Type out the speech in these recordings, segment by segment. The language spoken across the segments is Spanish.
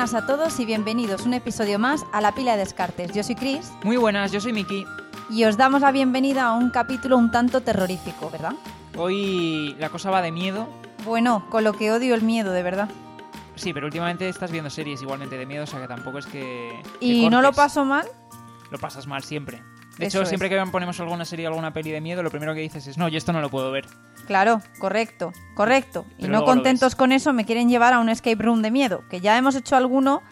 buenas a todos y bienvenidos un episodio más a La Pila de Descartes. Yo soy Chris Muy buenas, yo soy Miki. y os damos la bienvenida a un capítulo un tanto terrorífico, ¿verdad? Hoy la cosa va de miedo. Bueno, con lo que odio el miedo, de verdad. Sí, pero últimamente estás viendo series igualmente de miedo, o sea que tampoco es que. Y no lo paso mal. Lo pasas mal siempre. De Eso hecho, es. siempre que ponemos alguna serie o alguna peli de miedo, lo primero que dices es: No, yo esto no lo puedo ver. Claro, correcto, correcto. Y no contentos con eso, me quieren llevar a un escape room de miedo, que ya hemos hecho alguno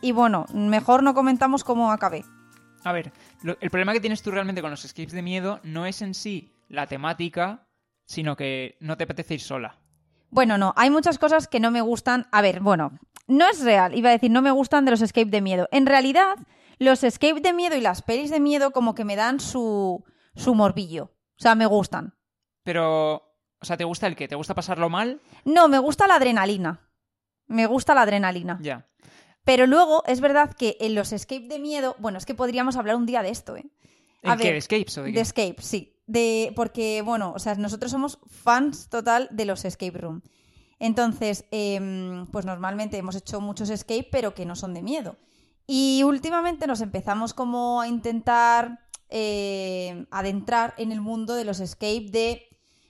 y bueno, mejor no comentamos cómo acabé. A ver, lo- el problema que tienes tú realmente con los escapes de miedo no es en sí la temática, sino que no te apetece ir sola. Bueno, no, hay muchas cosas que no me gustan. A ver, bueno, no es real, iba a decir, no me gustan de los escape de miedo. En realidad, los escape de miedo y las pelis de miedo como que me dan su, su morbillo. O sea, me gustan. Pero, o sea, ¿te gusta el qué? ¿Te gusta pasarlo mal? No, me gusta la adrenalina. Me gusta la adrenalina. Ya. Pero luego es verdad que en los escape de miedo, bueno, es que podríamos hablar un día de esto, ¿eh? A ¿En qué? ver, ¿De escapes o de De qué? escape, sí. De, porque, bueno, o sea, nosotros somos fans total de los escape room. Entonces, em, pues normalmente hemos hecho muchos escape, pero que no son de miedo. Y últimamente nos empezamos como a intentar eh, adentrar en el mundo de los escape de,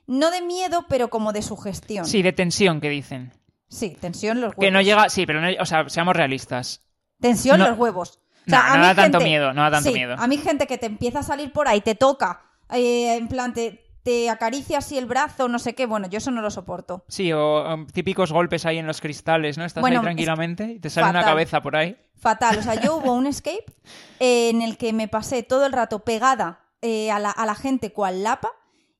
no de miedo, pero como de sugestión. Sí, de tensión, que dicen. Sí, tensión los huevos. Que no llega. Sí, pero no. O sea, seamos realistas. Tensión No. los huevos. No, no a mí da tanto miedo, no da tanto sí, miedo. A mí gente que te empieza a salir por ahí, te toca, eh, en plan, te, te acaricia así el brazo, no sé qué, bueno, yo eso no lo soporto. Sí, o um, típicos golpes ahí en los cristales, ¿no? Estás Bueno, ahí tranquilamente y te sale una cabeza por ahí. Fatal. O sea, yo hubo un escape eh, en el que me pasé todo el rato pegada eh, a, la, a la gente cual lapa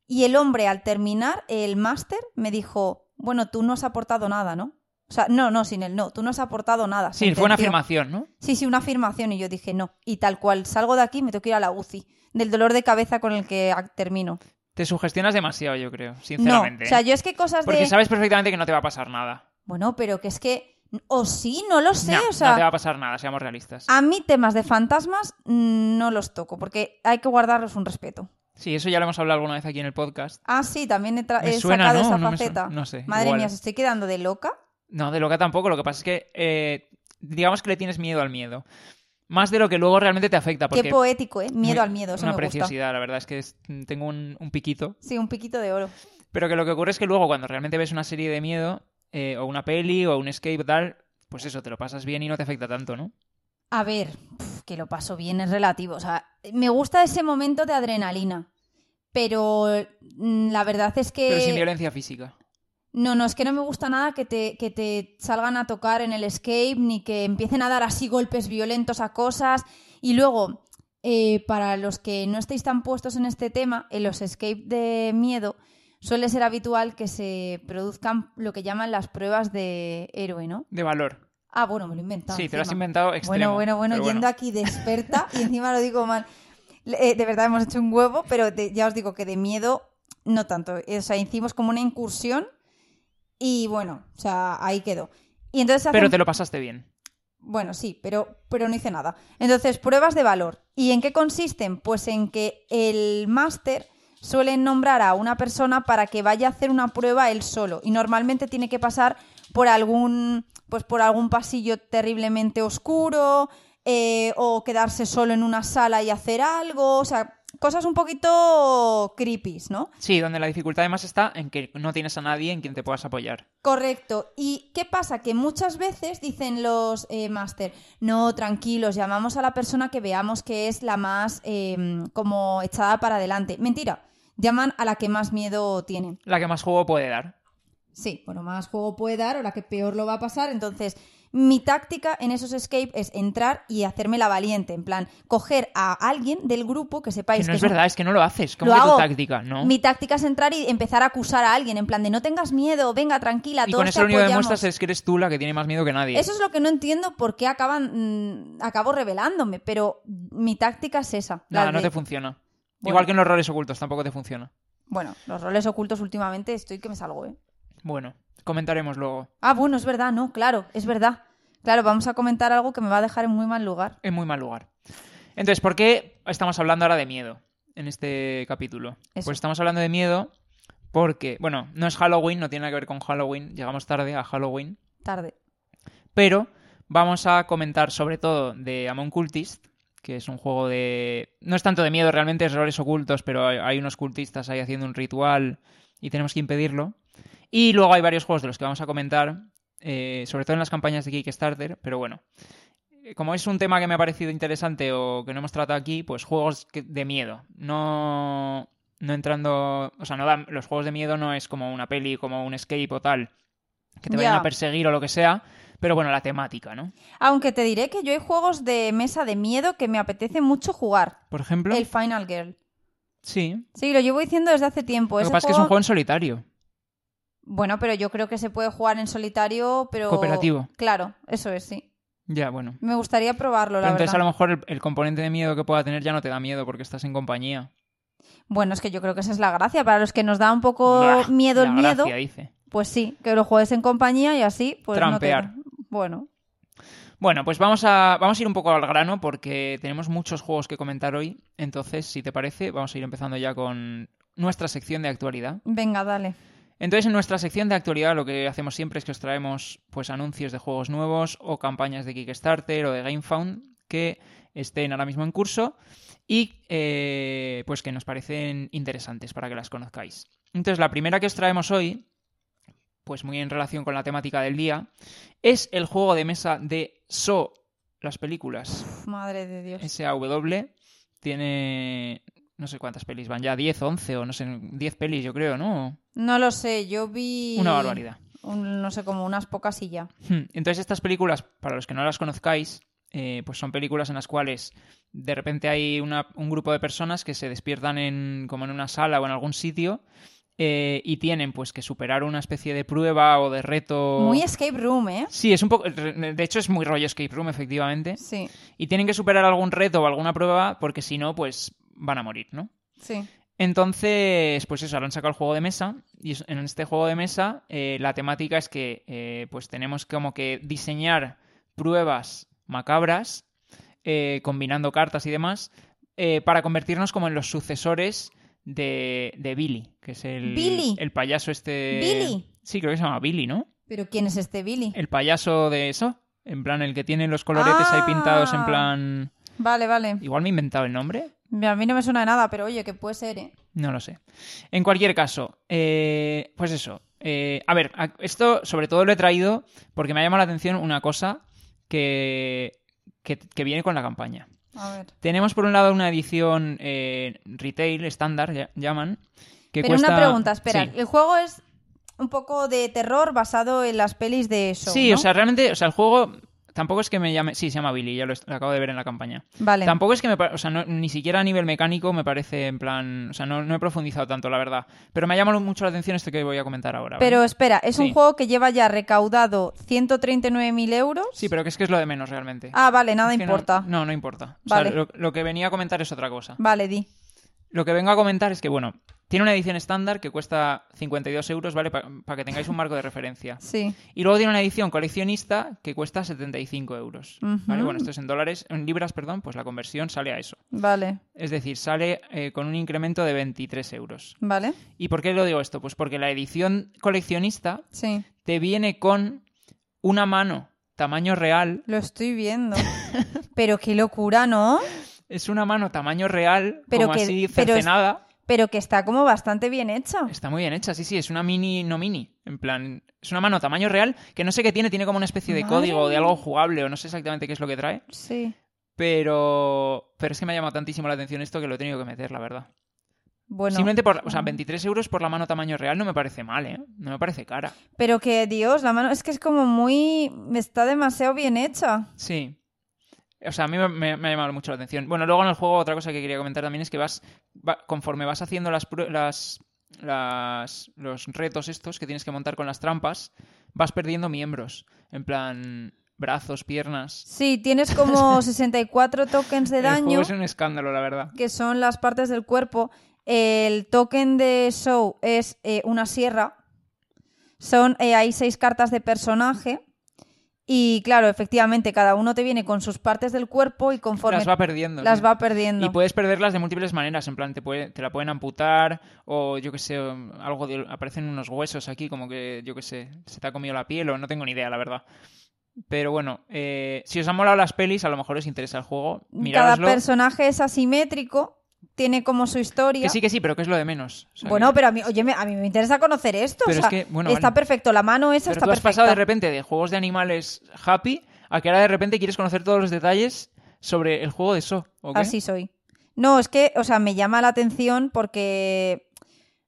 y el hombre al terminar el máster me dijo, bueno, tú no has aportado nada, ¿no? O sea, no, no, sin el no, tú no has aportado nada. Sí, fue una afirmación, ¿no? Sí, sí, una afirmación y yo dije no. Y tal cual salgo de aquí me tengo que ir a la UCI del dolor de cabeza con el que termino. Te sugestionas demasiado, yo creo, No, sinceramente. o sea, ¿eh? yo es que cosas Porque de... sabes perfectamente que no te va a pasar nada. Bueno, pero que es que... O sí, no lo sé, no, o sea... no te va a pasar nada, seamos realistas. A mí temas de fantasmas mm, no los toco porque hay que guardarlos un respeto. Sí, eso ya lo hemos hablado alguna vez aquí en el podcast. Ah, sí, también he, he suena, sacado ¿no? esa No faceta. no sé, Madre igual. mía, se estoy quedando de loca. No, de loca tampoco. Lo que pasa es que, eh, digamos que le tienes miedo al miedo. Más de lo que luego realmente te afecta. Porque Qué poético, ¿eh? Miedo muy- al miedo, eso Una me gusta. preciosidad, la verdad es que es- tengo un, un piquito. Sí, un piquito de oro. Pero que lo que ocurre es que luego cuando realmente ves una serie de miedo, eh, o una peli, o un escape tal, pues eso, te lo pasas bien y no te afecta tanto, ¿no? A ver, pf, que lo paso bien es relativo. O sea, me gusta ese momento de adrenalina. Pero mm, la verdad es que. Pero sin violencia física. No, no, es que no me gusta nada que te, que te salgan a tocar en el escape, ni que empiecen a dar así golpes violentos a cosas. Y luego, eh, para los que no estéis tan puestos en este tema, en los escape de miedo suele ser habitual que se produzcan lo que llaman las pruebas de héroe, ¿no? De valor. Ah, bueno, me lo he inventado. Sí, te lo has inventado extremo. Bueno, bueno, bueno, yendo aquí de experta y encima lo digo mal. Eh, de verdad hemos hecho un huevo, pero ya os digo que de miedo no tanto. O sea, hicimos como una incursión y bueno, o sea, ahí quedó. Y entonces hacen- Pero te lo pasaste bien. Bueno, sí, pero, pero no hice nada. Entonces, pruebas de valor. ¿Y en qué consisten? Pues en que el máster suele nombrar a una persona para que vaya a hacer una prueba él solo. Y normalmente tiene que pasar por algún, pues por algún pasillo terriblemente oscuro, eh, o quedarse solo en una sala y hacer algo. O sea, cosas un poquito creepy, ¿no? Sí, donde la dificultad además está en que no tienes a nadie en quien te puedas apoyar. Correcto. ¿Y qué pasa? Que muchas veces dicen los eh, máster, no, tranquilos, llamamos a la persona que veamos que es la más eh, como echada para adelante. Mentira, llaman a la que más miedo tienen. La que más juego puede dar. Sí, bueno, más juego puede dar o la que peor lo va a pasar. Entonces, mi táctica en esos escape es entrar y hacerme la valiente. En plan, coger a alguien del grupo que Que sepáis no que es son- verdad, es que no lo haces. ¿Cómo Lo que tu táctica? No. Mi táctica es entrar y empezar a acusar a alguien. En plan de no tengas miedo, venga, tranquila, y todos con eso te lo único que apoyamos". demuestras es que eres tú la que tiene más miedo que nadie. Eso es lo que no entiendo por qué acaban, mm, acabo revelándome, pero mi táctica es esa. Nada, no te funciona. Bueno. Igual que en los roles ocultos, tampoco te funciona. Bueno, los roles ocultos últimamente estoy que me salgo, ¿eh? Bueno, comentaremos luego. Ah, bueno, es verdad, no, claro, es verdad. Claro, vamos a comentar algo que me va a dejar en muy mal lugar. En muy mal lugar. Entonces, ¿por qué estamos hablando ahora de miedo en este capítulo? Eso. Pues estamos hablando de miedo porque, bueno, no es Halloween, no tiene nada que ver con Halloween, llegamos tarde a Halloween, Tarde. pero vamos a comentar sobre todo de Among Cultist, que es un juego de... No es tanto de miedo, realmente es errores ocultos, pero hay, hay unos cultistas ahí haciendo un ritual y tenemos que impedirlo. Y luego hay varios juegos de los que vamos a comentar, eh, sobre todo en las campañas de Kickstarter, pero bueno. Eh, Como es un tema que me ha parecido interesante o que no hemos tratado aquí, pues juegos de miedo. No, no entrando... O sea, no dan- los juegos de miedo no es como una peli, como un escape o tal, que te vayan Ya. a perseguir o lo que sea, pero bueno, la temática, ¿no? Aunque te diré que yo hay juegos de mesa de miedo que me apetece mucho jugar. Por ejemplo, El Final Girl. sí. Sí, lo llevo diciendo desde hace tiempo. Lo que pasa es que es un juego en solitario. Bueno, pero yo creo que se puede jugar en solitario, pero... Cooperativo. Claro, eso es, sí. Ya, bueno. Me gustaría probarlo, la Pero entonces verdad. a lo mejor el, el componente de miedo que pueda tener ya no te da miedo porque estás en compañía. Bueno, es que yo creo que esa es la gracia. Para los que nos da un poco Bah, miedo el la miedo, gracia, dice. pues sí, que lo juegues en compañía y así, pues Trampear. no te... Bueno, Bueno, pues vamos a, vamos a ir un poco al grano porque tenemos muchos juegos que comentar hoy. Entonces, si te parece, vamos a ir empezando ya con nuestra sección de actualidad. venga, dale. Entonces, en nuestra sección de actualidad lo que hacemos siempre es que os traemos pues anuncios de juegos nuevos o campañas de Kickstarter o de GameFound que estén ahora mismo en curso y eh, pues que nos parecen interesantes para que las conozcáis. Entonces, la primera que os traemos hoy, pues muy en relación con la temática del día, es el juego de mesa de So, las películas. Madre de Dios. SAW tiene no sé cuántas pelis van ya, 10, 11 o no sé, 10 pelis yo creo, ¿no? No lo sé, yo vi... Una barbaridad. un- no sé, como unas pocas y ya. Hmm, Entonces estas películas, para los que no las conozcáis, eh, pues son películas en las cuales de repente hay una- un grupo de personas que se despiertan en, como en una sala o en algún sitio eh, y tienen pues que superar una especie de prueba o de reto. Muy escape room, ¿eh? Sí, es un poco. De hecho, es muy rollo escape room, efectivamente. Sí, Y tienen que superar algún reto o alguna prueba porque si no, pues van a morir, ¿no? sí. Entonces, pues eso, ahora han sacado el juego de mesa y en este juego de mesa eh, la temática es que eh, pues tenemos como que diseñar pruebas macabras eh, combinando cartas y demás para convertirnos como en los sucesores de, de Billy, que es el, ¿Billy? el payaso este... ¿Billy? Sí, creo que se llama Billy, ¿no? Pero ¿quién es este Billy? El payaso de eso, en plan el que tiene los coloretes ahí Ah. pintados en plan... Vale, vale. Igual me he inventado el nombre, A mí no me suena de nada, pero oye, que puede ser, ¿eh? No lo sé. En cualquier caso, eh, pues eso. eh, a ver, esto sobre todo lo he traído porque me ha llamado la atención una cosa que, que, que viene con la campaña. A ver. Tenemos por un lado una edición eh, retail estándar, llaman, que Pero cuesta... una pregunta, espera. Sí. El juego es un poco de terror basado en las pelis de eso. Sí, ¿no? o sea, realmente, o sea, el juego tampoco es que me llame... Sí, se llama Billy, ya lo, acabo de ver en la campaña. Vale. Tampoco es que me o sea, no- ni siquiera a nivel mecánico me parece en plan, o sea, no, no he profundizado tanto, la verdad. Pero me ha llamado mucho la atención esto que voy a comentar ahora. ¿vale? Pero espera, es Sí. un juego que lleva ya recaudado 139.000 euros. Sí, pero que es que es lo de menos realmente. Ah, vale, nada Es que no- importa. No, no, importa. O Vale. sea, lo, lo que venía a comentar es otra cosa. Vale, di. Lo que vengo a comentar es que, bueno, tiene una edición estándar que cuesta 52 euros, ¿vale? Para que tengáis un marco de referencia. Sí. Y luego tiene una edición coleccionista que cuesta 75 euros. ¿Vale? Bueno, esto es en dólares, en libras, perdón, pues la conversión sale a eso. Vale. Es decir, sale eh, con un incremento de 23 euros. Vale. ¿Y por qué lo digo esto? Pues porque la edición coleccionista Sí. te viene con una mano tamaño real. Lo estoy viendo. Pero qué locura, ¿no? Es una mano tamaño real, Pero como que- así pero es- cercenada. Pero que está como bastante bien hecha. Está muy bien hecha, sí, sí, es una mini, no mini. En plan, es una mano tamaño real que no sé qué tiene, tiene como una especie de Madre código o de algo jugable o no sé exactamente qué es lo que trae. Sí. Pero, pero es que me ha llamado tantísimo la atención esto que lo he tenido que meter, la verdad. Bueno. Simplemente por, o sea, 23 euros por la mano tamaño real no me parece mal, ¿eh? No me parece cara. Pero que, Dios, la mano es que es como muy... Está demasiado bien hecha. Sí. O sea, a mí me, me- me ha llamado mucho la atención. Bueno, luego en el juego otra cosa que quería comentar también es que vas, va- conforme vas haciendo las, las, las- los retos estos que tienes que montar con las trampas, vas perdiendo miembros. En plan, brazos, piernas. Sí, tienes como 64 tokens de El daño, juego es un escándalo, la verdad. que son las partes del cuerpo. El token de Show es eh, una sierra. Son, eh, hay seis cartas de personaje. Y claro, efectivamente, cada uno te viene con sus partes del cuerpo y conforme Las va perdiendo. las sí. va perdiendo. Y puedes perderlas de múltiples maneras, en plan, te, puede- te la pueden amputar o yo que sé, algo de, aparecen unos huesos aquí, como que, yo que sé, se te ha comido la piel o no tengo ni idea, la verdad. Pero bueno, eh, si os han molado las pelis, a lo mejor os interesa el juego. Cada Mirároslo. personaje es asimétrico, tiene como su historia. Que sí, que sí, pero que es lo de menos. Bueno, pero a mí, oye, me- a mí me interesa conocer esto. Pero o es que, bueno, está vale. perfecto, la mano esa Pero está tú has perfecta. pasado de repente de juegos de animales happy a que ahora de repente quieres conocer todos los detalles sobre el juego de So. ¿o qué? Así soy. No, es que, o sea, me llama la atención porque,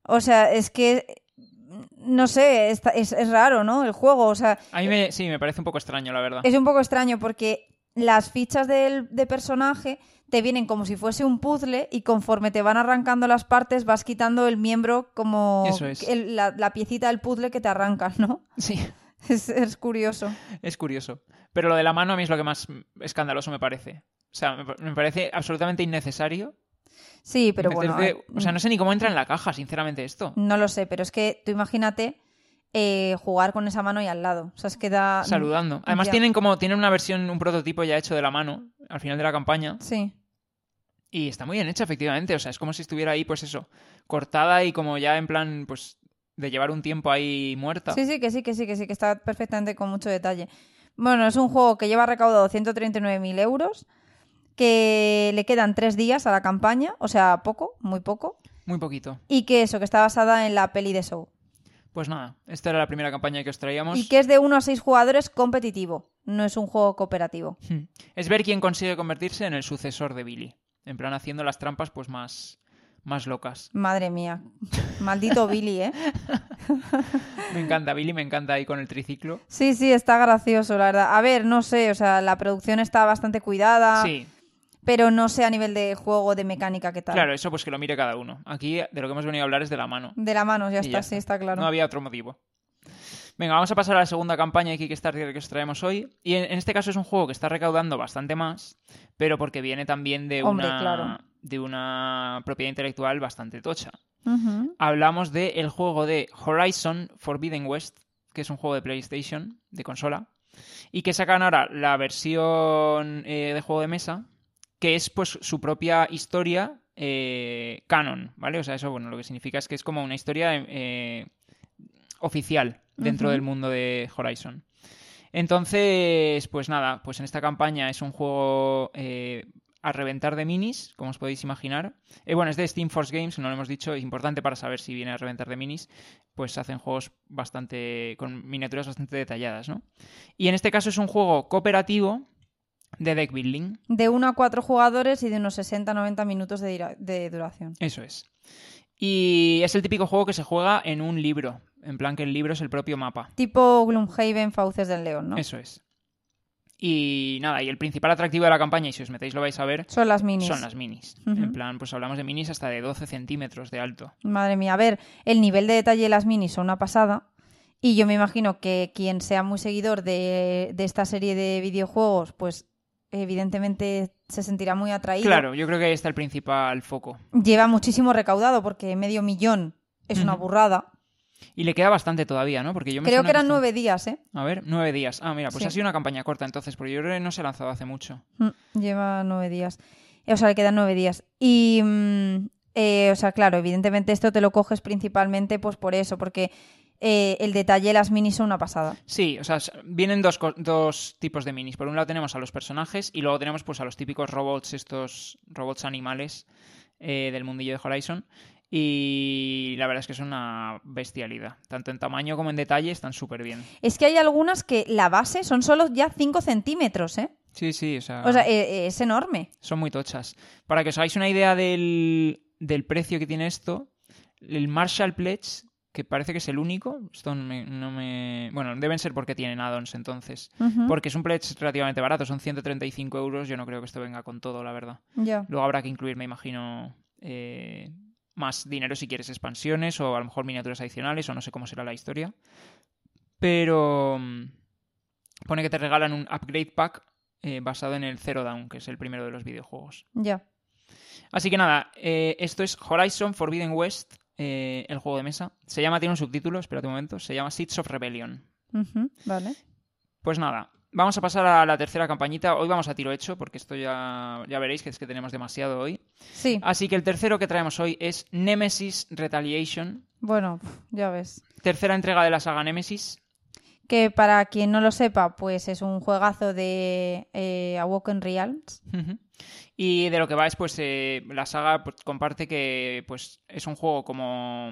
o sea, es que, no sé, está- es, es raro, ¿no? El juego, o sea, A mí me, sí, me parece un poco extraño, la verdad. es un poco extraño porque las fichas del de personaje te vienen como si fuese un puzzle y conforme te van arrancando las partes vas quitando el miembro como Eso es. el- la, la piecita del puzzle que te arrancan, ¿no? Sí, Es, es curioso. es curioso. Pero lo de la mano a mí es lo que más escandaloso me parece. O sea, me, me parece absolutamente innecesario. Sí, pero bueno, eh, O sea, no sé ni cómo entra en la caja, sinceramente, esto. no lo sé, pero es que tú imagínate eh, jugar con esa mano ahí al lado. O sea, es que da... Saludando. Además Ya. tienen como tienen una versión, un prototipo ya hecho de la mano al final de la campaña Sí. Y está muy bien hecha efectivamente, o sea, es como si estuviera ahí pues eso, cortada y como ya en plan pues de llevar un tiempo ahí muerta. Sí, sí, que sí, que sí, que sí, que está perfectamente con mucho detalle. Bueno, es un juego que lleva recaudado 139.000 euros, que le quedan tres días a la campaña, o sea, poco, muy poco, Muy poquito. y que eso, que está basada en la peli de Show. Pues nada, esta era la primera campaña que os traíamos. Y que es de 1 a 6 jugadores competitivo, no es un juego cooperativo. Hmm. Es ver quién consigue convertirse en el sucesor de Billy. En plan haciendo las trampas pues más más locas. Madre mía, maldito Billy, ¿eh? Me encanta, Billy me encanta ahí con el triciclo. Sí, sí, está gracioso, la verdad. A ver, no sé, o sea, la producción está bastante cuidada, Sí, pero no sé a nivel de juego, de mecánica, qué tal. claro, eso pues que lo mire cada uno. Aquí de lo que hemos venido a hablar es de la mano. De la mano, ya Y está, ya está. sí, está claro. No había otro motivo. Venga, vamos a pasar a la segunda campaña de Kickstarter que os traemos hoy. Y en, en este caso es un juego que está recaudando bastante más, pero porque viene también de, Hombre, una, claro. de una propiedad intelectual bastante tocha. Hablamos del el juego de Horizon Forbidden West, que es un juego de PlayStation, de consola, y que sacan ahora la versión eh, de juego de mesa, que es pues su propia historia eh, canon, ¿vale? O sea, eso, bueno, lo que significa es que es como una historia eh, oficial dentro del mundo de Horizon. Entonces, pues nada, pues en esta campaña es un juego eh, a reventar de minis, como os podéis imaginar. Eh, bueno, es de Steam Force Games, no lo hemos dicho, es importante para saber si viene a reventar de minis, pues hacen juegos bastante con miniaturas bastante detalladas, ¿no? Y en este caso es un juego cooperativo de deck building, De 1 a 4 jugadores y de unos 60-90 minutos de duración. eso es. Y es el típico juego que se juega en un libro, en plan que el libro es el propio mapa. Tipo Gloomhaven, Fauces del León, ¿no? Eso es. Y nada, y el principal atractivo de la campaña, y si os metéis lo vais a ver, Son las minis. son las minis. En plan, pues hablamos de minis hasta de 12 centímetros de alto. Madre mía, a ver, el nivel de detalle de las minis son una pasada. Y yo me imagino que quien sea muy seguidor de, de esta serie de videojuegos, pues evidentemente se sentirá muy atraído. Claro, yo creo que ahí está el principal foco. Lleva muchísimo recaudado porque medio millón es una burrada. Y le queda bastante todavía, ¿no? Porque yo me Creo que eran nueve días, ¿eh? A ver, nueve días. Ah, mira, pues Sí. ha sido una campaña corta entonces, porque yo creo que no se ha lanzado hace mucho. Mm, Lleva nueve días. O sea, le quedan nueve días. Y, mm, eh, o sea, claro, evidentemente esto te lo coges principalmente pues por eso, porque eh, el detalle de las minis son una pasada. Sí, o sea, vienen dos, dos tipos de minis. Por un lado tenemos a los personajes y luego tenemos pues a los típicos robots, estos robots animales eh, del mundillo de Horizon. Y la verdad es que es una bestialidad. Tanto en tamaño como en detalle están súper bien. Es que hay algunas que la base son solo ya 5 centímetros, ¿eh? Sí, sí, o sea, O sea, eh, eh, es enorme. son muy tochas. Para que os hagáis una idea del, del precio que tiene esto, el Marshall Pledge, que parece que es el único, esto no me, no me- Bueno, deben ser porque tienen add-ons entonces. Porque es un pledge relativamente barato, son 135 euros. Yo no creo que esto venga con todo, la verdad. Ya. Luego habrá que incluir, me imagino, eh, más dinero si quieres expansiones o a lo mejor miniaturas adicionales o no sé cómo será la historia. Pero mm, pone que te regalan un upgrade pack eh, basado en el Zero Down, que es el primero de los videojuegos. Ya. Así que nada, eh, esto es Horizon Forbidden West, eh, el juego de mesa. Se llama, tiene un subtítulo, espérate un momento, se llama Seeds of Rebellion. Vale. Pues nada, vamos a pasar a la tercera campañita. Hoy vamos a tiro hecho, porque esto ya, ya veréis que es que tenemos demasiado hoy. Sí. Así que el tercero que traemos hoy es Nemesis Retaliation, Bueno, ya ves. tercera entrega de la saga Nemesis. que para quien no lo sepa, pues es un juegazo de eh, Awoken Realms. Y de lo que va es, pues, eh, la saga pues, comparte que pues es un juego como...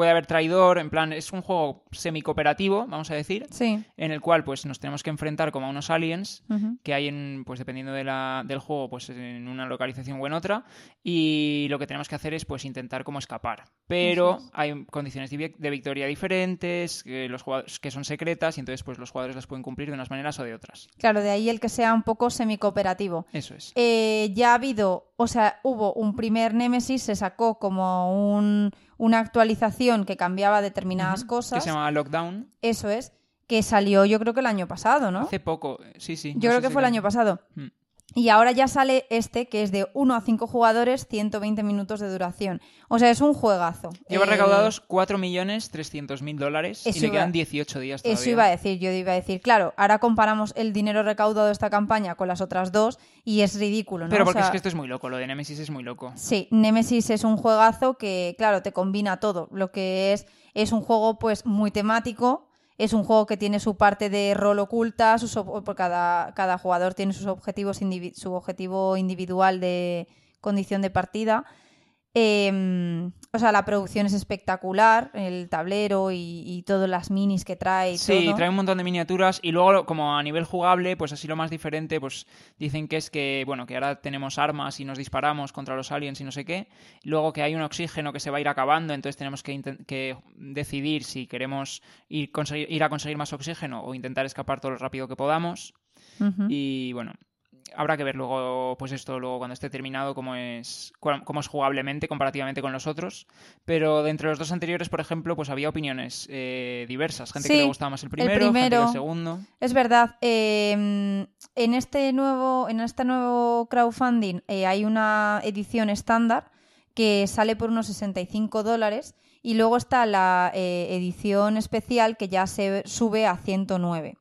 Puede haber traidor, en plan, es un juego semi-cooperativo, vamos a decir, Sí. en el cual pues nos tenemos que enfrentar como a unos aliens que hay en, pues dependiendo de la- del juego, pues en una localización o en otra, y lo que tenemos que hacer es pues intentar como escapar. Pero es. hay condiciones de, vi- de victoria diferentes, que, los jugadores, que son secretas, y entonces pues los jugadores las pueden cumplir de unas maneras o de otras. Claro, de ahí el que sea un poco semi-cooperativo. Eso es. Eh, ya ha habido, o sea, hubo un primer Nemesis, se sacó como un- una actualización que cambiaba determinadas cosas. Que se llama Lockdown. Eso es, que salió yo creo que el año pasado, ¿no? Hace poco, sí, sí. no Yo creo que si fue el año pasado. Mm. Y ahora ya sale este, que es de 1 a 5 jugadores, 120 minutos de duración. O sea, es un juegazo. Lleva Eh, recaudados 4.300.000 dólares y le iba- quedan 18 días todavía. Eso iba a decir, yo iba a decir, claro, ahora comparamos el dinero recaudado de esta campaña con las otras dos y es ridículo, ¿no? Pero O porque sea, es que esto es muy loco, lo de Nemesis es muy loco. Sí, Nemesis es un juegazo que, claro, te combina todo. Lo que es, es un juego, pues, muy temático. Es un juego que tiene su parte de rol oculta, cada, cada jugador tiene sus objetivos su objetivo individual de condición de partida. Eh, o sea, la producción es espectacular, el tablero y, y todas las minis que trae y Sí, todo. trae un montón de miniaturas y luego como a nivel jugable, pues así lo más diferente, pues dicen que es que, bueno, que ahora tenemos armas y nos disparamos contra los aliens y no sé qué, luego que hay un oxígeno que se va a ir acabando, entonces tenemos que, que decidir si queremos ir, conseguir- ir a conseguir más oxígeno o intentar escapar todo lo rápido que podamos y bueno... Habrá que ver luego, pues esto, luego cuando esté terminado, cómo es, cómo es jugablemente comparativamente con los otros. Pero de entre los dos anteriores, por ejemplo, pues había opiniones eh, diversas. Gente que le gustaba más el el primero, gente que primero. el segundo. Es verdad. eh, en este nuevo, en este nuevo crowdfunding eh, hay una edición estándar que sale por unos 65 dólares y luego está la eh, edición especial que ya se sube a 109.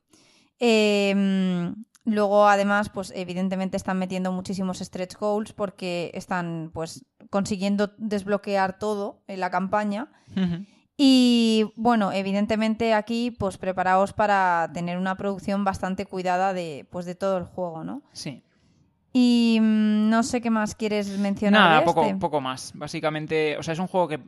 Eh, luego, además, pues evidentemente están metiendo muchísimos stretch goals porque están pues consiguiendo desbloquear todo en la campaña. Y bueno, evidentemente aquí, pues preparaos para tener una producción bastante cuidada de, pues, de todo el juego, ¿no? Sí. Y mm, no sé qué más quieres mencionar. Nada, de poco, este. poco más. Básicamente, o sea, es un juego que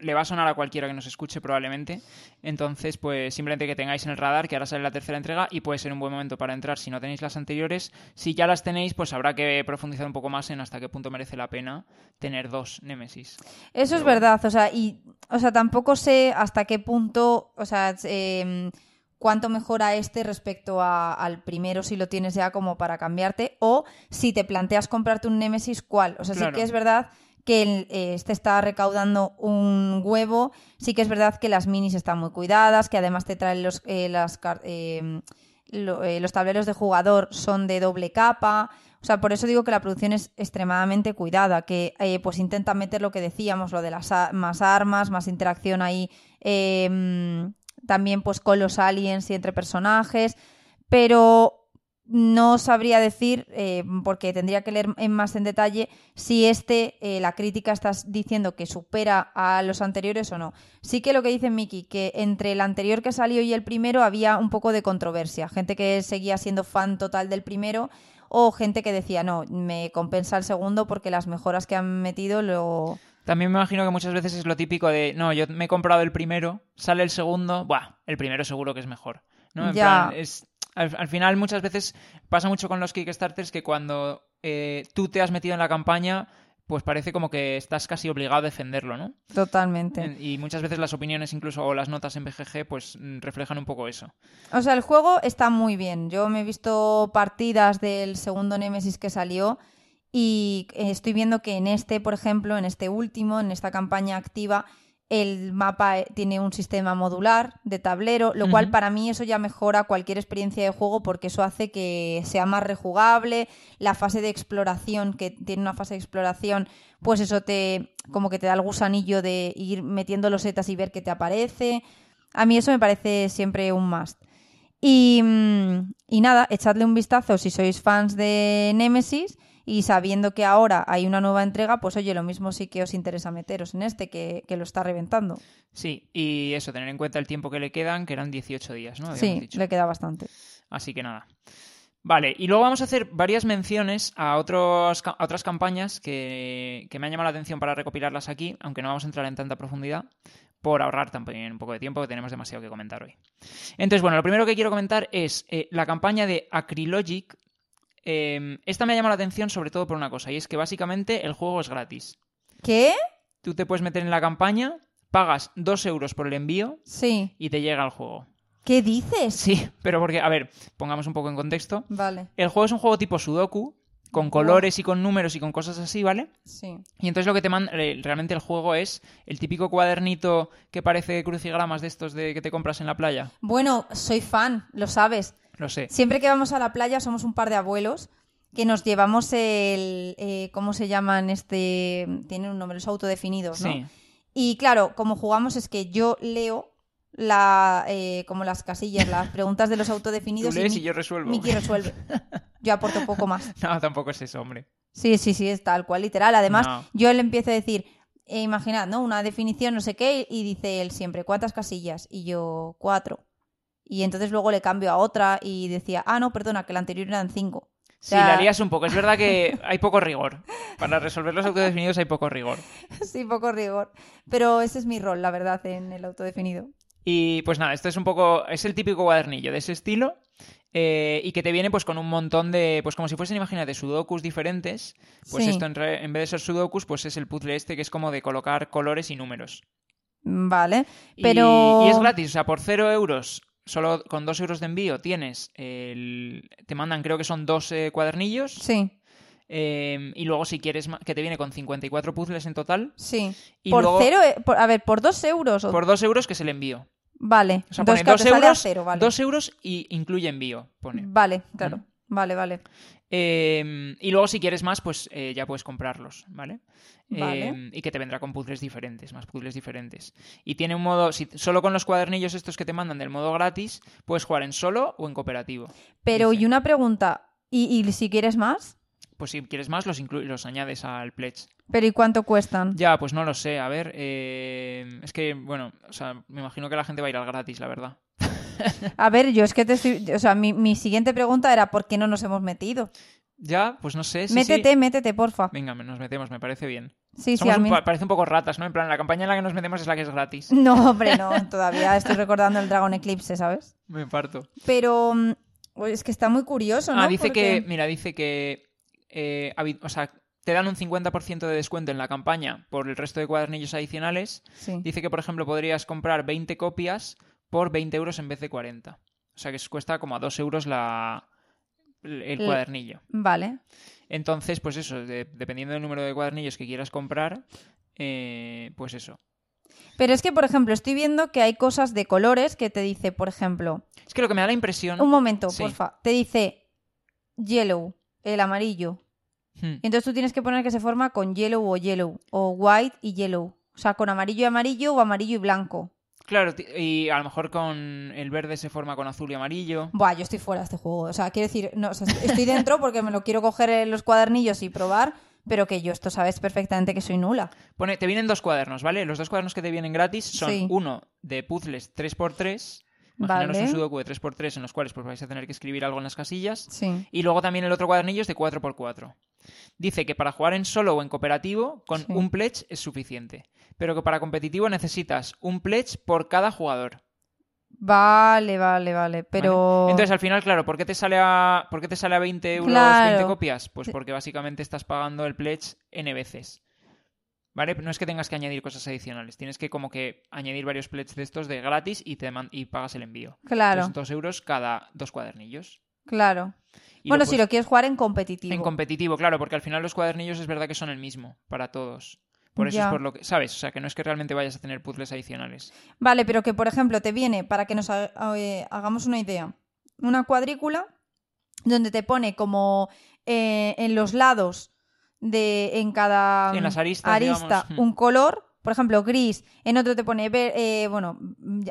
le va a sonar a cualquiera que nos escuche probablemente. Entonces, pues simplemente que tengáis en el radar que ahora sale la tercera entrega y puede ser un buen momento para entrar si no tenéis las anteriores. Si ya las tenéis, pues habrá que profundizar un poco más en hasta qué punto merece la pena tener dos Nemesis. Eso es verdad, o sea, y o sea, tampoco sé hasta qué punto, o sea, eh, cuánto mejora este respecto a- al primero si lo tienes ya como para cambiarte o si te planteas comprarte un Nemesis, ¿cuál? O sea, sí que es verdad que eh, este está recaudando un huevo, sí que es verdad que las minis están muy cuidadas, que además te traen los, eh, eh, lo- los tableros de jugador son de doble capa. O sea, por eso digo que la producción es extremadamente cuidada, que pues intenta meter lo que decíamos, lo de las más armas, más interacción ahí, mm, también pues con los aliens y entre personajes, pero no sabría decir, eh, porque tendría que leer en más en detalle, si este, eh, la crítica estás diciendo que supera a los anteriores o no. Sí que lo que dice Miki, que entre el anterior que salió y el primero había un poco de controversia. Gente que seguía siendo fan total del primero o gente que decía, no, me compensa el segundo porque las mejoras que han metido lo... También me imagino que muchas veces es lo típico de, no, yo me he comprado el primero, sale el segundo, buah, el primero seguro que es mejor. ¿no? En Ya. plan, es, al, al final muchas veces pasa mucho con los Kickstarters que cuando eh, tú te has metido en la campaña, pues parece como que estás casi obligado a defenderlo, ¿no? Totalmente. En- Y muchas veces las opiniones incluso o las notas en BGG pues mm, reflejan un poco eso. O sea, el juego está muy bien. Yo me he visto partidas del segundo Nemesis que salió y eh, estoy viendo que en este, por ejemplo, en este último, en esta campaña activa, el mapa eh, tiene un sistema modular de tablero, lo cual para mí eso ya mejora cualquier experiencia de juego porque eso hace que sea más rejugable, la fase de exploración, que tiene una fase de exploración, pues eso te como que te da el gusanillo de ir metiendo los setas y ver qué te aparece. A mí eso me parece siempre un must. Y, mm, y nada, echadle un vistazo si sois fans de Nemesis y sabiendo que ahora hay una nueva entrega, pues oye, lo mismo sí que os interesa meteros en este, que, que lo está reventando. Sí, y eso, tener en cuenta el tiempo que le quedan, que eran 18 días, ¿no? Habíamos Sí, dicho. le queda bastante. Así que nada. Vale, y luego vamos a hacer varias menciones a, otros, a otras campañas que, que me han llamado la atención para recopilarlas aquí, aunque no vamos a entrar en tanta profundidad, por ahorrar también un poco de tiempo, que tenemos demasiado que comentar hoy. Entonces, bueno, lo primero que quiero comentar es eh, la campaña de Acrylogic. Eh, esta me ha llamado la atención sobre todo por una cosa, y es que básicamente el juego es gratis. ¿Qué? Tú te puedes meter en la campaña, pagas 2 euros por el envío Sí. y te llega el juego. ¿Qué dices? Sí, pero porque, a ver, pongamos un poco en contexto. Vale, El juego es un juego tipo Sudoku, con colores y con números y con cosas así, ¿vale? sí. Y entonces lo que te manda, eh, realmente el juego es el típico cuadernito que parece crucigramas de estos de que te compras en la playa. Bueno, soy fan, lo sabes. Lo sé. Siempre que vamos a la playa somos un par de abuelos que nos llevamos el... eh, ¿Cómo se llaman? Este... Tienen un nombre, los autodefinidos, ¿no? Sí. Y claro, como jugamos es que yo leo la, eh, como las casillas, las preguntas de los Tú autodefinidos lees y, y yo resuelvo. Miki resuelve. Yo aporto poco más. No, tampoco es eso, hombre. Sí, sí, sí, es tal cual, literal. Además, No. yo le empiezo a decir, eh, imaginad, ¿no? Una definición, no sé qué, y dice él siempre, ¿cuántas casillas? Y yo, cuatro. Y entonces luego le cambio a otra y decía, ah, no, perdona, que la anterior eran cinco. Sí, sea- la lías un poco. Es verdad que hay poco rigor. Para resolver los autodefinidos hay poco rigor. sí, poco rigor. Pero ese es mi rol, la verdad, en el autodefinido. Y pues nada, esto es un poco. Es el típico cuadernillo de ese estilo. eh, y que te viene pues con un montón de. Pues como si fuesen, imagínate, sudokus diferentes. Pues Sí. esto en, re- en vez de ser sudokus, pues es el puzzle este que es como de colocar colores y números. Vale, Y- pero... Y, es gratis, o sea, por cero euros, solo con dos euros de envío tienes el. Te mandan, creo que son dos eh, cuadernillos. Sí, eh, y luego, si quieres, que te viene con 54 puzzles en total. sí. Y por luego- cero, eh, por- a ver, por dos euros. o- Por dos euros que es el envío. Vale, O sea, pone claro, dos te sale a euros, cero, vale. dos euros y incluye envío, pone. Vale, claro. Vale, vale. Eh, y luego, si quieres más, pues eh, ya puedes comprarlos, ¿vale? Vale. Eh, y que te vendrá con puzzles diferentes, más puzzles diferentes. Y tiene un modo, si, solo con los cuadernillos estos que te mandan del modo gratis, puedes jugar en solo o en cooperativo. Pero, Dice. y una pregunta, ¿y, y si quieres más? Pues si quieres más, los, inclu- los añades al pledge. ¿Pero y cuánto cuestan? Ya, pues no lo sé. A ver, eh, es que, bueno, o sea, me imagino que la gente va a ir al gratis, la verdad. A ver, yo es que te estoy... O sea, mi, mi siguiente pregunta era ¿por qué no nos hemos metido? Ya, pues no sé. sí, métete, sí. métete, porfa. Venga, nos metemos, me parece bien. Sí, sí, a mí... pa- parece un poco ratas, ¿no? En plan, la campaña en la que nos metemos es la que es gratis. No, hombre, no. Todavía estoy recordando el Dragon Eclipse, ¿sabes? Me parto. Pero mm, es que está muy curioso, ¿no? Ah, dice Porque- que, mira, dice que, eh, o sea, te dan un 50% de descuento en la campaña por el resto de cuadernillos adicionales. Sí. Dice que, por ejemplo, podrías comprar 20 copias por 20 euros en vez de 40. O sea, que cuesta como a 2 euros la, el, cuadernillo. Vale. Entonces, pues eso, de- dependiendo del número de cuadernillos que quieras comprar, eh, pues eso. Pero es que, por ejemplo, estoy viendo que hay cosas de colores que te dice, por ejemplo, Es que lo que me da la impresión... un momento, Sí. porfa, te dice yellow, el amarillo. Hmm. Entonces tú tienes que poner que se forma con yellow o yellow, o white y yellow. O sea, con amarillo y amarillo o amarillo y blanco. Claro, y a lo mejor con el verde se forma con azul y amarillo. Buah, yo estoy fuera de este juego. O sea, quiero decir, no, o sea, estoy dentro porque me lo quiero coger en los cuadernillos y probar, pero que yo esto sabes perfectamente que soy nula. Pone, te vienen dos cuadernos, ¿vale? Los dos cuadernos que te vienen gratis son Sí. uno de puzzles 3x3. Imaginaros Vale. un sudoku de 3x3 en los cuales pues, vais a tener que escribir algo en las casillas. Sí. Y luego también el otro cuadernillo es de 4x4. Dice que para jugar en solo o en cooperativo, con Sí. un pledge es suficiente. Pero que para competitivo necesitas un pledge por cada jugador. Vale, vale, vale. Pero. ¿vale? Entonces, al final, claro, ¿por qué te sale a, ¿por qué te sale a 20 euros Claro. 20 copias? Pues porque básicamente estás pagando el pledge N veces. ¿Vale? No es que tengas que añadir cosas adicionales. Tienes que como que añadir varios pledges de estos de gratis y, te y pagas el envío. Claro, Entonces, dos euros cada dos cuadernillos. claro. Y bueno, lo si lo quieres jugar en competitivo. En competitivo, claro, porque al final los cuadernillos es verdad que son el mismo para todos. Por eso Ya. es por lo que, ¿sabes? O sea, que no es que realmente vayas a tener puzzles adicionales. Vale, pero que por ejemplo te viene, para que nos ha- eh, hagamos una idea, una cuadrícula donde te pone como eh, en los lados de en cada En las aristas, arista digamos. un color, por ejemplo gris, en otro te pone ver, eh, bueno,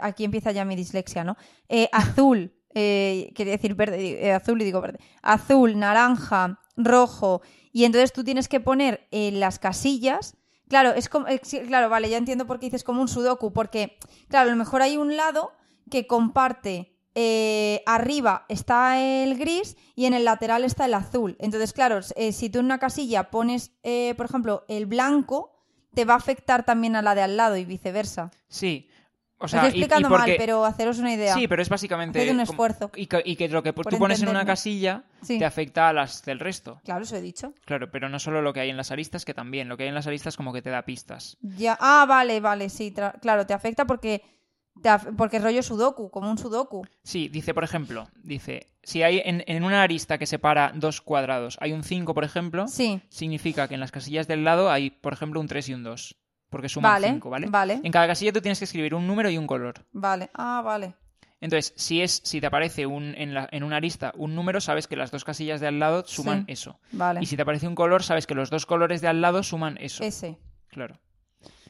aquí empieza ya mi dislexia, ¿no? Eh, azul, eh, quería decir verde, eh, azul y digo verde, azul, naranja, rojo, y entonces tú tienes que poner en las casillas. Claro, es como, claro, vale, ya entiendo por qué dices como un sudoku, porque, claro, a lo mejor hay un lado que comparte eh, arriba está el gris y en el lateral está el azul. Entonces, claro, eh, si tú en una casilla pones, eh, por ejemplo, el blanco, te va a afectar también a la de al lado y viceversa. Sí. O sea, estoy y- y explicando mal, pero haceros una idea. Sí, pero es básicamente... Haced un esfuerzo. Y que, y que lo que tú pones en una casilla Sí. te afecta a las del resto. Claro, eso he dicho. Claro, pero no solo lo que hay en las aristas, que también. Lo que hay en las aristas como que te da pistas. Ya, ah, vale, vale, sí, tra- claro, te afecta porque porque es rollo sudoku, como un sudoku. Sí, dice, por ejemplo, dice, si hay en, en una arista que separa dos cuadrados, hay un 5, por ejemplo, Sí, significa que en las casillas del lado hay, por ejemplo, un 3 y un 2. Porque suman vale, 5, ¿vale? vale, En cada casilla tú tienes que escribir un número y un color. vale. Ah, vale. Entonces, si es si te aparece un, en, la- en una arista un número, sabes que las dos casillas de al lado suman Sí. eso. Vale. Y si te aparece un color, sabes que los dos colores de al lado suman eso. Ese. Claro.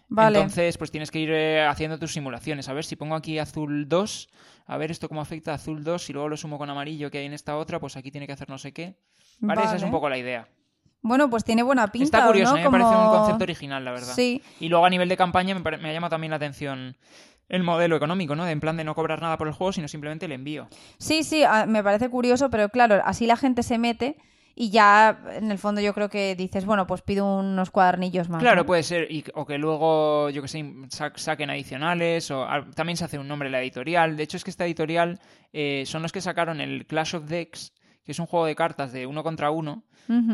Vale. Entonces, pues tienes que ir eh, haciendo tus simulaciones. A ver, si pongo aquí azul 2, a ver esto cómo afecta a azul 2, y luego lo sumo con amarillo que hay en esta otra, pues aquí tiene que hacer no sé qué. Vale, esa es un poco la idea. Bueno, pues tiene buena pinta. Está curioso, ¿no? a mí me parece un Como- concepto original, la verdad. Sí, Y luego a nivel de campaña me, me ha llamado también la atención el modelo económico, ¿no? De en plan de no cobrar nada por el juego, sino simplemente el envío. sí, sí, me parece curioso, pero claro, así la gente se mete y ya en el fondo yo creo que dices, bueno, pues pido unos cuadernillos más. Claro, ¿no? puede ser. Y, o que luego, yo que sé, sa- saquen adicionales. O ah, también se hace un nombre la editorial. De hecho, es que esta editorial eh, son los que sacaron el Clash of Decks, que es un juego de cartas de uno contra uno,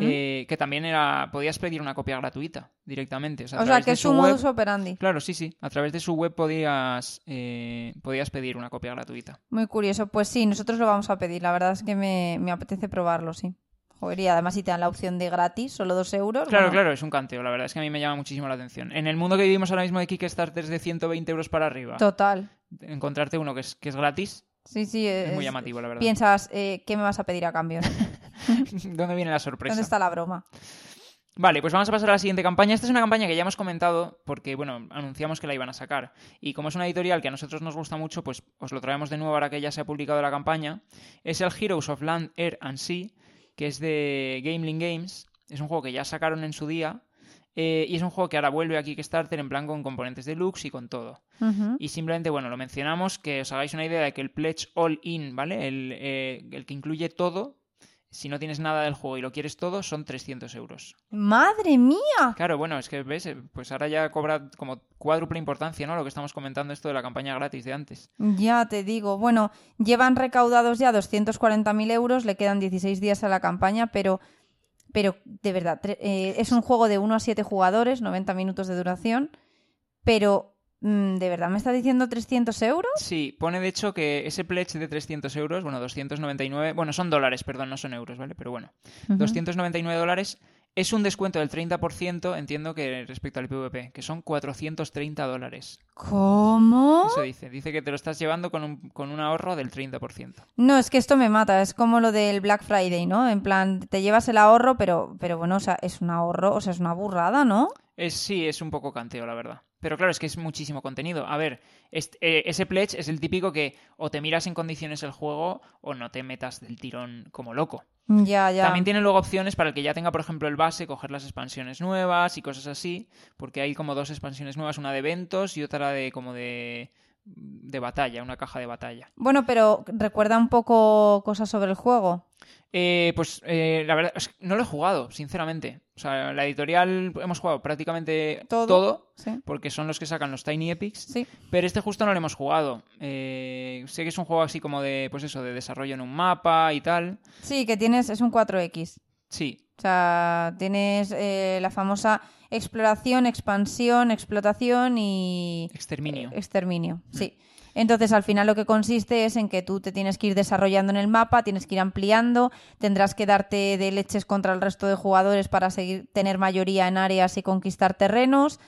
eh, que también era. Podías pedir una copia gratuita directamente. O sea, o que es su un modus operandi. Claro, sí, sí. A través de su web podías, eh, podías pedir una copia gratuita. Muy curioso. Pues sí, nosotros lo vamos a pedir. La verdad es que me, me apetece probarlo, sí. Joder, y además si te dan la opción de gratis, solo dos euros. Claro, bueno, claro, es un canteo. La verdad es que a mí me llama muchísimo la atención. En el mundo que vivimos ahora mismo de Kickstarters de 120 euros para arriba, Total. encontrarte uno que es, que es gratis Sí, sí. es, muy llamativo, la verdad. Piensas, eh, ¿qué me vas a pedir a cambio? ¿Dónde viene la sorpresa? ¿Dónde está la broma? Vale, pues vamos a pasar a la siguiente campaña. Esta es una campaña que ya hemos comentado porque, bueno, anunciamos que la iban a sacar. Y como es una editorial que a nosotros nos gusta mucho, pues os lo traemos de nuevo ahora que ya se ha publicado la campaña. Es el Heroes of Land, Air and Sea, que es de Gameling Games. Es un juego que ya sacaron en su día. eh, y es un juego que ahora vuelve a Kickstarter en plan con componentes deluxe y con todo. Y simplemente, bueno, lo mencionamos, que os hagáis una idea de que el Pledge All In, ¿vale? El, eh, el que incluye todo, si no tienes nada del juego y lo quieres todo, son 300 euros. ¡Madre mía! Claro, bueno, es que ves, Eh, pues ahora ya cobra como cuádruple importancia, ¿no? Lo que estamos comentando esto de la campaña gratis de antes. Ya te digo. Bueno, llevan recaudados ya 240.000 euros, le quedan 16 días a la campaña, pero, pero de verdad, eh, es un juego de 1 a 7 jugadores, 90 minutos de duración, pero ¿de verdad me está diciendo 300 euros? Sí, pone de hecho que ese pledge de 300 euros, bueno, 299, bueno, son dólares, perdón, no son euros, ¿vale? Pero bueno, Ujú. 299 dólares es un descuento del 30%, entiendo que respecto al PvP, que son 430 dólares. ¿Cómo? Eso dice, dice que te lo estás llevando con un, con un ahorro del 30%. No, es que esto me mata, es como lo del Black Friday, ¿no? En plan, te llevas el ahorro, pero, pero bueno, o sea, es un ahorro, o sea, es una burrada, ¿no? Es, sí, es un poco canteo, la verdad. Pero claro, es que es muchísimo contenido. A ver, est- eh, ese pledge es el típico que o te miras en condiciones el juego o no te metas del tirón como loco. Ya, ya. También tiene luego opciones para el que ya tenga, por ejemplo, el base, coger las expansiones nuevas y cosas así, porque hay como dos expansiones nuevas, una de eventos y otra de como de, de batalla, una caja de batalla. Bueno, pero recuerda un poco cosas sobre el juego. Eh, pues eh, la verdad, es que no lo he jugado, sinceramente. O sea, la editorial hemos jugado prácticamente Todo. todo Sí, porque son los que sacan los Tiny Epics. sí. Pero este justo no lo hemos jugado. Eh, sé que es un juego así como de, pues eso, de desarrollo en un mapa y tal. Sí, que tienes, es un 4X. Sí, O sea, tienes eh, la famosa exploración, expansión, explotación y exterminio. eh, exterminio. Sí. Entonces, al final lo que consiste es en que tú te tienes que ir desarrollando en el mapa, tienes que ir ampliando, tendrás que darte de leches contra el resto de jugadores para seguir tener mayoría en áreas y conquistar terrenos.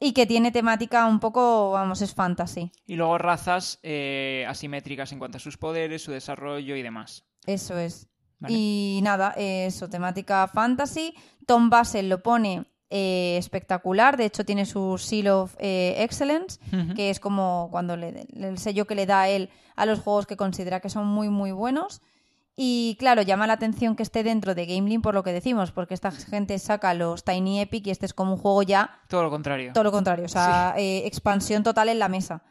Y que tiene temática un poco, vamos, es fantasy. Y luego razas eh, asimétricas en cuanto a sus poderes, su desarrollo y demás. Eso es. Vale. Y nada, eso, temática fantasy. Tom Basel lo pone eh, espectacular. De hecho, tiene su Seal of eh, Excellence, que es como cuando le, el sello que le da él a los juegos que considera que son muy, muy buenos. Y claro, llama la atención que esté dentro de Gamelin por lo que decimos, porque esta gente saca los Tiny Epic y este es como un juego ya Todo lo contrario. todo lo contrario, o sea, eh, expansión total en la mesa.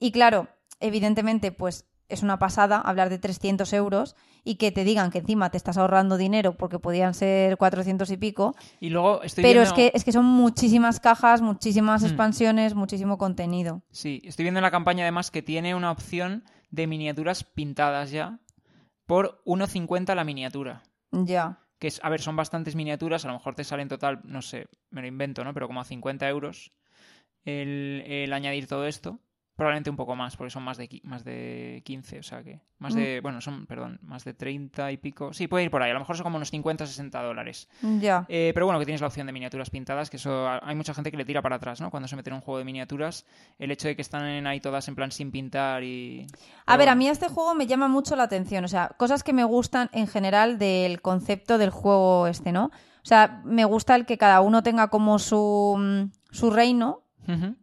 Y claro, evidentemente, pues es una pasada hablar de 300 euros y que te digan que encima te estás ahorrando dinero porque podían ser 400 y pico, Y luego estoy pero viendo... es, que, es que son muchísimas cajas, muchísimas Hmm. expansiones, muchísimo contenido. Sí, estoy viendo en la campaña además que tiene una opción de miniaturas pintadas ya por 1,50 la miniatura. Ya. Que es, a ver, son bastantes miniaturas, a lo mejor te sale en total, no sé, me lo invento, ¿no? Pero como a 50 euros el, el añadir todo esto. Probablemente un poco más, porque son más de, más de 15, o sea que. Más de. Bueno, son, perdón, más de 30 y pico. Sí, puede ir por ahí, a lo mejor son como unos 50, 60 dólares. Ya. Eh, pero bueno, que tienes la opción de miniaturas pintadas, que eso hay mucha gente que le tira para atrás, ¿no? Cuando se mete en un juego de miniaturas, el hecho de que están ahí todas en plan sin pintar y... A Pero ver, a mí este juego me llama mucho la atención, o sea, cosas que me gustan en general del concepto del juego este, ¿no? O sea, me gusta el que cada uno tenga como su, mm, su reino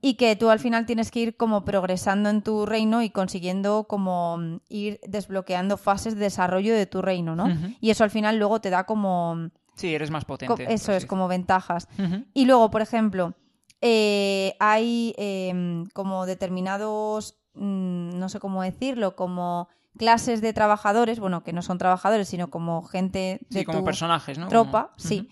Y que tú al final tienes que ir como progresando en tu reino y consiguiendo como mm, ir desbloqueando fases de desarrollo de tu reino, ¿no? Y eso al final luego te da como... Sí, eres más co- potente. por eso es, como ventajas. Y luego, por ejemplo, eh, hay eh, como determinados, mm, no sé cómo decirlo, como clases de trabajadores, bueno, que no son trabajadores, sino como gente de Sí, como tu personajes, ¿no? tropa, Como- sí.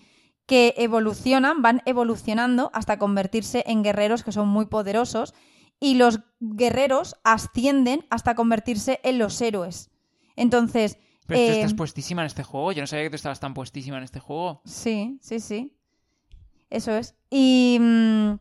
Que evolucionan, van evolucionando hasta convertirse en guerreros que son muy poderosos y los guerreros ascienden hasta convertirse en los héroes. Entonces, Pero tú eh, estás puestísima en este juego. Yo no sabía que tú estabas tan puestísima en este juego. Sí, sí, sí. Eso es. Y mm,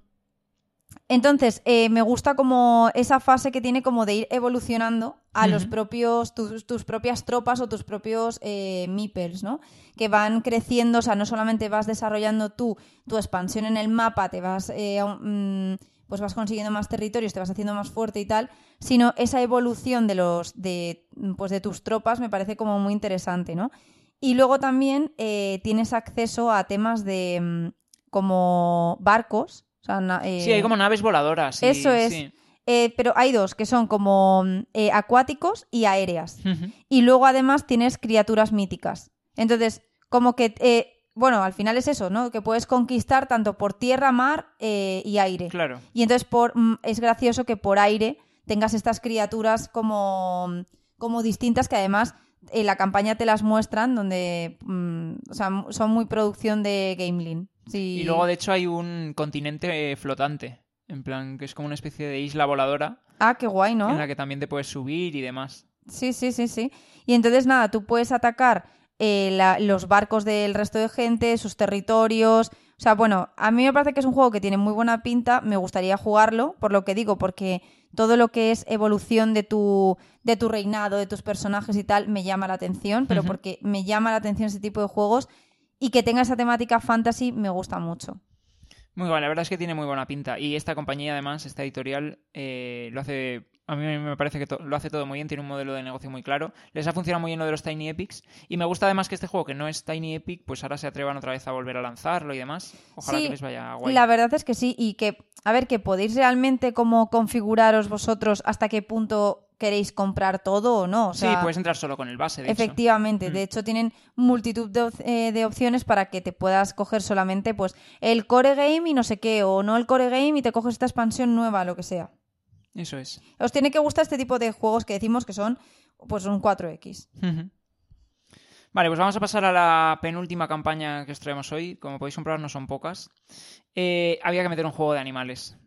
entonces, eh, me gusta como esa fase que tiene como de ir evolucionando a los propios, tus, tus propias tropas o tus propios eh, meeples, ¿no? Que van creciendo, o sea, no solamente vas desarrollando tú tu expansión en el mapa, te vas, eh, mm, pues vas consiguiendo más territorios, te vas haciendo más fuerte y tal, sino esa evolución de los, de, pues de tus tropas me parece como muy interesante, ¿no? Y luego también eh, tienes acceso a temas de mm, como barcos. O sea, na- eh, Sí, hay como naves voladoras. y- Eso es. sí. eh, pero hay dos que son como eh, acuáticos y aéreas. Y luego además tienes criaturas míticas. Entonces, como que, bueno, al final es eso, ¿no? Que puedes conquistar tanto por tierra, mar eh, y aire. Claro. Y entonces por, mm, es gracioso que por aire tengas estas criaturas como, como distintas que además en la campaña te las muestran donde mm, o sea, son muy producción de Gamelin. Sí. Y luego, de hecho, hay un continente eh, flotante. En plan, que es como una especie de isla voladora Ah, qué guay, ¿no? en la que también te puedes subir y demás. Sí, sí, sí, sí. Y entonces nada, tú puedes atacar eh, la- los barcos del resto de gente, sus territorios. O sea, bueno, a mí me parece que es un juego que tiene muy buena pinta, me gustaría jugarlo, por lo que digo, porque todo lo que es evolución de tu, de tu reinado, de tus personajes y tal, me llama la atención, pero porque me llama la atención ese tipo de juegos y que tenga esa temática fantasy me gusta mucho. Muy bueno, la verdad es que tiene muy buena pinta. Y esta compañía, además, esta editorial, eh, lo hace. A mí me parece que lo hace todo muy bien, tiene un modelo de negocio muy claro. Les ha funcionado muy bien lo de los Tiny Epics. Y me gusta además que este juego, que no es Tiny Epic, pues ahora se atrevan otra vez a volver a lanzarlo y demás. Ojalá Sí, que les vaya guay. La verdad es que sí, y que, a ver, que podéis realmente como configuraros vosotros hasta qué punto queréis comprar todo o no. O sí, puedes entrar solo con el base, de hecho. Efectivamente, Mm. de hecho tienen multitud de, op- eh, de opciones para que te puedas coger solamente pues el core game y no sé qué, o no el core game y te coges esta expansión nueva, lo que sea. Eso es. Os tiene que gustar este tipo de juegos que decimos que son pues un 4X. Ujú. Vale, pues vamos a pasar a la penúltima campaña que os traemos hoy. Como podéis comprobar, no son pocas. Eh, había que meter un juego de animales.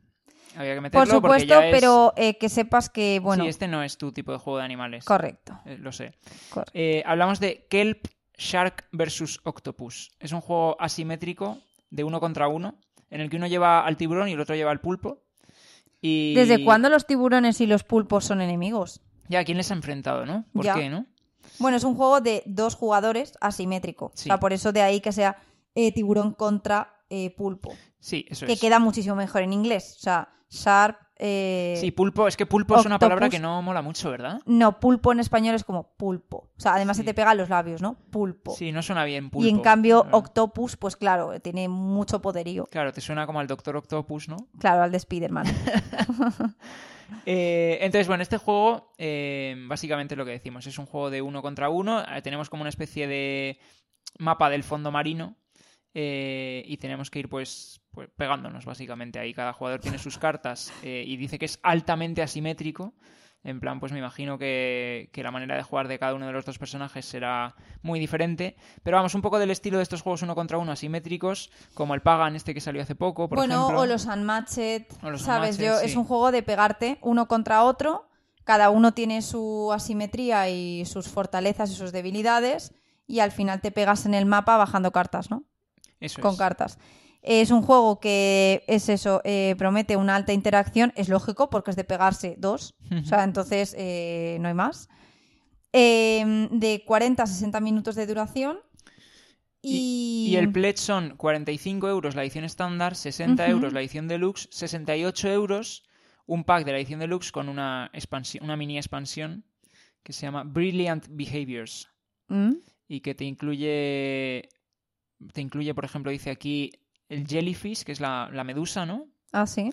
Había que meterlo Por supuesto, ya es- pero eh, que sepas que, bueno, Sí, este no es tu tipo de juego de animales. correcto. Eh, lo sé. correcto. Hablamos de Kelp Shark vs. Octopus. Es un juego asimétrico de uno contra uno, en el que uno lleva al tiburón y el otro lleva al pulpo. Y... ¿Desde cuándo los tiburones y los pulpos son enemigos? Ya, ¿quién les ha enfrentado, no? ¿Por Ya. qué, no? Bueno, es un juego de dos jugadores asimétrico. Sí. O sea, por eso de ahí que sea eh, tiburón contra eh, pulpo. Sí, eso que es. queda muchísimo mejor en inglés. O sea, Sharp eh, Sí, pulpo, es que pulpo es una palabra que no mola mucho, ¿verdad? No, pulpo en español es como pulpo. O sea, además se te pega a los labios, ¿no? Pulpo. Sí, no suena bien pulpo. y en cambio, octopus, pues claro, tiene mucho poderío. Claro, te suena como al Doctor Octopus, ¿no? Claro, al de Spider-Man. Eh, entonces, bueno, este juego, eh, básicamente lo que decimos, es un juego de uno contra uno. Tenemos como una especie de mapa del fondo marino y tenemos que ir, pues, pues, pegándonos, básicamente. Ahí cada jugador tiene sus cartas eh, y dice que es altamente asimétrico. En plan, pues me imagino que, que la manera de jugar de cada uno de los dos personajes será muy diferente. Pero vamos, un poco del estilo de estos juegos uno contra uno asimétricos, como el Pagan este que salió hace poco, por bueno, ejemplo. o los Unmatched, O los ¿sabes? Unmatched, Yo, sí. Es un juego de pegarte uno contra otro. Cada uno tiene su asimetría y sus fortalezas y sus debilidades. Y al final te pegas en el mapa bajando cartas, ¿no? Eso con es. cartas. Es un juego que es eso, eh, promete una alta interacción, es lógico porque es de pegarse dos, o sea, entonces eh, no hay más. Eh, de 40 a 60 minutos de duración. Y, Y el pledge son 45 euros la edición estándar, 60 Ujú. euros la edición deluxe, 68 euros un pack de la edición deluxe con una, expansión, una mini expansión que se llama Brilliant Behaviors ¿Mm? y que te incluye, te incluye, por ejemplo, dice aquí el jellyfish, que es la, la medusa, ¿no? Ah, sí.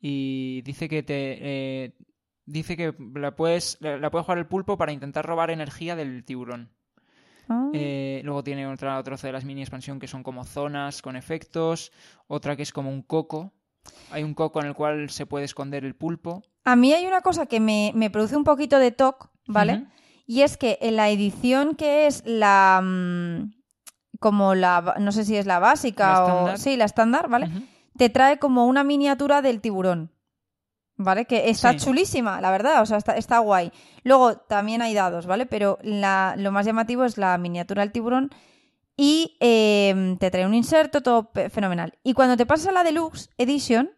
Y dice que te eh, dice que la puedes la, la puede jugar el pulpo para intentar robar energía del tiburón. Ah. Eh, luego tiene otra trozo de las mini expansión que son como zonas con efectos, otra que es como un coco. Hay un coco en el cual se puede esconder el pulpo. A mí hay una cosa que me, me produce un poquito de toque, ¿vale? Y es que en la edición que es la... mm, como la... No sé si es la básica La o... Sí, la estándar, ¿vale? Te trae como una miniatura del tiburón. ¿Vale? Que está Sí. chulísima, la verdad, o sea, está, está guay. Luego también hay dados, ¿vale? Pero la- lo más llamativo es la miniatura del tiburón y eh, te trae un inserto, todo fenomenal. Y cuando te pasas a la Deluxe Edition,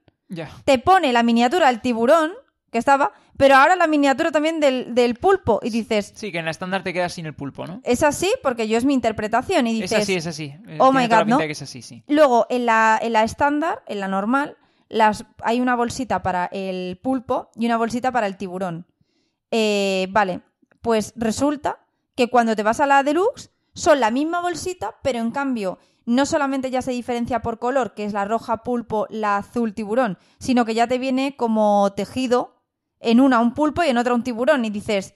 te pone la miniatura del tiburón, que estaba, pero ahora la miniatura también del, del pulpo. Y dices, Sí, que en la estándar te quedas sin el pulpo, ¿no? es así, porque yo es mi interpretación. Y Es dices, así, es así. Eh, "Oh tiene my God", ¿no? de que es así, sí. Luego, en la, en la estándar, en la normal, las, hay una bolsita para el pulpo y una bolsita para el tiburón. Eh, vale, pues resulta que cuando te vas a la deluxe son la misma bolsita, pero en cambio no solamente ya se diferencia por color, que es la roja pulpo, la azul tiburón, sino que ya te viene como tejido en una un pulpo y en otra un tiburón. Y dices,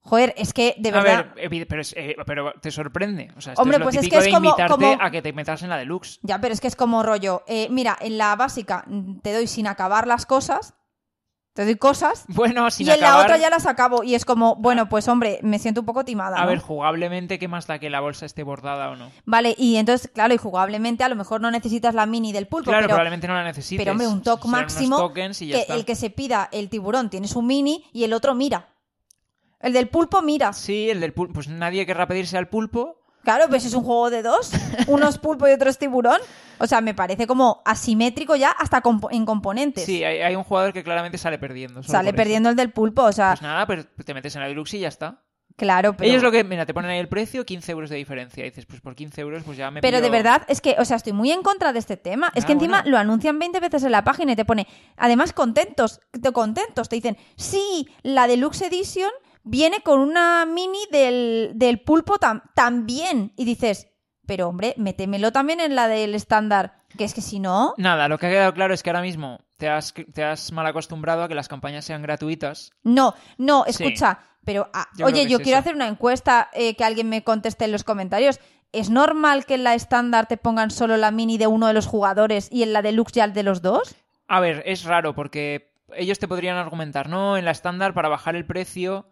joder, es que de verdad... A ver, pero, es- eh, pero te sorprende. O sea, esto Hombre, es lo pues es que es de como- invitarte como- a que te metas en la deluxe. Ya, pero es que es como rollo. eh, mira, en la básica mm, te doy sin acabar las cosas. Te doy cosas. Bueno, sin y en acabar... la otra ya las acabo. Y es como, bueno, pues hombre, me siento un poco timada. A ¿no? ver, jugablemente, ¿qué más da que la bolsa esté bordada o no? Vale, y entonces, claro, y jugablemente a lo mejor no necesitas la mini del pulpo, Claro, pero, probablemente no la necesites. pero hombre, un toque máximo tokens y ya que está. el que se pida el tiburón tiene su mini y el otro mira. El del pulpo mira. Sí, el del pulpo. Pues nadie querrá pedirse al pulpo. Claro, pues es un juego de dos. Unos pulpo y otros tiburón. O sea, me parece como asimétrico ya hasta compo- en componentes. Sí, hay, hay un jugador que claramente sale perdiendo. Sale eso. perdiendo el del pulpo, o sea, Pues nada, pero te metes en la deluxe y ya está. claro, pero... Ellos lo que, mira, te ponen ahí el precio, 15 euros de diferencia. Y dices, pues por 15 euros, pues ya me Pero pillo- de verdad, es que, o sea, estoy muy en contra de este tema. es Ah, que encima bueno. lo anuncian 20 veces en la página y te pone, además, contentos, te contentos. Te dicen, sí, la Deluxe Edition viene con una mini del, del pulpo tam- también. Y dices, pero hombre, métemelo también en la del estándar. Que es que si no. Nada, lo que ha quedado claro es que ahora mismo te has, te has mal acostumbrado a que las campañas sean gratuitas. No, no, Sí. escucha. Pero, ah, Yo oye, yo es quiero eso. hacer una encuesta eh, que alguien me conteste en los comentarios. ¿Es normal que en la estándar te pongan solo la mini de uno de los jugadores y en la deluxe ya el de los dos? A ver, es raro porque ellos te podrían argumentar, no, en la estándar para bajar el precio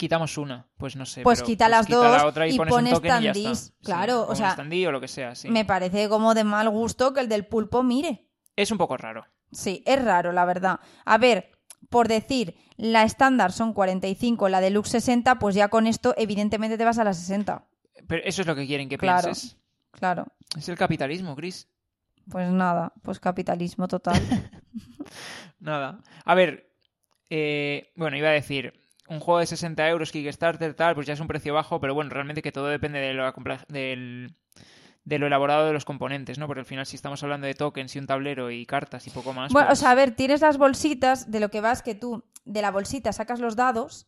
quitamos una. Pues no sé. Pues pero, quita las quita dos la otra y, y pones un pones y ya. Sí, claro, o sea, standee o lo que sea, sí. Me parece como de mal gusto que el del pulpo mire. Es un poco raro. Sí, es raro, la verdad. A ver, por decir, la estándar son 45, la deluxe 60, pues ya con esto evidentemente te vas a la 60. Pero eso es lo que quieren que Claro. pienses. Claro. Es el capitalismo, Chris. Pues nada, pues capitalismo total. Nada. A ver, eh, bueno, iba a decir, un juego de 60 euros Kickstarter, tal, pues ya es un precio bajo, pero bueno, realmente que todo depende de compla- del, de lo elaborado de los componentes, ¿no? Porque al final si estamos hablando de tokens y un tablero y cartas y poco más... Bueno, pues- o sea, a ver, tienes las bolsitas, de lo que vas que tú de la bolsita sacas los dados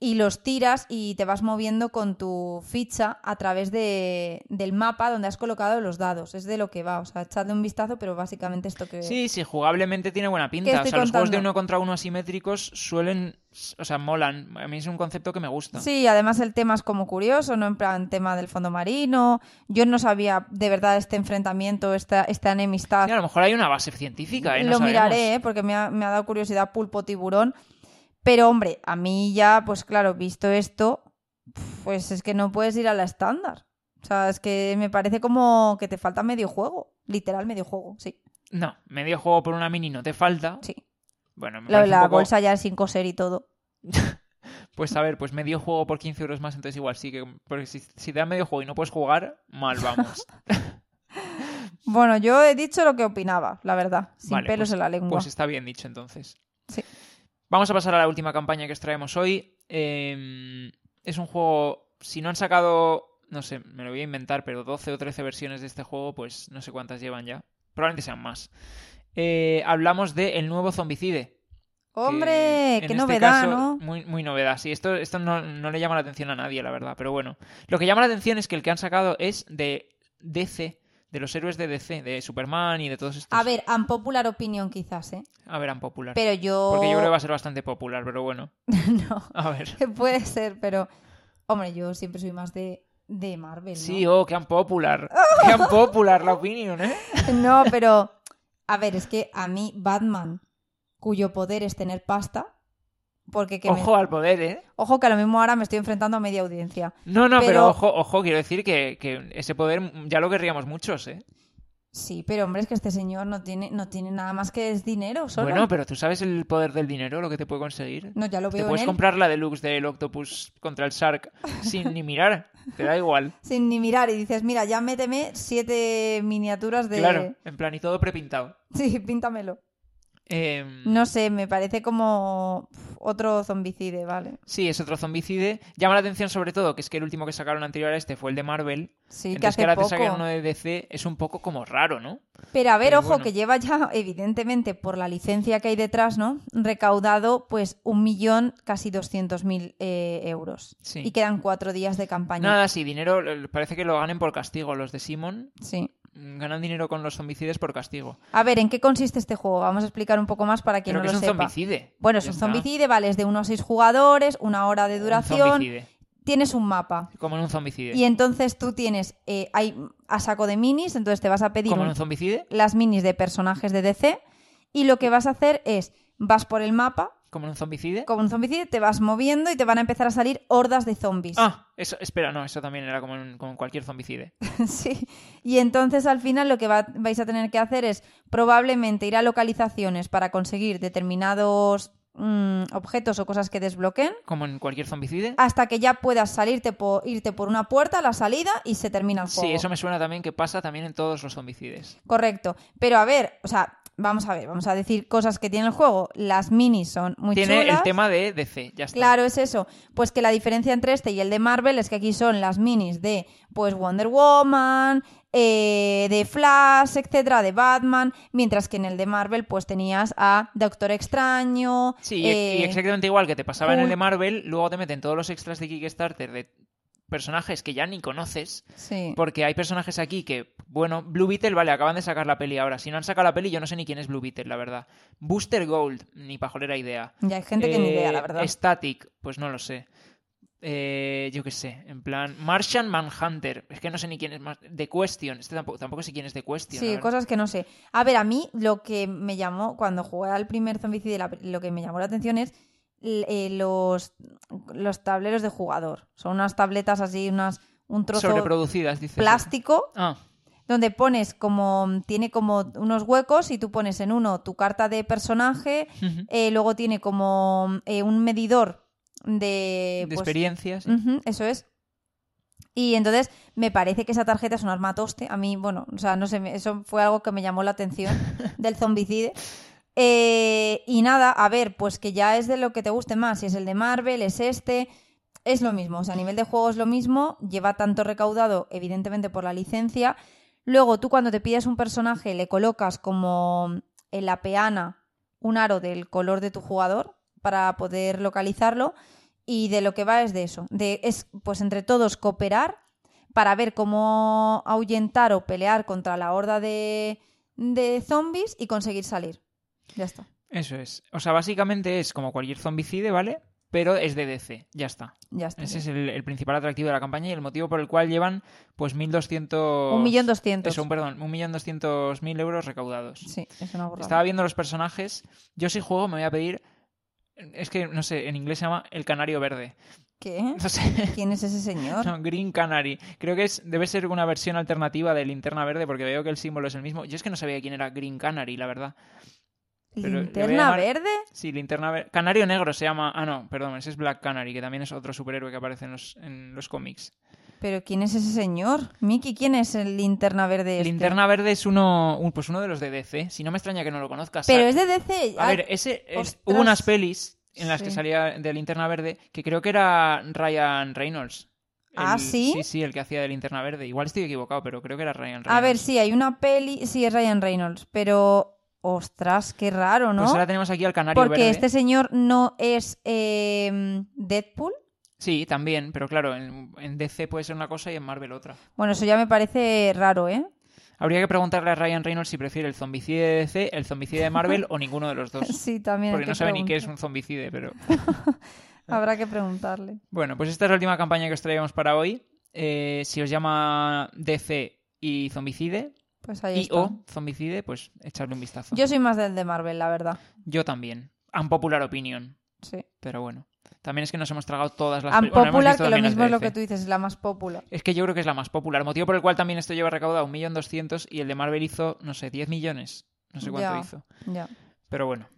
y los tiras y te vas moviendo con tu ficha a través de, del mapa donde has colocado los dados. Es de lo que va, o sea, echadle un vistazo, pero básicamente esto que... Sí, sí, jugablemente tiene buena pinta. ¿Qué O sea, los juegos de uno contra uno asimétricos suelen... O sea, molan. A mí es un concepto que me gusta. Sí, además el tema es como curioso, ¿no? En plan, tema del fondo marino. Yo no sabía de verdad este enfrentamiento, esta, esta enemistad. Sí, a lo mejor hay una base científica, ¿eh? No Lo sabemos. miraré, ¿eh? porque me ha, me ha dado curiosidad pulpo tiburón. Pero hombre, a mí ya, pues claro, visto esto, pues es que no puedes ir a la estándar. O sea, es que me parece como que te falta medio juego. Literal medio juego, sí. No, medio juego por una mini no te falta. sí. Bueno, me un la poco- bolsa ya sin coser y todo. Pues a ver, pues medio juego por 15 euros más, entonces igual sí que... Porque si, si te dan medio juego y no puedes jugar, mal vamos. Bueno, yo he dicho lo que opinaba, la verdad. Sin Vale, pelos pues- en la lengua. Pues está bien dicho entonces. Sí. Vamos a pasar a la última campaña que os traemos hoy. Eh, es un juego, si no han sacado, no sé, me lo voy a inventar, pero 12 o 13 versiones de este juego, pues no sé cuántas llevan ya. Probablemente sean más. Eh, hablamos de el nuevo Zombicide. ¡Hombre! ¡Qué este novedad, caso, ¿no? Muy, muy novedad. Sí, esto, esto no, no le llama la atención a nadie, la verdad. Pero bueno, lo que llama la atención es que el que han sacado es de DC, de los héroes de DC, de Superman y de todos estos. A ver, unpopular opinion quizás, ¿eh? A ver, popular. Pero yo... Porque yo creo que va a ser bastante popular, pero bueno. no. A ver. Puede ser, pero. Hombre, yo siempre soy más de, de Marvel. ¿no? Sí, oh, qué popular. Qué popular la opinión, ¿eh? No, pero. A ver, es que a mí, Batman, cuyo poder es tener pasta. Porque que me- Ojo al poder, ¿eh? Ojo que a lo mismo ahora me estoy enfrentando a media audiencia. No, no, pero, Pero- ojo, ojo, quiero decir que, que ese poder ya lo querríamos muchos, ¿eh? Sí, pero hombre, es que este señor no tiene, no tiene nada más que es dinero solo. Bueno, pero tú sabes el poder del dinero, lo que te puede conseguir. No, ya lo Te veo en puedes él. comprar la deluxe del Octopus contra el Shark sin ni mirar. Te da igual. Sin ni mirar y dices, mira, ya méteme siete miniaturas de... Claro, en plan, y todo prepintado. Sí, píntamelo. Em, No sé, me parece como otro zombicide, ¿vale? Sí, es otro zombicide. Llama la atención sobre todo que es que el último que sacaron anterior a este fue el de Marvel. Sí, que Entonces hace que ahora te poco. saquen uno de DC es un poco como raro, ¿no? Pero a ver, Pero ojo, bueno. que lleva ya, evidentemente, por la licencia que hay detrás, ¿no? Recaudado, pues, un millón, casi doscientos mil eh, euros. Sí. Y quedan cuatro días de campaña. Nada, sí, dinero parece que lo ganen por castigo. Los de Simon Sí. Ganan dinero con los zombicides por castigo. A ver, ¿en qué consiste este juego? Vamos a explicar un poco más para quien Creo no que es lo un sepa. zombicide. Bueno, es un zombicide, vale, es de unos seis jugadores, una hora de Un duración, zombicide. tienes un mapa. Como en un zombicide. Y entonces tú tienes, eh, hay a saco de minis, entonces te vas a pedir Como en un- un zombicide. las minis de personajes de DC y lo que vas a hacer es, vas por el mapa, Como en un zombicide. como un zombicide, te vas moviendo y te van a empezar a salir hordas de zombies. Ah, eso, espera, no, eso también era como en, como en cualquier zombicide. sí. Y entonces al final lo que va- vais a tener que hacer es probablemente ir a localizaciones para conseguir determinados mm, objetos o cosas que desbloqueen Como en cualquier zombicide. hasta que ya puedas salirte po- irte por una puerta la salida y se termina el juego. Sí, eso me suena también que pasa también en todos los zombicides. Correcto. Pero a ver, o sea, vamos a ver, vamos a decir cosas que tiene el juego. Las minis son muy Tiene chulas. el tema de DC, ya está. Claro, es eso. Pues que la diferencia entre este y el de Marvel es que aquí son las minis de pues Wonder Woman, eh, de Flash, etcétera, de Batman, mientras que en el de Marvel pues tenías a Doctor Extraño. Sí, y- eh, y exactamente igual que te pasaba en el de. Marvel, luego te meten todos los extras de Kickstarter de personajes que ya ni conoces. Sí. Porque hay personajes aquí que, bueno, Blue Beetle, vale, acaban de sacar la peli ahora. Si no han sacado la peli, yo no sé ni quién es Blue Beetle, la verdad. Booster Gold, ni pajolera idea. Ya hay gente que ni idea, Eh, la verdad. Static, pues no lo sé. Eh, yo qué sé, en plan, Martian Manhunter, es que no sé ni quién es más. The Question, este tampoco, tampoco sé quién es The Question. Sí, cosas que no sé. A ver, a mí lo que me llamó, cuando jugué al primer zombicide, lo que me llamó la atención es eh, los, los tableros de jugador. Son unas tabletas así, unas un trozo Sobreproducidas, dices. plástico Ah, donde pones como tiene como unos huecos y tú pones en uno tu carta de personaje, eh, luego tiene como eh, un medidor de, de pues, experiencias. eso es. Y entonces me parece que esa tarjeta es un armatoste. A mí, bueno, o sea, no sé, eso fue algo que me llamó la atención del zombicide. Eh, y nada, a ver, pues que ya es de lo que te guste más. Si es el de Marvel, es este. es lo mismo, o sea, a nivel de juego es lo mismo, lleva tanto recaudado, evidentemente por la licencia. Luego tú cuando te pides un personaje le colocas como en la peana un aro del color de tu jugador para poder localizarlo y de lo que va es de eso, de es pues entre todos cooperar para ver cómo ahuyentar o pelear contra la horda de, de zombies y conseguir salir. Ya está. Eso es. O sea, básicamente es como cualquier zombicide, ¿vale? Pero es de DC, ya está. Ya está. Ese es el, el principal atractivo de la campaña y el motivo por el cual llevan pues 1.200... Un millón doscientos. Eso, un, perdón, 1.200.000 euros recaudados. Sí, es una burrada. Estaba viendo los personajes. Yo si juego me voy a pedir... Es que, no sé, en inglés se llama el canario verde. ¿Qué? No sé. ¿Quién es ese señor? No, Green Canary. Creo que es debe ser una versión alternativa de linterna verde porque veo que el símbolo es el mismo. Yo es que no sabía quién era Green Canary, la verdad. Pero ¿Linterna llamar- verde? Sí, linterna verde. Canario negro se llama. Ah, no, perdón, ese es Black Canary, que también es otro superhéroe que aparece en los, en los cómics. ¿Pero quién es ese señor? Miki, ¿quién es el linterna verde este? Linterna verde es uno, un- pues uno de los de DC. Si no me extraña que no lo conozcas. Pero es de DC. A Ah, ver, ese es- hubo unas pelis en las que salía de linterna verde que creo que era Ryan Reynolds. Ah, ¿sí? Sí, sí, el que hacía de linterna verde. Igual estoy equivocado, pero creo que era Ryan Reynolds. A ver, sí, hay una peli. Sí, es Ryan Reynolds. Pero. Ostras, qué raro, ¿no? Pues ahora tenemos aquí al canario Porque verde. este señor no es eh, Deadpool. Sí, también, pero claro, en, en DC puede ser una cosa y en Marvel otra. Bueno, eso ya me parece raro, ¿eh? Habría que preguntarle a Ryan Reynolds si prefiere el zombicide de DC, el zombicide de Marvel o ninguno de los dos. Sí, también. Porque que no sabe ni qué es un zombicide, pero... Habrá que preguntarle. Bueno, pues esta es la última campaña que os traíamos para hoy. Eh, si os llama DC y zombicide, Pues ahí y está. o zombicide, pues echarle un vistazo. Yo soy más del de Marvel, la verdad. Yo también. Unpopular opinion. Sí. Pero bueno. También es que nos hemos tragado todas las... bueno, Unpopular, que lo mismo es lo que tú dices, es la más popular. Es que yo creo que es la más popular. Motivo por el cual también esto lleva recaudado 1.200.000 y el de Marvel hizo, no sé, 10 millones. No sé cuánto Ya. hizo. Ya. Pero bueno.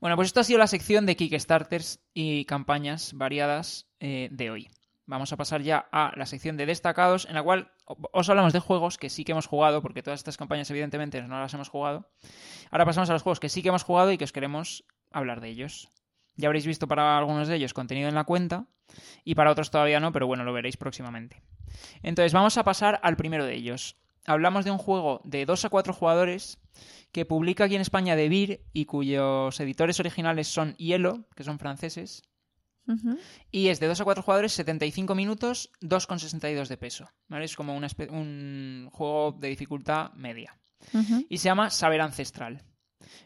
Bueno, pues esto ha sido la sección de Kickstarters y campañas variadas eh, de hoy. Vamos a pasar ya a la sección de destacados, en la cual os hablamos de juegos que sí que hemos jugado, porque todas estas campañas evidentemente no las hemos jugado. Ahora pasamos a los juegos que sí que hemos jugado y que os queremos hablar de ellos. Ya habréis visto para algunos de ellos contenido en la cuenta y para otros todavía no, pero bueno, lo veréis próximamente. Entonces vamos a pasar al primero de ellos. Hablamos de un juego de 2 a 4 jugadores que publica aquí en España De Beer y cuyos editores originales son Hielo, que son franceses, Y es de 2 a 4 jugadores, 75 minutos, 2,62 de peso. ¿vale? Es como un juego de dificultad media. Y se llama Saber Ancestral.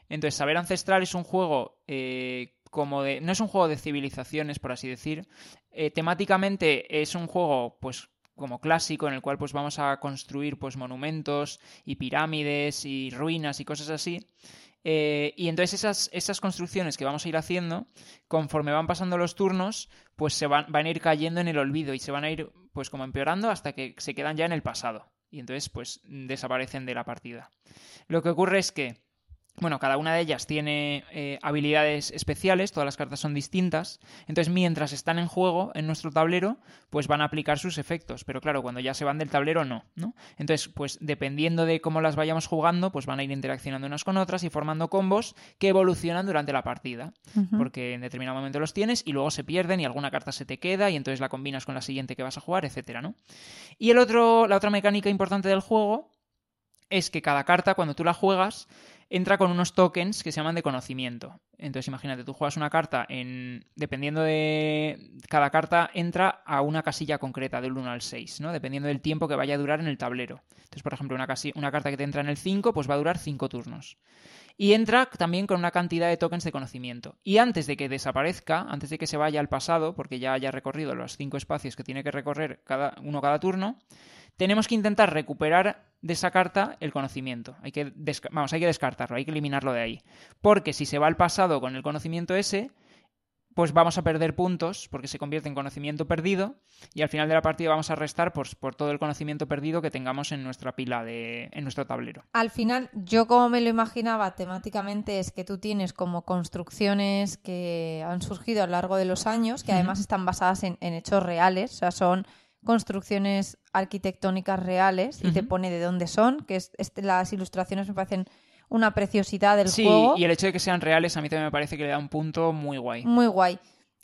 Entonces, Saber Ancestral es un juego eh, como de. No es un juego de civilizaciones, por así decir. Eh, temáticamente es un juego, pues como clásico en el cual pues vamos a construir pues monumentos y pirámides y ruinas y cosas así Eh, y entonces esas, esas construcciones que vamos a ir haciendo conforme van pasando los turnos pues se van, van a ir cayendo en el olvido y se van a ir pues como empeorando hasta que se quedan ya en el pasado. Y entonces pues desaparecen de la partida. Lo que ocurre es que bueno, cada una de ellas tiene eh, habilidades especiales, todas las cartas son distintas. Entonces, mientras están en juego en nuestro tablero, pues van a aplicar sus efectos. Pero claro, cuando ya se van del tablero, no, ¿no? Entonces, pues dependiendo de cómo las vayamos jugando, pues van a ir interaccionando unas con otras y formando combos que evolucionan durante la partida. Porque en determinado momento los tienes y luego se pierden y alguna carta se te queda y entonces la combinas con la siguiente que vas a jugar, etcétera, ¿no? Y el otro, la otra mecánica importante del juego es que cada carta, cuando tú la juegas, entra con unos tokens que se llaman de conocimiento. Entonces, imagínate, tú juegas una carta en. Dependiendo de. Cada carta entra a una casilla concreta, del 1 al 6, ¿no? Dependiendo del tiempo que vaya a durar en el tablero. Entonces, por ejemplo, una, carta que te entra en el 5, pues va a durar 5 turnos. Y entra también con una cantidad de tokens de conocimiento. Y antes de que desaparezca, antes de que se vaya al pasado, porque ya haya recorrido los 5 espacios que tiene que recorrer cada, uno cada turno, tenemos que intentar recuperar de esa carta el conocimiento. Hay que, vamos, hay que descartarlo, hay que eliminarlo de ahí. Porque si se va al pasado con el conocimiento ese, pues vamos a perder puntos porque se convierte en conocimiento perdido y al final de la partida vamos a restar por, por todo el conocimiento perdido que tengamos en nuestra pila de en nuestro tablero. Al final, yo como me lo imaginaba temáticamente es que tú tienes como construcciones que han surgido a lo largo de los años, que además están basadas en, en hechos reales, o sea, son construcciones arquitectónicas reales y te pone de dónde son, que es, las ilustraciones me parecen una preciosidad del sí, juego. y el hecho de que sean reales a mí también me parece que le da un punto muy guay. Muy guay.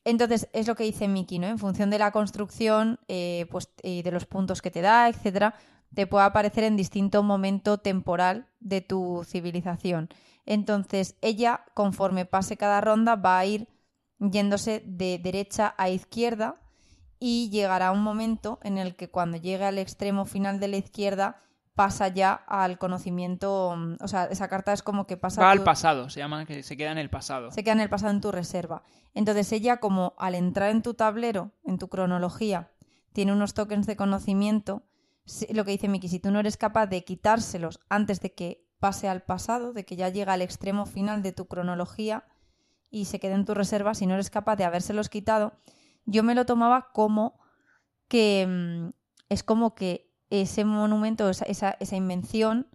entonces, es lo que dice Miki, ¿no? En función de la construcción, eh, pues, y de los puntos que te da, etcétera, te puede aparecer en distinto momento temporal de tu civilización. Entonces, ella, conforme pase cada ronda, va a ir yéndose de derecha a izquierda y llegará un momento en el que cuando llegue al extremo final de la izquierda pasa ya al conocimiento, o sea, esa carta es como que pasa... Va tu- al pasado, se llama que se queda en el pasado. se queda en el pasado en tu reserva. Entonces ella, como al entrar en tu tablero, en tu cronología, tiene unos tokens de conocimiento, lo que dice Miki, si tú no eres capaz de quitárselos antes de que pase al pasado, de que ya llega al extremo final de tu cronología y se quede en tu reserva, si no eres capaz de habérselos quitado, yo me lo tomaba como que mm, es como que ese monumento, esa, esa, esa invención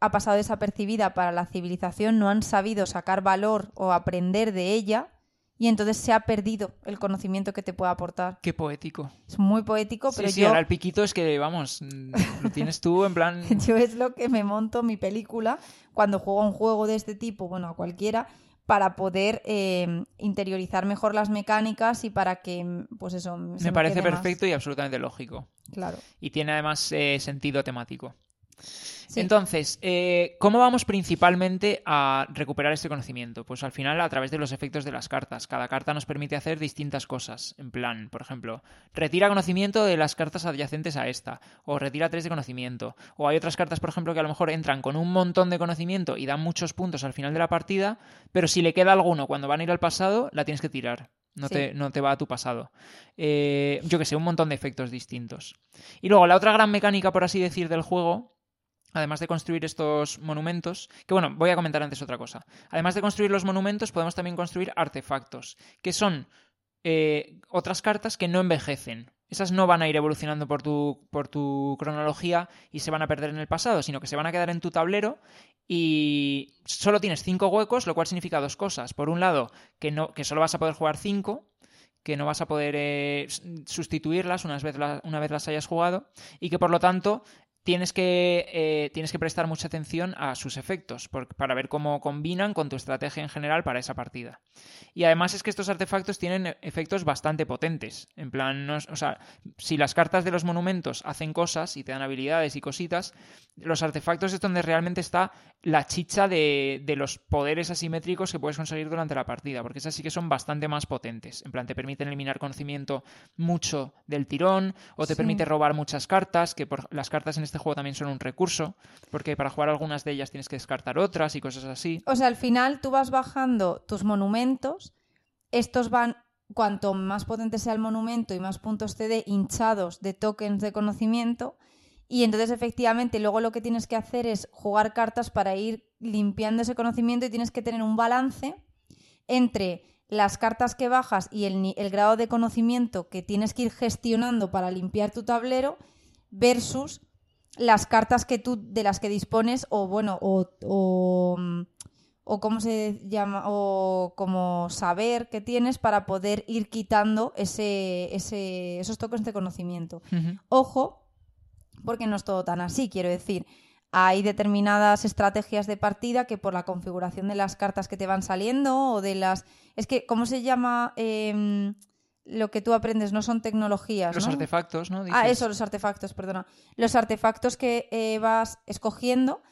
ha pasado desapercibida para la civilización, no han sabido sacar valor o aprender de ella y entonces se ha perdido el conocimiento que te puede aportar. Qué poético. Es muy poético, pero sí, sí, yo, ahora el piquito es que, vamos, mm, lo tienes tú en plan... yo es lo que me monto mi película cuando juego a un juego de este tipo, bueno, a cualquiera, para poder eh, interiorizar mejor las mecánicas y para que, pues eso, Me parece más perfecto y absolutamente lógico. Claro. Y tiene además eh, sentido temático. Sí. Entonces, eh, ¿cómo vamos principalmente a recuperar este conocimiento? Pues al final a través de los efectos de las cartas. Cada carta nos permite hacer distintas cosas. En plan, por ejemplo, retira conocimiento de las cartas adyacentes a esta, o retira tres de conocimiento. O hay otras cartas, por ejemplo, que a lo mejor entran con un montón de conocimiento y dan muchos puntos al final de la partida, pero si le queda alguno cuando van a ir al pasado, la tienes que tirar. No, Sí. te, no te va a tu pasado. Eh, yo que sé, un montón de efectos distintos. Y luego la otra gran mecánica, por así decir, del juego además de construir estos monumentos, que bueno, voy a comentar antes otra cosa. Además de construir los monumentos, podemos también construir artefactos, que son eh, otras cartas que no envejecen. Esas no van a ir evolucionando por tu, por tu cronología y se van a perder en el pasado, sino que se van a quedar en tu tablero y solo tienes cinco huecos, lo cual significa dos cosas. Por un lado, que, no, que solo vas a poder jugar cinco, que no vas a poder eh, sustituirlas una vez, una vez las hayas jugado y que por lo tanto tienes que, eh, tienes que prestar mucha atención a sus efectos por- para ver cómo combinan con tu estrategia en general para esa partida. Y además es que estos artefactos tienen efectos bastante potentes. En plan, no es- o sea, si las cartas de los monumentos hacen cosas y te dan habilidades y cositas, los artefactos es donde realmente está la chicha de, de los poderes asimétricos que puedes conseguir durante la partida, porque esas sí que son bastante más potentes. En plan, te permiten eliminar conocimiento mucho del tirón, o te Sí. permite robar muchas cartas, que por, las cartas en este juego también son un recurso, porque para jugar algunas de ellas tienes que descartar otras y cosas así. O sea, al final tú vas bajando tus monumentos, estos van, cuanto más potente sea el monumento y más puntos te dé hinchados de tokens de conocimiento, y entonces efectivamente luego lo que tienes que hacer es jugar cartas para ir limpiando ese conocimiento y tienes que tener un balance entre las cartas que bajas y el, el grado de conocimiento que tienes que ir gestionando para limpiar tu tablero versus las cartas que tú de las que dispones o bueno o, o, o cómo se llama o como saber que tienes para poder ir quitando ese, ese, esos tokens de conocimiento. Ojo, porque no es todo tan así, quiero decir. Hay determinadas estrategias de partida que por la configuración de las cartas que te van saliendo o de las... Es que, ¿cómo se llama em, lo que tú aprendes? No son tecnologías. Los ¿no? artefactos, ¿no? Ah, Dices. eso, los artefactos, perdona. Los artefactos que eh, vas escogiendo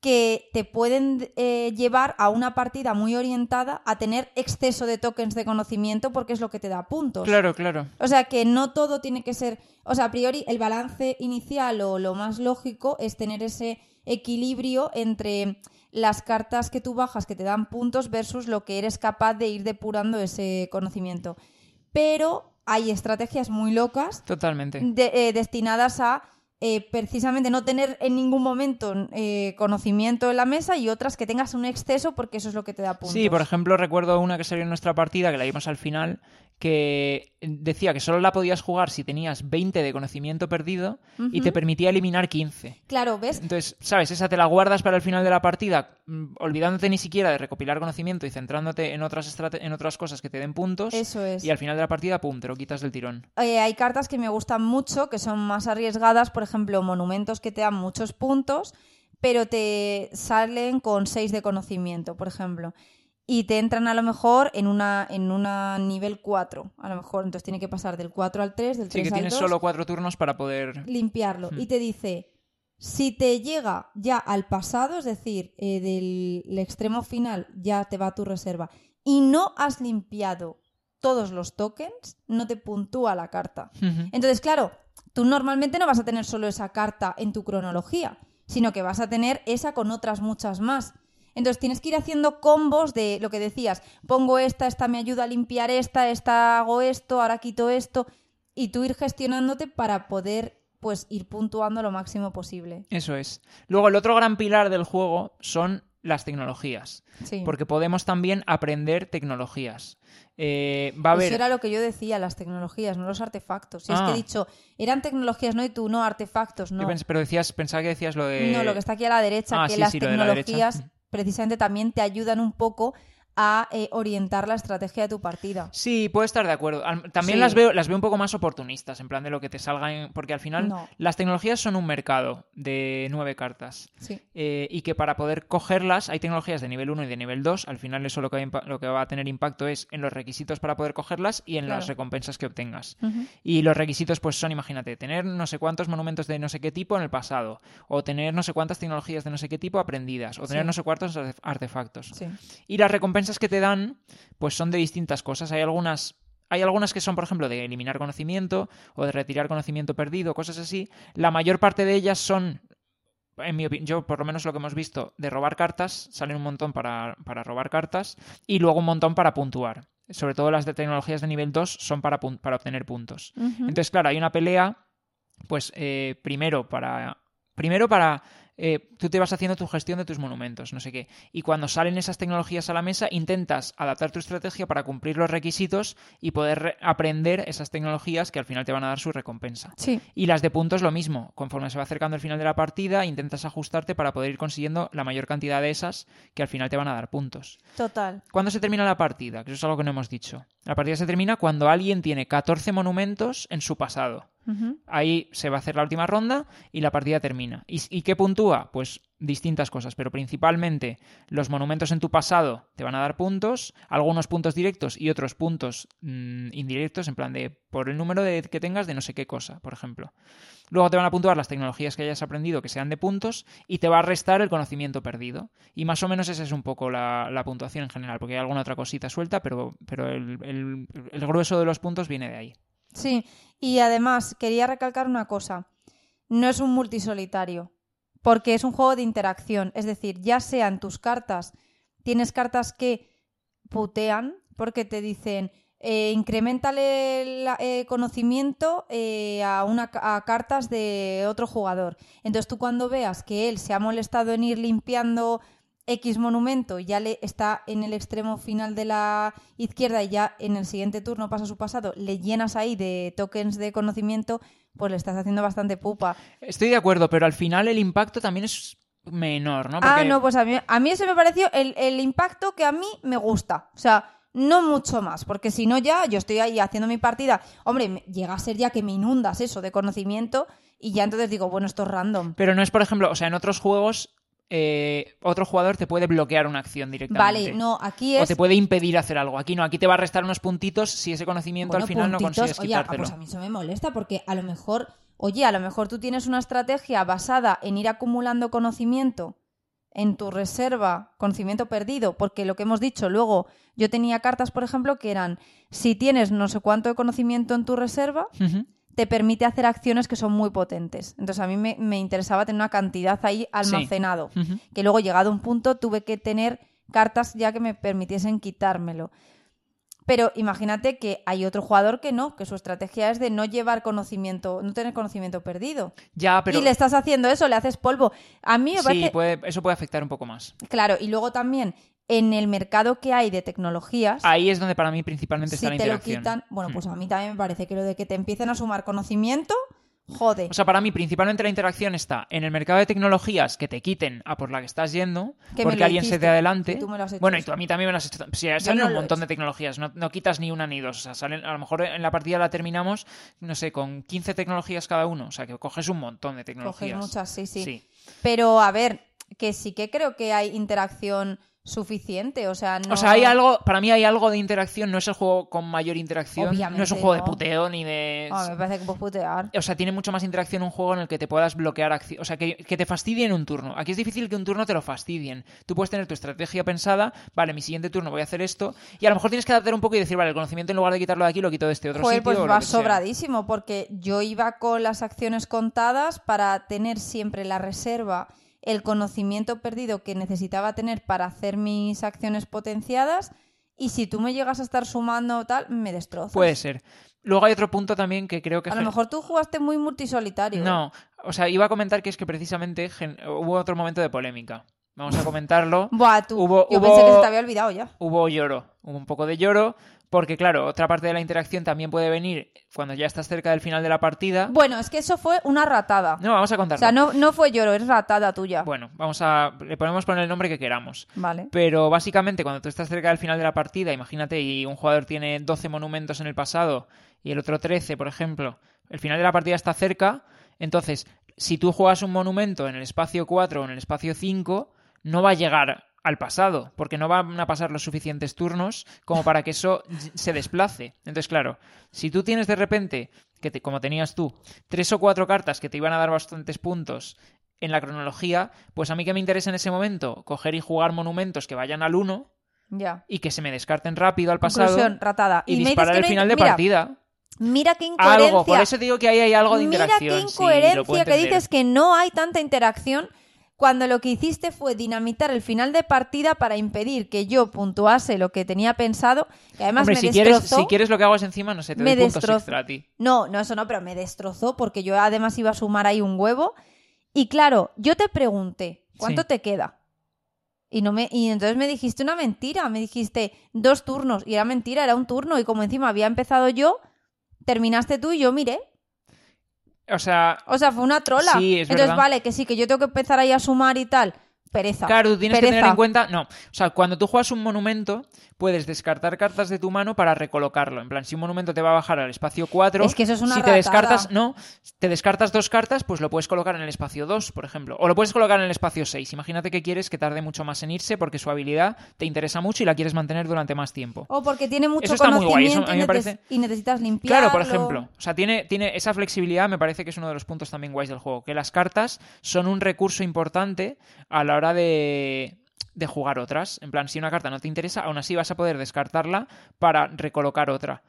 que te pueden eh, llevar a una partida muy orientada a tener exceso de tokens de conocimiento porque es lo que te da puntos. Claro, claro. O sea que no todo tiene que ser, o sea, a priori el balance inicial o lo más lógico es tener ese equilibrio entre las cartas que tú bajas que te dan puntos versus lo que eres capaz de ir depurando ese conocimiento. Pero hay estrategias muy locas Totalmente. de- eh, destinadas a eh, precisamente no tener en ningún momento eh, conocimiento en la mesa y otras que tengas un exceso porque eso es lo que te da puntos. Sí, por ejemplo, recuerdo una que salió en nuestra partida, que la vimos al final, que decía que solo la podías jugar si tenías 20 de conocimiento perdido y te permitía eliminar 15. Claro, ¿ves? Entonces, ¿sabes? Esa te la guardas para el final de la partida, mm, olvidándote ni siquiera de recopilar conocimiento y centrándote en otras, en otras cosas que te den puntos. Eso es. Y al final de la partida, pum, te lo quitas del tirón. Eh, hay cartas que me gustan mucho, que son más arriesgadas, por ejemplo, monumentos que te dan muchos puntos, pero te salen con 6 de conocimiento, por ejemplo. Y te entran a lo mejor en una en una nivel 4, a lo mejor entonces tiene que pasar del 4 al 3, del 3 Sí, que al tienes 2, solo cuatro turnos para poder... limpiarlo Hmm. y te dice si te llega ya al pasado, es decir, eh, del el extremo final ya te va tu reserva y no has limpiado todos los tokens, no te puntúa la carta. Entonces, claro, tú normalmente no vas a tener solo esa carta en tu cronología, sino que vas a tener esa con otras muchas más. Entonces tienes que ir haciendo combos de lo que decías, pongo esta, esta me ayuda a limpiar esta, esta hago esto, ahora quito esto, y tú ir gestionándote para poder pues ir puntuando lo máximo posible. Eso es. Luego, el otro gran pilar del juego son las tecnologías. Sí. Porque podemos también aprender tecnologías. Eh, va a haber... Eso era lo que yo decía, las tecnologías, no los artefactos. Si es que Ah. he dicho, eran tecnologías, no, y tú no, artefactos, no. Pero decías, pensaba que decías lo de... No, lo que está aquí a la derecha, Ah, que sí, las sí, lo de la tecnologías precisamente también te ayudan un poco a eh, orientar la estrategia de tu partida. Sí, puedo estar de acuerdo. También Sí. las veo, las veo un poco más oportunistas, en plan de lo que te salga en... Porque al final No. las tecnologías son un mercado de nueve cartas. Sí. eh, y que para poder cogerlas hay tecnologías de nivel 1 y de nivel 2. Al final eso lo que, va a impa- lo que va a tener impacto es en los requisitos para poder cogerlas y en Claro. las recompensas que obtengas. Y los requisitos pues son, imagínate, tener no sé cuántos monumentos de no sé qué tipo en el pasado, o tener no sé cuántas tecnologías de no sé qué tipo aprendidas, o tener Sí. no sé cuántos artef- artefactos. Sí. Y las recompensas que te dan pues son de distintas cosas. Hay algunas hay algunas que son, por ejemplo, de eliminar conocimiento o de retirar conocimiento perdido, cosas así. La mayor parte de ellas son, en mi opinión, yo por lo menos lo que hemos visto, de robar cartas. Salen un montón para, para robar cartas y luego un montón para puntuar. Sobre todo las de tecnologías de nivel 2 son para, para obtener puntos. Entonces, claro, hay una pelea, pues eh, primero para... Primero para... eh, tú te vas haciendo tu gestión de tus monumentos, no sé qué. Y cuando salen esas tecnologías a la mesa, intentas adaptar tu estrategia para cumplir los requisitos y poder re- aprender esas tecnologías que al final te van a dar su recompensa. Sí. Y las de puntos lo mismo. Conforme se va acercando el final de la partida, intentas ajustarte para poder ir consiguiendo la mayor cantidad de esas que al final te van a dar puntos. Total. ¿Cuándo se termina la partida? Que eso es algo que no hemos dicho. La partida se termina cuando alguien tiene 14 monumentos en su pasado. Ahí se va a hacer la última ronda y la partida termina. ¿Y, qué puntúa? Pues distintas cosas, pero principalmente los monumentos en tu pasado te van a dar puntos, algunos puntos directos y otros puntos mm, indirectos, en plan de por el número de, que tengas de no sé qué cosa, por ejemplo. Luego te van a puntuar las tecnologías que hayas aprendido que sean de puntos y te va a restar el conocimiento perdido. Y más o menos esa es un poco la, puntuación en general, porque hay alguna otra cosita suelta, pero, pero el grueso de los puntos viene de ahí. Sí. Y además, quería recalcar una cosa. No es un multisolitario, porque es un juego de interacción. Es decir, ya sea en tus cartas, tienes cartas que putean porque te dicen eh, incrementale el conocimiento eh, a, una, a cartas de otro jugador. Entonces tú cuando veas que él se ha molestado en ir limpiando X monumento ya le está en el extremo final de la izquierda y ya en el siguiente turno pasa su pasado, le llenas ahí de tokens de conocimiento, pues le estás haciendo bastante pupa. Estoy de acuerdo, pero al final el impacto también es menor, ¿no? Ah, no, pues a mí, a mí ese me pareció el, el impacto que a mí me gusta. O sea, no mucho más, porque si no ya yo estoy ahí haciendo mi partida. Hombre, llega a ser ya que me inundas eso de conocimiento y ya entonces digo, bueno, esto es random. Pero no es, por ejemplo, o sea, en otros juegos eh, otro jugador te puede bloquear una acción directamente. Vale, no, aquí O es... te puede impedir hacer algo. Aquí no, aquí te va a restar unos puntitos si ese conocimiento Bueno, al final no consigues oye, ah, quitártelo. pues a mí eso me molesta porque a lo mejor, oye, a lo mejor tú tienes una estrategia basada en ir acumulando conocimiento en tu reserva, conocimiento perdido, porque lo que hemos dicho, luego yo tenía cartas, por ejemplo, que eran, si tienes no sé cuánto de conocimiento en tu reserva. Te permite hacer acciones que son muy potentes. Entonces a mí me, me interesaba tener una cantidad ahí almacenado, que luego llegado a un punto tuve que tener cartas ya que me permitiesen quitármelo. Pero imagínate que hay otro jugador que no, que su estrategia es de no llevar conocimiento, no tener conocimiento perdido. Ya, pero Y le estás haciendo eso, le haces polvo. A mí me sí, parece... puede- eso puede afectar un poco más. Claro, y luego también en el mercado que hay de tecnologías, Ahí es donde para mí principalmente si está la te lo interacción. quitan, bueno, Mm. pues a mí también me parece que lo de que te empiecen a sumar conocimiento, jode. O sea, para mí principalmente la interacción está en el mercado de tecnologías que te quiten a por la que estás yendo, Que porque alguien se te adelante. y tú me lo has hecho bueno, y tú a mí también me lo has hecho. Sí, salen no un he montón de tecnologías, no, no quitas ni una ni dos. O sea, salen, a lo mejor en la partida la terminamos, no sé, con 15 tecnologías cada uno. O sea, que coges un montón de Coges tecnologías. muchas, sí, sí, Sí. Pero a ver, que sí que creo que hay interacción suficiente. O sea, no... O sea, hay algo, para mí hay algo de interacción, no es el juego con mayor interacción, no es un juego de puteo ni de... Ah, me parece que puedes putear. O sea, tiene mucho más interacción un juego en el que te puedas bloquear acciones. O sea, que, que te fastidien un turno. Aquí es difícil que un turno te lo fastidien. Tú puedes tener tu estrategia pensada, vale, mi siguiente turno voy a hacer esto, y a lo mejor tienes que adaptar un poco y decir, vale, el conocimiento en lugar de quitarlo de aquí lo quito de este otro Joder, sitio. pues va sobradísimo, porque yo iba con las acciones contadas para tener siempre la reserva, el conocimiento perdido que necesitaba tener para hacer mis acciones potenciadas. Y si tú me llegas a estar sumando tal, me destrozas. Puede ser. Luego hay otro punto también que creo que... a lo mejor tú jugaste muy multisolitario. ¿eh? No, o sea, iba a comentar que es que precisamente gen- hubo otro momento de polémica. Vamos a comentarlo. Buah, tú. Hubo- yo hubo- pensé que se te había olvidado ya. hubo lloro, hubo un poco de lloro, porque claro, otra parte de la interacción también puede venir cuando ya estás cerca del final de la partida. Bueno, es que eso fue una ratada. No, vamos a o contarlo. sea, no, no fue lloro, es ratada tuya. Bueno, vamos a. Le podemos poner el nombre que queramos. Vale. Pero básicamente, cuando tú estás cerca del final de la partida, imagínate, y un jugador tiene 12 monumentos en el pasado y el otro 13, por ejemplo, el final de la partida está cerca, entonces, si tú juegas un monumento en el espacio 4 o en el espacio 5, no va a llegar al pasado, porque no van a pasar los suficientes turnos como para que eso se desplace. Entonces, claro, si tú tienes de repente, que te- como tenías tú, tres o cuatro cartas que te iban a dar bastantes puntos en la cronología, pues a mí que me interesa en ese momento coger y jugar monumentos que vayan al 1 Ya. y que se me descarten rápido al pasado Conclusión, ratada. y, disparar el no final de mira, partida. Mira qué incoherencia. Algo, por eso digo que ahí hay algo de Mira interacción. qué sí, lo incoherencia que dices que no hay tanta interacción cuando lo que hiciste fue dinamitar el final de partida para impedir que yo puntuase lo que tenía pensado, que además Hombre, me si destrozó. quieres, si quieres lo que hago es encima, no sé, te me doy puntos extra a ti. No, no, eso no, pero me destrozó porque yo además iba a sumar ahí un huevo. Y claro, yo te pregunté, ¿cuánto Sí. te queda? Y, no me, y entonces me dijiste una mentira, me dijiste dos turnos, y era mentira, era un turno, y como encima había empezado yo, terminaste tú y yo miré. O sea, O sea, fue una trola. Sí, es Entonces, verdad. vale, que sí, que yo tengo que empezar ahí a sumar y tal. Pereza. Claro, tú tienes que tener en cuenta. No. O sea, cuando tú juegas un monumento, puedes descartar cartas de tu mano para recolocarlo. En plan, si un monumento te va a bajar al espacio 4. Es que eso es una Si te descartas. No, te descartas dos cartas, pues lo puedes colocar en el espacio 2, por ejemplo. O lo puedes colocar en el espacio 6. Imagínate que quieres que tarde mucho más en irse porque su habilidad te interesa mucho y la quieres mantener durante más tiempo. O porque tiene mucho Eso está muy guay, eso conocimiento a mí me y, neces- parece- y necesitas limpiarlo. Claro, por ejemplo. O sea, tiene, tiene esa flexibilidad, me parece que es uno de los puntos también guays del juego. Que las cartas son un recurso importante a la hora de, de jugar otras. En plan, si una carta no te interesa, aún así vas a poder descartarla para recolocar otra.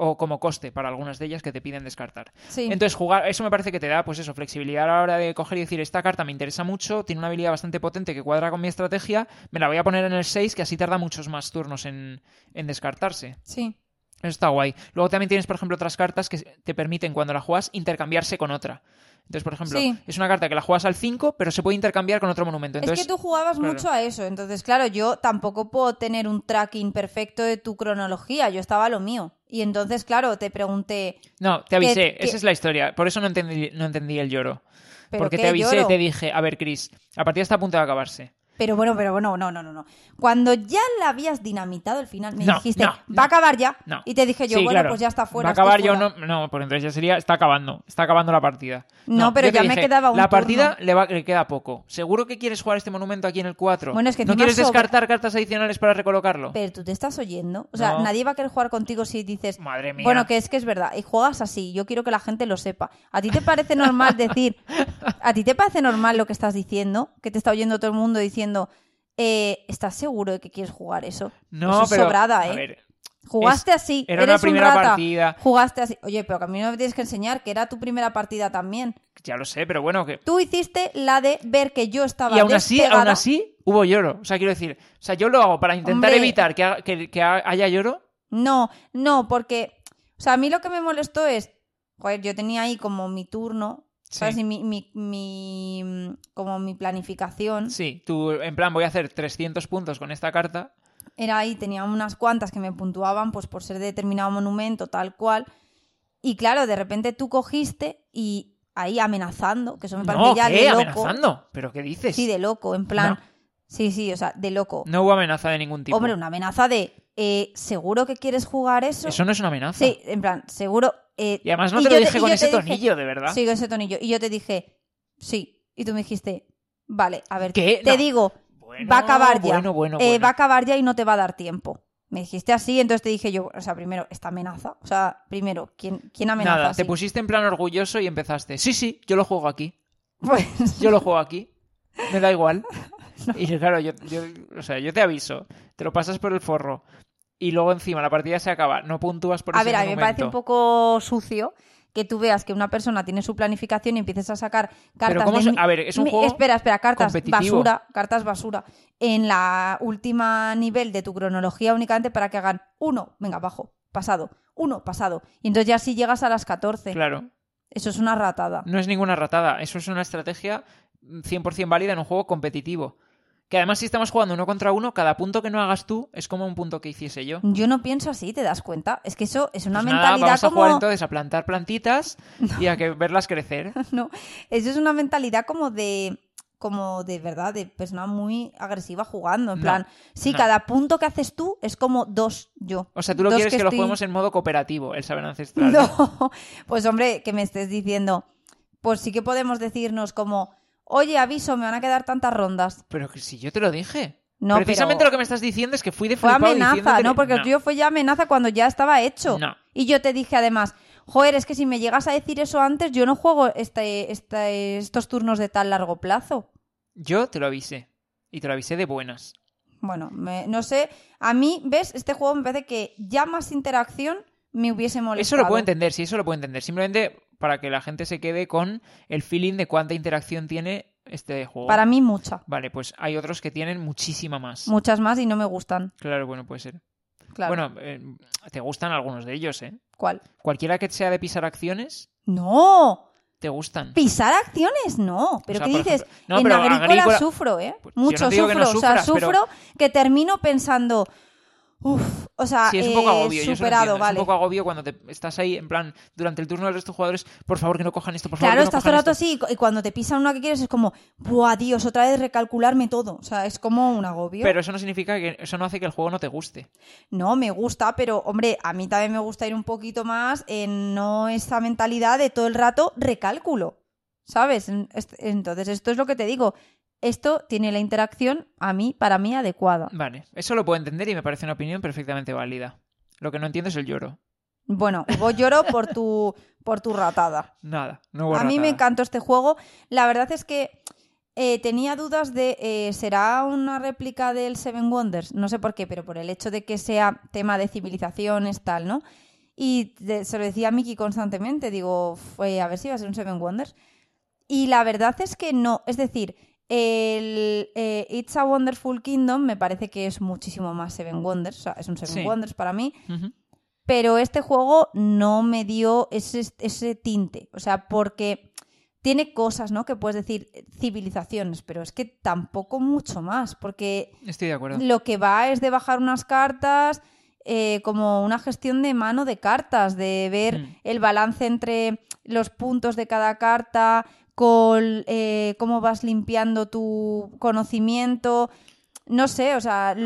O como coste para algunas de ellas que te piden descartar. Sí. Entonces, jugar, eso me parece que te da, pues eso, flexibilidad a la hora de coger y decir, esta carta me interesa mucho, tiene una habilidad bastante potente que cuadra con mi estrategia, me la voy a poner en el 6, que así tarda muchos más turnos en, en descartarse. Sí. Eso está guay. Luego también tienes, por ejemplo, otras cartas que te permiten, cuando la juegas, intercambiarse con otra. Entonces, por ejemplo, Sí. es una carta que la juegas al 5, pero se puede intercambiar con otro monumento. Entonces, es que tú jugabas claro. mucho a eso. Entonces, claro, yo tampoco puedo tener un tracking perfecto de tu cronología. Yo estaba a lo mío. Y entonces, claro, te pregunté. No, te avisé. que- Esa es la historia. Por eso no entendí, no entendí el lloro. ¿Pero Porque te avisé, lloro? te dije, a ver, Chris, la partida está a punto de acabarse. Pero bueno, pero bueno, no, no, no, no. Cuando ya la habías dinamitado al final, me No, dijiste, no, va no. a acabar ya. No. Y te dije yo, Sí, bueno, claro. pues ya está fuera. Va a acabar yo, no, no, porque entonces ya sería, está acabando, está acabando la partida. No, pero ya me quedaba un La partida turno. le, va- le queda poco. ¿Seguro que quieres jugar este monumento aquí en el 4? Bueno, es que ¿No quieres descartar cartas adicionales para recolocarlo? Pero tú te estás oyendo. O sea, No. nadie va a querer jugar contigo si dices. Madre mía. Bueno, que es que es verdad. Y juegas así. Yo quiero que la gente lo sepa. ¿A ti te parece normal decir. ¿A ti te parece normal lo que estás diciendo? Que te está oyendo todo el mundo diciendo. Eh, ¿Estás seguro de que quieres jugar eso? No, Eso es pero. sobrada, a ¿eh? ver, Jugaste es- así. era eres una primera un rata. partida. Jugaste así. Oye, pero que a mí no me tienes que enseñar que era tu primera partida también. ya lo sé, pero bueno, que. Tú hiciste la de ver que yo estaba Y aún así, despegada. aún así, hubo lloro. O sea, quiero decir, o sea, yo lo hago para intentar Hombre. evitar que- que haya lloro. No, no, porque. O sea, a mí lo que me molestó es. Joder, yo tenía ahí como mi turno. Sí. ¿Sabes? Y mi, mi, mi- Como mi planificación. Sí, tú, en plan, voy a hacer 300 puntos con esta carta. Era ahí, tenía unas cuantas que me puntuaban, pues por ser de determinado monumento, tal cual. Y claro, de repente tú cogiste y ahí amenazando, que eso me parece No, ya ¿qué? de loco. ¿Amenazando? ¿Pero qué dices? Sí, de loco, en plan. No. Sí, sí, o sea, de loco. No hubo amenaza de ningún tipo. Hombre, una amenaza de. Eh, ¿Seguro que quieres jugar eso? Eso no es una amenaza. Sí, en plan, seguro. eh, Y además no y te lo dije con ese dije- tonillo, de verdad. Sí, con ese tonillo. Y yo te dije, sí. Y tú me dijiste, vale, a ver, ¿Qué? te No. digo, Bueno, va a acabar ya. Bueno, bueno, Eh, bueno. va a acabar ya y no te va a dar tiempo. Me dijiste así, entonces te dije yo, o sea, primero, esta amenaza. O sea, primero, ¿quién, quién amenaza Nada, así? te pusiste en plan orgulloso y empezaste. Sí, sí, yo lo juego aquí. Pues, Yo lo juego aquí. Me da igual. Y claro, yo, yo- o sea, yo te aviso. Te lo pasas por el forro. Y luego encima la partida se acaba. No puntúas por a ese ver, a mí me parece un poco sucio que tú veas que una persona tiene su planificación y empieces a sacar cartas ¿cómo de a ver, es un juego espera, espera, cartas basura, cartas basura en la última nivel de tu cronología únicamente para que hagan uno, venga, abajo, pasado, uno, pasado. Y entonces ya sí llegas a las 14. Claro. Eso es una ratada. No es ninguna ratada. Eso es una estrategia 100% válida en un juego competitivo. Que además si estamos jugando uno contra uno, cada punto que no hagas tú es como un punto que hiciese yo. Yo no pienso así, ¿te das cuenta? Es que eso es una Pues nada, mentalidad vamos a como... jugar entonces a plantar plantitas y a que verlas crecer. No, eso es una mentalidad como de como de verdad, de persona muy agresiva jugando. En No, plan, sí, no. cada punto que haces tú es como dos yo. O sea, tú lo quieres que, lo estoy- juguemos en modo cooperativo, el saber ancestral. No, pues hombre, que me estés diciendo, pues sí que podemos decirnos como, oye, aviso, me van a quedar tantas rondas. Pero que si yo te lo dije. No, Precisamente pero lo que me estás diciendo es que fui de fue amenaza, diciéndote- ¿no? Porque el tuyo fue ya amenaza cuando ya estaba hecho. No. Y yo te dije además, joder, es que si me llegas a decir eso antes, yo no juego este, este- estos turnos de tan largo plazo. Yo te lo avisé. Y te lo avisé de buenas. Bueno, me- no sé. A mí, ¿ves? Este juego me parece que ya más interacción me hubiese molestado. Eso lo puedo entender, sí, eso lo puedo entender. Simplemente para que la gente se quede con el feeling de cuánta interacción tiene este juego. Para mí, mucha. Vale, pues hay otros que tienen muchísima más. Muchas más y no me gustan. Claro, bueno, puede ser. Claro. Bueno, eh, te gustan algunos de ellos, ¿eh? ¿Cuál? Cualquiera que sea de pisar acciones, ¡No! te gustan. Pisar acciones, no. ¿Pero O sea, qué dices? ejemplo- no, en pero agrícola, agrícola- sufro, ¿eh? Pues no Mucho sufro. no o sea, pero- sufro que termino pensando... Uf, o sea, Sí, es un poco eh, agobio, yo lo superado, entiendo. vale. Es un poco agobio cuando te estás ahí, en plan, durante el turno del resto de jugadores, por favor que no cojan esto, por favor Claro, que no estás todo el rato así y cu- y cuando te pisan una que quieres es como, ¡buah, Dios! Otra vez recalcularme todo. O sea, es como un agobio. Pero eso no significa que eso no hace que el juego no te guste. No, me gusta, pero hombre, a mí también me gusta ir un poquito más en no esa mentalidad de todo el rato recálculo. ¿Sabes? Entonces, esto es lo que te digo. Esto tiene la interacción a mí, para mí, adecuada. Vale, eso lo puedo entender y me parece una opinión perfectamente válida. Lo que no entiendo es el lloro. Bueno, Hugo lloro por tu, por tu ratada. Nada, no hubo A mí me ratada. encantó este juego. La verdad es que eh, tenía dudas de, eh, ¿será una réplica del Seven Wonders? No sé por qué, pero por el hecho de que sea tema de civilizaciones, tal, ¿no? Y de- se lo decía a Miki constantemente, digo, fue a ver si va a ser un Seven Wonders. Y la verdad es que no, es decir, el eh, It's a Wonderful Kingdom me parece que es muchísimo más Seven Wonders, o sea, es un Seven Sí. Wonders para mí, pero este juego no me dio ese, ese tinte. O sea, porque tiene cosas, ¿no? Que puedes decir eh, civilizaciones, pero es que tampoco mucho más, porque Estoy de acuerdo. lo que va es de bajar unas cartas, eh, como una gestión de mano de cartas, de ver Mm. el balance entre los puntos de cada carta, con eh, cómo vas limpiando tu conocimiento. No sé, o sea,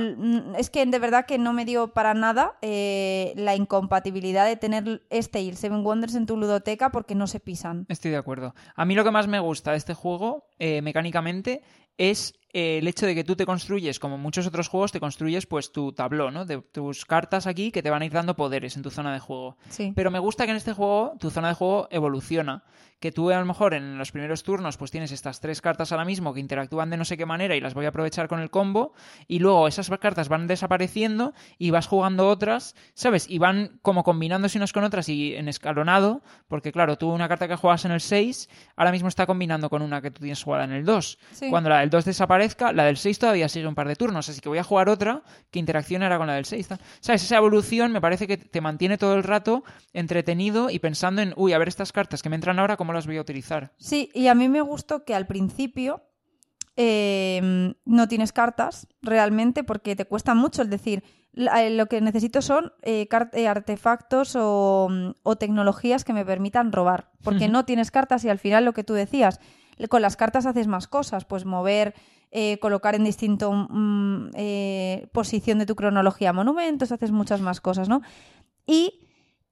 es que de verdad que no me dio para nada eh, la incompatibilidad de tener este y el Seven Wonders en tu ludoteca porque no se pisan. Estoy de acuerdo. A mí lo que más me gusta de este juego, eh, mecánicamente, es eh, el hecho de que tú te construyes, como muchos otros juegos, te construyes pues tu tabló, ¿no? De tus cartas aquí que te van a ir dando poderes en tu zona de juego. Sí. Pero me gusta que en este juego tu zona de juego evoluciona. Que tú a lo mejor en los primeros turnos pues tienes estas tres cartas ahora mismo que interactúan de no sé qué manera y las voy a aprovechar con el combo y luego esas cartas van desapareciendo y vas jugando otras, ¿sabes? Y van como combinándose unas con otras y en escalonado, porque claro, tú una carta que juegas en el 6 ahora mismo está combinando con una que tú tienes jugada en el 2. Sí. Cuando la del 2 la del 6 todavía sigue un par de turnos, así que voy a jugar otra que interaccionará con la del 6. ¿Sabes? Esa evolución me parece que te mantiene todo el rato entretenido y pensando en, uy, a ver estas cartas que me entran ahora, ¿cómo las voy a utilizar? Sí, y a mí me gustó que al principio eh, no tienes cartas realmente porque te cuesta mucho. Es decir, eh, lo que necesito son eh, eh, artefactos o, mm, o tecnologías que me permitan robar. Porque no tienes cartas y al final lo que tú decías, con las cartas haces más cosas, pues mover, eh, colocar en distinto mm, eh, posición de tu cronología monumentos, haces muchas más cosas, ¿no? Y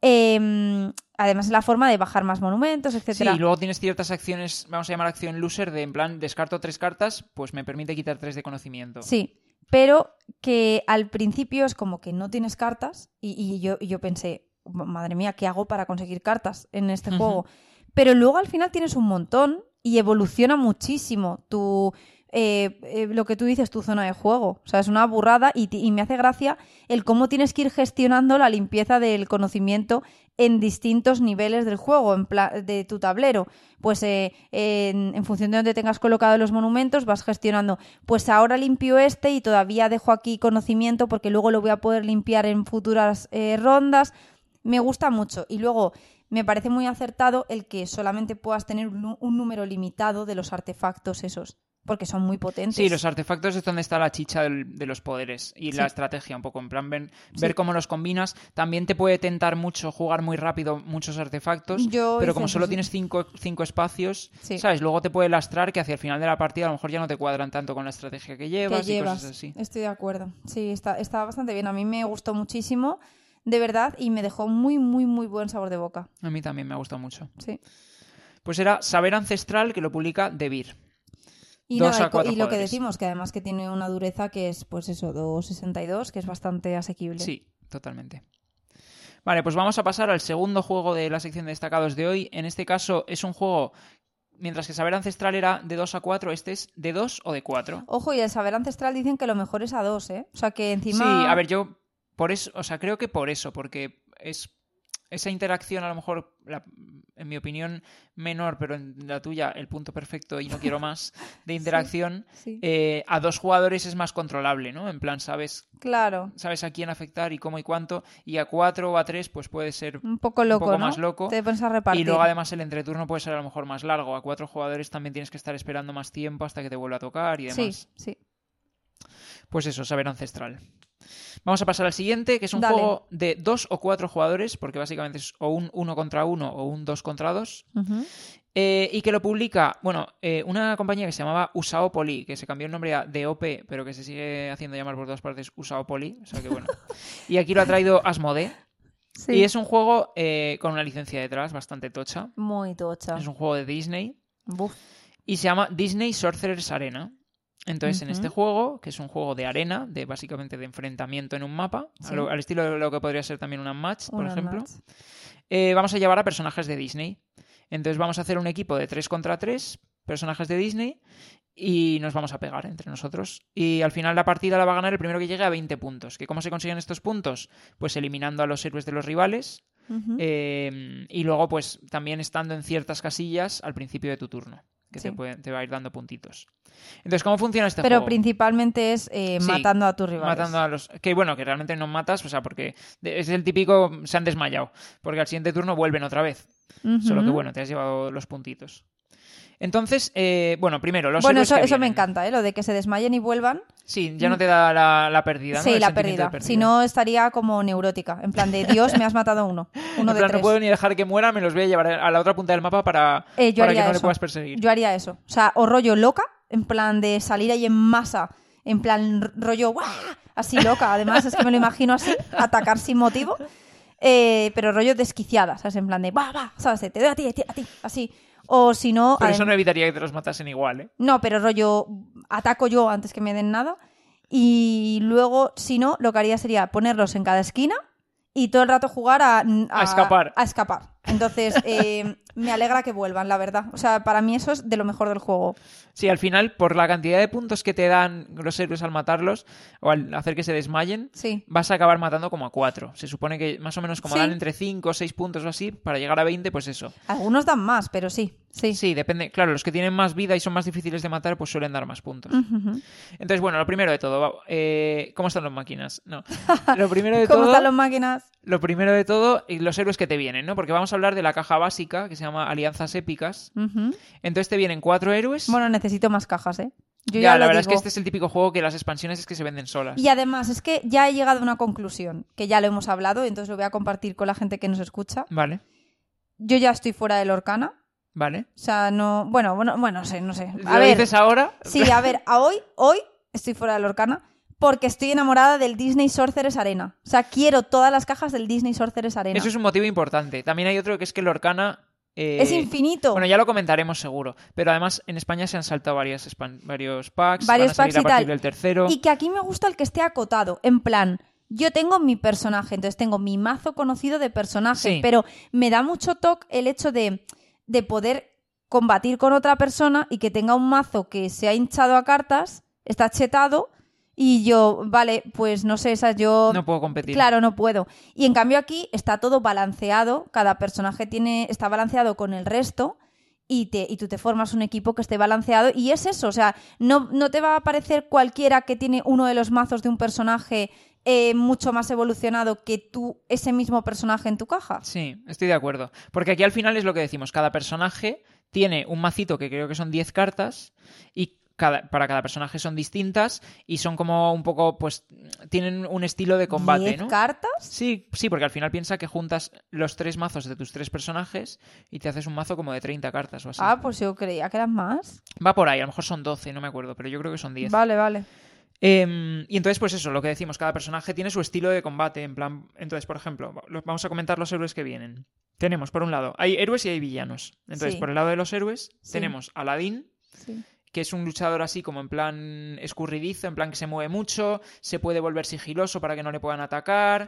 eh, además es la forma de bajar más monumentos, Sí, etcétera. y luego tienes ciertas acciones, vamos a llamar acción loser, de en plan, descarto tres cartas, pues me permite quitar tres de conocimiento. Sí, pero que al principio es como que no tienes cartas y, y yo, yo pensé, madre mía, ¿qué hago para conseguir cartas en este juego? Pero luego al final tienes un montón y evoluciona muchísimo tu... eh, eh, lo que tú dices, tu zona de juego. O sea, es una burrada y, me hace gracia el cómo tienes que ir gestionando la limpieza del conocimiento en distintos niveles del juego, en de tu tablero. Pues eh, en, función de donde tengas colocados los monumentos, vas gestionando. Pues ahora limpio este y todavía dejo aquí conocimiento porque luego lo voy a poder limpiar en futuras eh, rondas. Me gusta mucho. Y luego me parece muy acertado el que solamente puedas tener un número limitado de los artefactos esos, porque son muy potentes. Sí, los artefactos es donde está la chicha del- de los poderes y Sí. la estrategia, un poco en plan ven- Sí. ver cómo los combinas. También te puede tentar mucho jugar muy rápido muchos artefactos, Yo pero como eso, solo sí. tienes cinco, cinco espacios. ¿sabes? Luego te puede lastrar que hacia el final de la partida a lo mejor ya no te cuadran tanto con la estrategia que que llevas, y cosas así. Estoy de acuerdo. Sí, está, está bastante bien. A mí me gustó muchísimo, de verdad, y me dejó muy, muy, muy buen sabor de boca. A mí también me ha gustado mucho. Sí. Pues era Saber Ancestral que lo publica Devir. Y, Dos nada, a y co- cuatro y lo que decimos, que además que tiene una dureza que es, pues eso, 2.62, que es bastante asequible. Sí, totalmente. Vale, pues vamos a pasar al segundo juego de la sección de destacados de hoy. En este caso es un juego, mientras que Saber Ancestral era de 2 a 4, este es de 2 o de 4. Ojo, y el saber ancestral dicen que lo mejor es a dos, ¿eh? O sea, que encima... Sí, a ver, yo por eso, o sea, creo que por eso, porque es esa interacción a lo mejor, la- en mi opinión, menor, pero en la tuya el punto perfecto y no quiero más de interacción, Sí. eh, a dos jugadores es más controlable, ¿no? En plan, sabes, Claro, sabes a quién afectar y cómo y cuánto, y a cuatro o a tres pues puede ser un poco loco, poco ¿no? más loco. Te pones a repartir. Y luego además el entreturno puede ser a lo mejor más largo. A cuatro jugadores también tienes que estar esperando más tiempo hasta que te vuelva a tocar y Sí, demás. sí. Pues eso, saber ancestral. Vamos a pasar al siguiente, que es un Dale. juego de dos o cuatro jugadores, porque básicamente es o un uno contra uno o un dos contra dos. Eh, y que lo publica, bueno, eh, una compañía que se llamaba Usaopoli, que se cambió el nombre a DOP, pero que se sigue haciendo llamar por todas partes Usaopoli. O sea que bueno. y aquí lo ha traído Asmodee. Sí. Y es un juego eh, con una licencia detrás bastante tocha. Muy tocha. Es un juego de Disney. Buf. y se llama Disney Sorcerer's Arena. Entonces, en este juego, que es un juego de arena, de básicamente de enfrentamiento en un mapa, Sí. al estilo de lo que podría ser también una match, por ejemplo, eh, vamos a llevar a personajes de Disney. Entonces vamos a hacer un equipo de 3 contra 3 personajes de Disney y nos vamos a pegar entre nosotros. Y al final la partida la va a ganar el primero que llegue a 20 puntos. ¿Que ¿Cómo se consiguen estos puntos? Pues eliminando a los héroes de los rivales eh, y luego pues también estando en ciertas casillas al principio de tu turno, que te, puede- te va a ir dando puntitos. Entonces, ¿cómo funciona este Pero juego? principalmente es eh, Sí, matando a tus rivales. Matando a los. Que bueno, que realmente no matas, o sea, porque es el típico. Se han desmayado. Porque al siguiente turno vuelven otra vez. Solo que bueno, te has llevado los puntitos. Entonces, eh, bueno, primero, los Bueno, eso, que eso me encanta, ¿eh? Lo de que se desmayen y vuelvan. Sí, ya no te da la, la pérdida. ¿no? Sí, El la pérdida. Si no, estaría como neurótica. En plan de Dios, me has matado uno. Uno en de plan, tres. no puedo ni dejar que muera, me los voy a llevar a la otra punta del mapa para, Eh, yo para que haría no le eso. puedas perseguir. Yo haría eso. O sea, o rollo loca, en plan de salir ahí en masa, en plan rollo ¡guau! así loca. Además, es que me lo imagino así, atacar sin motivo. Eh, pero rollo desquiciada, ¿sabes? En plan de va, va, ¿sabes? Te doy a ti, a ti, a ti, así. O si no. Pero eso no evitaría que te los matasen igual, ¿eh? No, pero rollo, ataco yo antes que me den nada. Y luego, si no, lo que haría sería ponerlos en cada esquina y todo el rato jugar a, A escapar. A escapar. Entonces, eh, me alegra que vuelvan, la verdad. O sea, para mí eso es de lo mejor del juego. Sí, al final, por la cantidad de puntos que te dan los héroes al matarlos o al hacer que se desmayen, Sí. vas a acabar matando como a cuatro. Se supone que más o menos como Sí. dan entre 5 o 6 puntos o así, para llegar a 20, pues eso. Algunos dan más, pero sí. Sí. Sí, depende. Claro, los que tienen más vida y son más difíciles de matar, pues suelen dar más puntos. Entonces, bueno, lo primero de todo, eh, ¿cómo están las máquinas? No. Lo primero de ¿Cómo todo, están las máquinas? lo primero de todo, y los héroes que te vienen, ¿no? Porque vamos a hablar de la caja básica, que se llama Alianzas Épicas. Entonces te vienen cuatro héroes. Bueno, necesito más cajas, ¿eh? Yo ya, ya, la verdad es que este es el típico juego que las expansiones es que se venden solas. Y además, es que ya he llegado a una conclusión, que ya lo hemos hablado, entonces lo voy a compartir con la gente que nos escucha. Vale, Yo ya estoy fuera del Orcana. vale. O sea, no. Bueno, bueno, bueno, no sé, no sé. A ¿Lo ver. dices ahora? Sí, a ver, a hoy, hoy estoy fuera del Orcana, porque estoy enamorada del Disney Sorceress Arena. O sea, quiero todas las cajas del Disney Sorceress Arena. Eso es un motivo importante. También hay otro que es que Lorcana eh, Es infinito. Bueno, ya lo comentaremos seguro. Pero además en España se han saltado varias varios packs. Varios van a salir packs y a partir tal. del tercero. Y que aquí me gusta el que esté acotado. En plan, yo tengo mi personaje, entonces tengo mi mazo conocido de personajes, Sí. pero me da mucho toque el hecho de, de poder combatir con otra persona y que tenga un mazo que se ha hinchado a cartas, está chetado, y yo, vale, pues no sé, esa yo... No puedo competir. Claro, no puedo. Y en cambio aquí está todo balanceado, cada personaje tiene, está balanceado con el resto y, te, y tú te formas un equipo que esté balanceado y es eso, o sea, no, no te va a aparecer cualquiera que tiene uno de los mazos de un personaje eh, mucho más evolucionado que tú, ese mismo personaje en tu caja. Sí, estoy de acuerdo. Porque aquí al final es lo que decimos, cada personaje tiene un macito que creo que son 10 cartas y cada, para cada personaje son distintas y son como un poco, pues, tienen un estilo de combate, ¿Diez ¿no? cartas? Sí, sí, porque al final piensa que juntas los tres mazos de tus tres personajes y te haces un mazo como de 30 cartas o así. Ah, pues yo creía que eran más. Va por ahí, a lo mejor son 12, no me acuerdo, pero yo creo que son 10. Vale, vale. Em, y entonces, pues eso, lo que decimos, cada personaje tiene su estilo de combate. En plan, entonces, por ejemplo, lo- vamos a comentar los héroes que vienen. Tenemos, por un lado, hay héroes y hay villanos. Entonces, Sí. por el lado de los héroes, Sí. tenemos a Aladdin, Sí. Que es un luchador así como en plan escurridizo, en plan que se mueve mucho, se puede volver sigiloso para que no le puedan atacar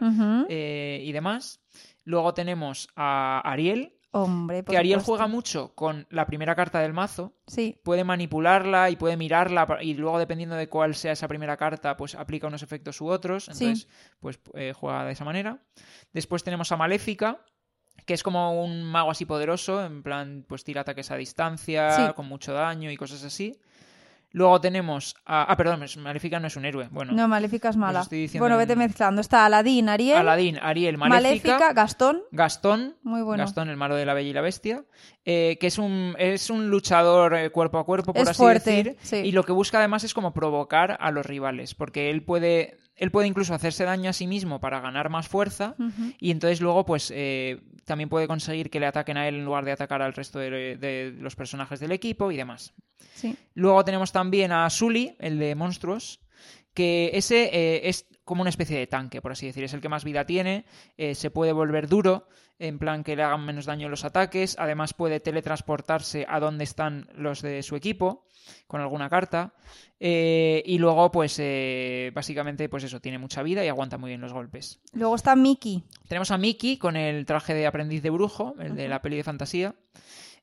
eh, y demás. Luego tenemos a Ariel, Hombre, que Ariel juega mucho con la primera carta del mazo, Sí. puede manipularla y puede mirarla y luego dependiendo de cuál sea esa primera carta pues aplica unos efectos u otros Sí. entonces pues eh, juega de esa manera después tenemos a Maléfica que es como un mago así poderoso en plan pues tira ataques a distancia Sí. con mucho daño y cosas así luego tenemos a ah perdón Maléfica no es un héroe bueno No, Maléfica es mala. Bueno, en- vete mezclando. Está Aladín, Ariel, Aladín Ariel Maléfica, Maléfica, Gastón. Gastón Muy bueno. Gastón, el malo de la Bella y la Bestia, eh, que es un, es un luchador eh, cuerpo a cuerpo, por Es así fuerte, decir, sí. y lo que busca además es como provocar a los rivales, porque él puede, él puede incluso hacerse daño a sí mismo para ganar más fuerza, y entonces luego pues eh, también puede conseguir que le ataquen a él en lugar de atacar al resto de, de los personajes del equipo y demás. Sí. Luego tenemos también a Sully, el de Monstruos, que ese eh, es como una especie de tanque, por así decir. Es el que más vida tiene, eh, se puede volver duro, en plan que le hagan menos daño los ataques, además puede teletransportarse a donde están los de su equipo con alguna carta. eh, y luego, pues, eh, básicamente, pues eso, tiene mucha vida y aguanta muy bien los golpes. Luego está Mickey. Tenemos a Mickey con el traje de aprendiz de brujo, el de la peli de fantasía.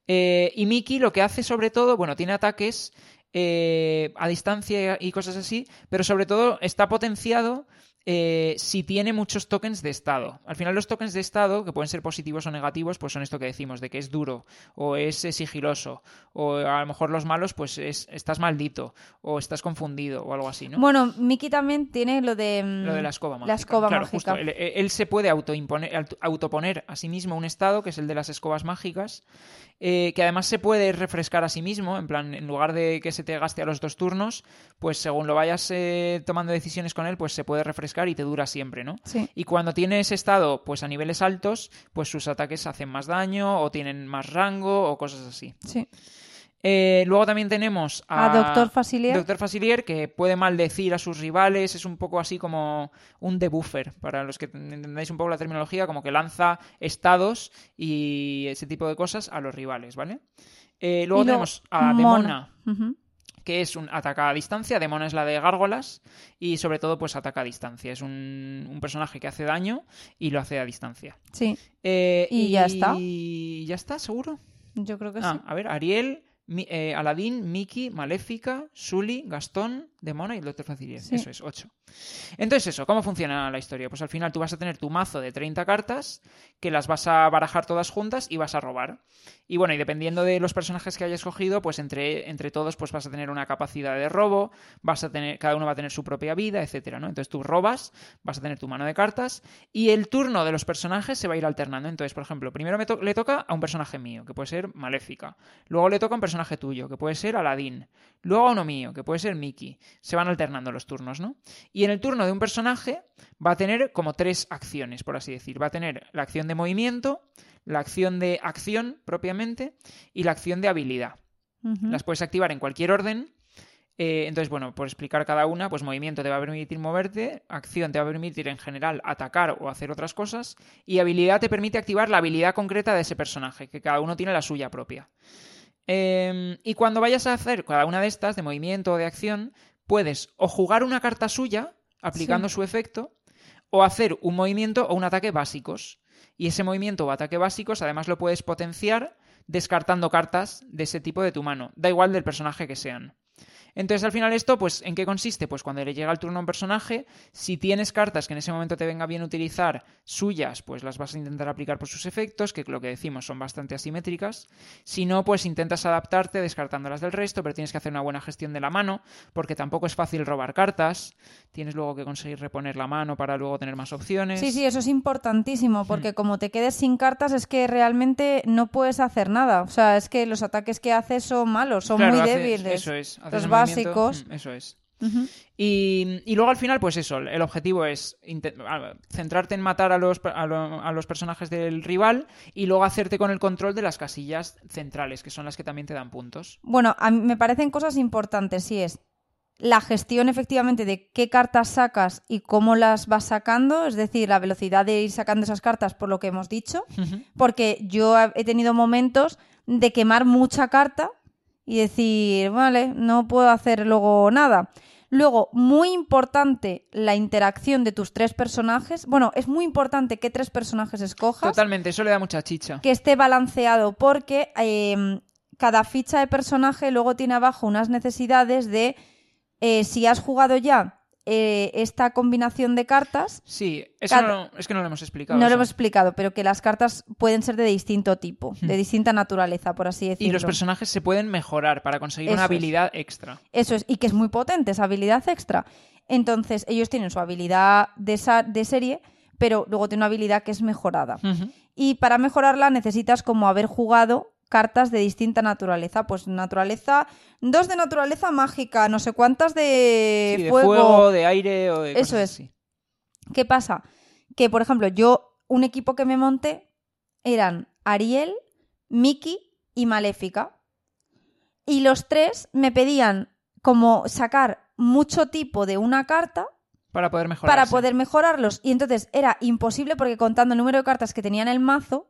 Eh, y Mickey lo que hace sobre todo, bueno, tiene ataques eh, a distancia y cosas así, pero sobre todo está potenciado eh, si tiene muchos tokens de estado. Al final los tokens de estado, que pueden ser positivos o negativos, pues son esto que decimos, de que es duro, o es eh, sigiloso, o a lo mejor los malos, pues es, estás maldito, o estás confundido, o algo así, ¿no? Bueno, Mickey también tiene lo de... mm, Lo de la escoba mágica. La escoba Claro, mágica. justo. Él, él se puede autoimpone- auto- autoponer a sí mismo un estado, que es el de las escobas mágicas, eh, que además se puede refrescar a sí mismo, en plan, en lugar de que se te gaste a los dos turnos, pues según lo vayas eh, tomando decisiones con él, pues se puede refrescar y te dura siempre, ¿no? Sí. Y cuando tiene ese estado, pues a niveles altos, pues sus ataques hacen más daño, o tienen más rango, o cosas así. Sí. Eh, luego también tenemos a, A Doctor Facilier. Doctor Facilier, que puede maldecir a sus rivales, es un poco así como un debuffer, para los que entendáis un poco la terminología, como que lanza estados y ese tipo de cosas a los rivales, ¿vale? Eh, luego tenemos a Mona. Demona, que es un ataca a distancia, Demona es la de gárgolas, y sobre todo pues ataca a distancia, es un, un personaje que hace daño y lo hace a distancia. Sí, Eh, ¿Y ya está? Y ya está, seguro. yo creo que Ah, sí. a ver, Ariel, Mi- eh, Aladín, Mickey, Maléfica, Sully, Gastón, Demona y el Doctor Facilier. Sí. Eso es, 8. Entonces eso, ¿cómo funciona la historia? Pues al final tú vas a tener tu mazo de 30 cartas que las vas a barajar todas juntas y vas a robar. Y bueno, y dependiendo de los personajes que hayas cogido, pues entre, entre todos pues vas a tener una capacidad de robo, vas a tener, cada uno va a tener su propia vida, etcétera, ¿no? Entonces tú robas, vas a tener tu mano de cartas y el turno de los personajes se va a ir alternando. Entonces, por ejemplo, primero me le toca a un personaje mío, que puede ser Maléfica. Luego le toca a un personaje tuyo, que puede ser Aladín. Luego a uno mío, que puede ser Mickey. Se van alternando los turnos, ¿no? Y en el turno de un personaje va a tener como tres acciones, por así decir. Va a tener la acción de movimiento, la acción de acción propiamente y la acción de habilidad. Las puedes activar en cualquier orden Eh, entonces, bueno, por explicar cada una, pues movimiento te va a permitir moverte, acción te va a permitir en general atacar o hacer otras cosas, y habilidad te permite activar la habilidad concreta de ese personaje, que cada uno tiene la suya propia. Em, y cuando vayas a hacer cada una de estas, de movimiento o de acción, puedes o jugar una carta suya, aplicando Sí. su efecto, o hacer un movimiento o un ataque básicos. Y ese movimiento o ataque básicos además lo puedes potenciar descartando cartas de ese tipo de tu mano, da igual del personaje que sean. Entonces, al final, esto, pues, ¿en qué consiste? Pues cuando le llega el turno a un personaje, si tienes cartas que en ese momento te venga bien utilizar suyas, pues las vas a intentar aplicar por sus efectos, que lo que decimos son bastante asimétricas. Si no, pues intentas adaptarte descartándolas del resto, pero tienes que hacer una buena gestión de la mano, porque tampoco es fácil robar cartas. Tienes luego que conseguir reponer la mano para luego tener más opciones. Sí, sí, eso es importantísimo, porque como te quedes sin cartas es que realmente no puedes hacer nada. O sea, es que los ataques que haces son malos, son Claro, muy haces- débiles. Eso es. haces Los básicos. mm, Eso es. Y, y luego al final, pues eso, el objetivo es centrarte en matar a los, a, lo- a los personajes del rival y luego hacerte con el control de las casillas centrales, que son las que también te dan puntos. Bueno, a mí me parecen cosas importantes, sí es la gestión efectivamente de qué cartas sacas y cómo las vas sacando, es decir, la velocidad de ir sacando esas cartas por lo que hemos dicho, porque yo he tenido momentos de quemar mucha carta y decir, vale, no puedo hacer luego nada. Luego, muy importante la interacción de tus tres personajes. Bueno, es muy importante qué tres personajes escojas Totalmente, eso le da mucha chicha. que esté balanceado porque eh, cada ficha de personaje luego tiene abajo unas necesidades de eh, si has jugado ya eh, esta combinación de cartas, Sí, eso no, es que no lo hemos explicado. no lo hemos explicado, pero que las cartas pueden ser de distinto tipo, de distinta naturaleza, por así decirlo. Y los personajes se pueden mejorar para conseguir una es. habilidad extra. Eso es, y que es muy potente esa habilidad extra. Entonces, ellos tienen su habilidad de, esa- de serie, pero luego tienen una habilidad que es mejorada. Y para mejorarla necesitas como haber jugado cartas de distinta naturaleza. Pues naturaleza, dos de naturaleza mágica, no sé cuántas de, Sí, de fuego. fuego, de aire o de Eso cosas es. así. ¿Qué pasa? Que, por ejemplo, yo, un equipo que me monté eran Ariel, Mickey y Maléfica. Y los tres me pedían como sacar mucho tipo de una carta Para poder mejorar. para poder mejorarlos. Y entonces era imposible porque contando el número de cartas que tenía en el mazo,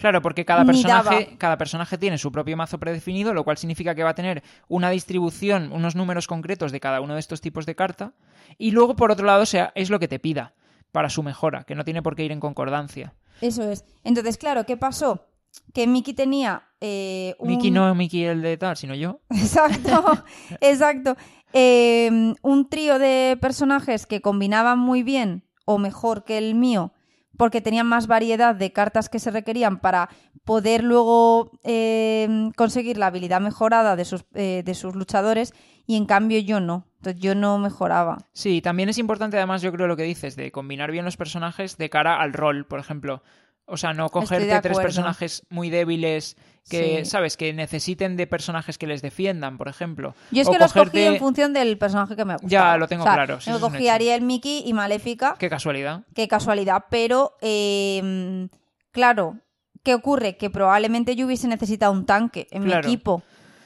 Claro, porque cada personaje, cada personaje tiene su propio mazo predefinido, lo cual significa que va a tener una distribución, unos números concretos de cada uno de estos tipos de carta. Y luego, por otro lado, sea, es lo que te pida para su mejora, que no tiene por qué ir en concordancia. Eso es. Entonces, claro, ¿qué pasó? Que Mickey tenía eh, un... Mickey no Mickey el de tal, sino yo. Exacto, exacto. Eh, un trío de personajes que combinaban muy bien o mejor que el mío porque tenían más variedad de cartas que se requerían para poder luego eh, conseguir la habilidad mejorada de sus, eh, de sus luchadores y en cambio yo no. Entonces yo no mejoraba. Sí, también es importante además yo creo lo que dices de combinar bien los personajes de cara al rol, por ejemplo. O sea, no cogerte tres personajes muy débiles que, Sí. ¿sabes? Que necesiten de personajes que les defiendan, por ejemplo. Yo es O que los cogí cogerte- en función del personaje que me gustaba. Ya, lo tengo O sea, claro, sí, un cogí. Ariel, Mickey y Maléfica. Qué casualidad. Qué casualidad. Pero, eh, claro, ¿qué ocurre? Que probablemente yo hubiese necesitado un tanque en Claro. mi equipo.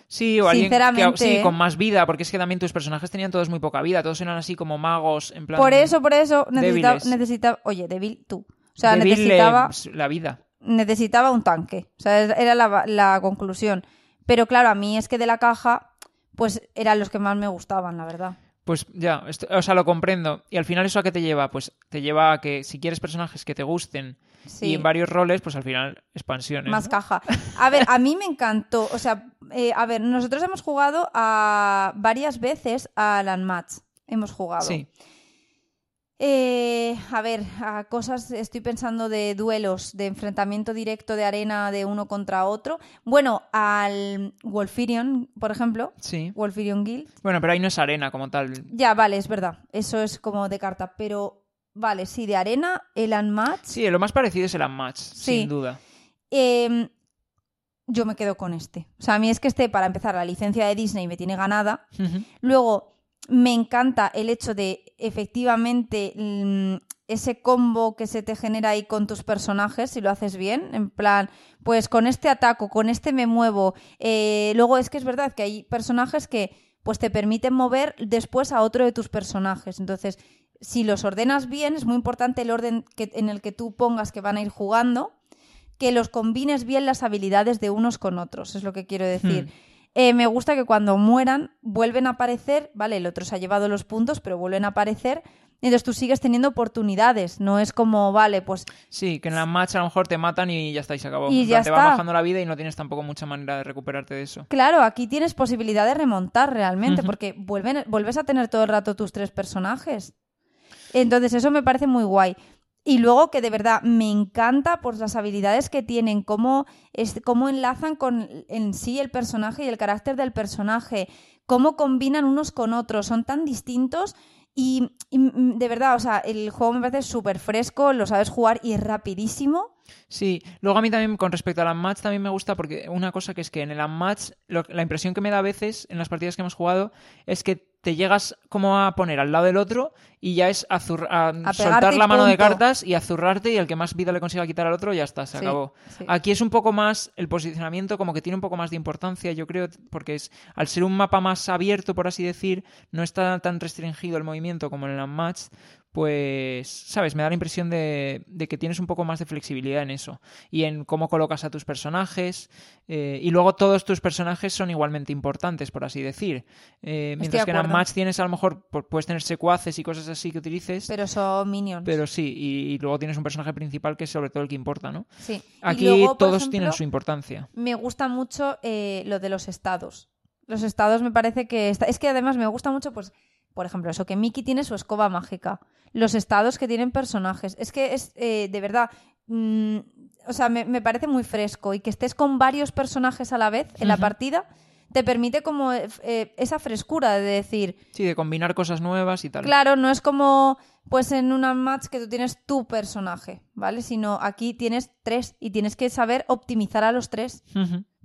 Sí, o alguien que, Sinceramente, sí, con más vida, porque es que también tus personajes tenían todos muy poca vida, todos eran así como magos, en plan... Por eso, por eso, necesitaba, necesitaba- oye, débil tú. O sea, débil, eh, necesitaba, la vida. necesitaba un tanque. O sea, era la, la conclusión. Pero claro, a mí es que de la caja, pues eran los que más me gustaban, la verdad. Pues ya, esto- o sea, lo comprendo. Y al final eso a qué te lleva? Pues te lleva a que si quieres personajes que te gusten Sí. y en varios roles, pues al final expansiones. Más ¿no? caja. A ver, a mí me encantó. O sea, eh, a ver, nosotros hemos jugado a varias veces a Alan Match. Hemos jugado. Sí, Eh, a ver, a cosas, estoy pensando de duelos, de enfrentamiento directo de arena de uno contra otro. Bueno, al Wolfirion, por ejemplo, sí. Wolfirion Guild. Bueno, pero ahí no es arena como tal. Ya, vale, es verdad, eso es como de carta, pero vale, sí, de arena, el Unmatch. Sí, lo más parecido es el Unmatch, Sí. sin duda. Eh, yo me quedo con este. O sea, a mí es que este, para empezar, la licencia de Disney me tiene ganada. Luego, me encanta el hecho de efectivamente mm, ese combo que se te genera ahí con tus personajes, si lo haces bien, en plan, pues con este ataco, con este me muevo. Eh, luego es que es verdad que hay personajes que pues te permiten mover después a otro de tus personajes. Entonces, si los ordenas bien, es muy importante el orden que, en el que tú pongas que van a ir jugando, que los combines bien las habilidades de unos con otros, es lo que quiero decir. Hmm. Eh, me gusta que cuando mueran vuelven a aparecer, vale, el otro se ha llevado los puntos, pero vuelven a aparecer. Entonces tú sigues teniendo oportunidades, no es como, vale, pues Sí, que en la match a lo mejor te matan y ya está, y se acabó. Y ya te está. va bajando la vida y no tienes tampoco mucha manera de recuperarte de eso. claro, aquí tienes posibilidad de remontar realmente, porque vuelven, vuelves a tener todo el rato tus tres personajes. Entonces eso me parece muy guay. Y luego que de verdad me encanta pues las habilidades que tienen, cómo, es, cómo enlazan con en sí el personaje y el carácter del personaje, cómo combinan unos con otros, son tan distintos y, mm, de verdad, o sea, el juego me parece súper fresco, lo sabes jugar y es rapidísimo. Sí, luego a mí también con respecto al Unmatch también me gusta porque una cosa que es que en el Unmatch la impresión que me da a veces en las partidas que hemos jugado es que te llegas como a poner al lado del otro y ya es azur- a soltar la mano de cartas y azurrarte y el que más vida le consiga quitar al otro ya está, se Sí, acabó. sí. Aquí es un poco más el posicionamiento como que tiene un poco más de importancia, yo creo, porque es al ser un mapa más abierto, por así decir, no está tan restringido el movimiento como en el Unmatch, pues, sabes, me da la impresión de, de que tienes un poco más de flexibilidad en eso y en cómo colocas a tus personajes eh, y luego todos tus personajes son igualmente importantes, por así decir. Eh, mientras de que en. Unmatch tienes a lo mejor, pu- puedes tener secuaces y cosas así que utilices, pero, Pero son minions. sí, y, y luego tienes un personaje principal que es sobre todo el que importa, ¿no? Sí. Aquí luego, todos ejemplo, tienen su importancia. Me gusta mucho eh, lo de los estados. Los estados me parece que... está- Es que además me gusta mucho, pues, por ejemplo, eso, que Mickey tiene su escoba mágica. Los estados que tienen personajes. Es que es, eh, de verdad... mm, o sea, me, me parece muy fresco y que estés con varios personajes a la vez en la partida te permite como eh, eh, esa frescura de decir, Sí, de combinar cosas nuevas y tal. Claro, no es como pues en una match que tú tienes tu personaje, ¿vale? Sino aquí tienes tres y tienes que saber optimizar a los tres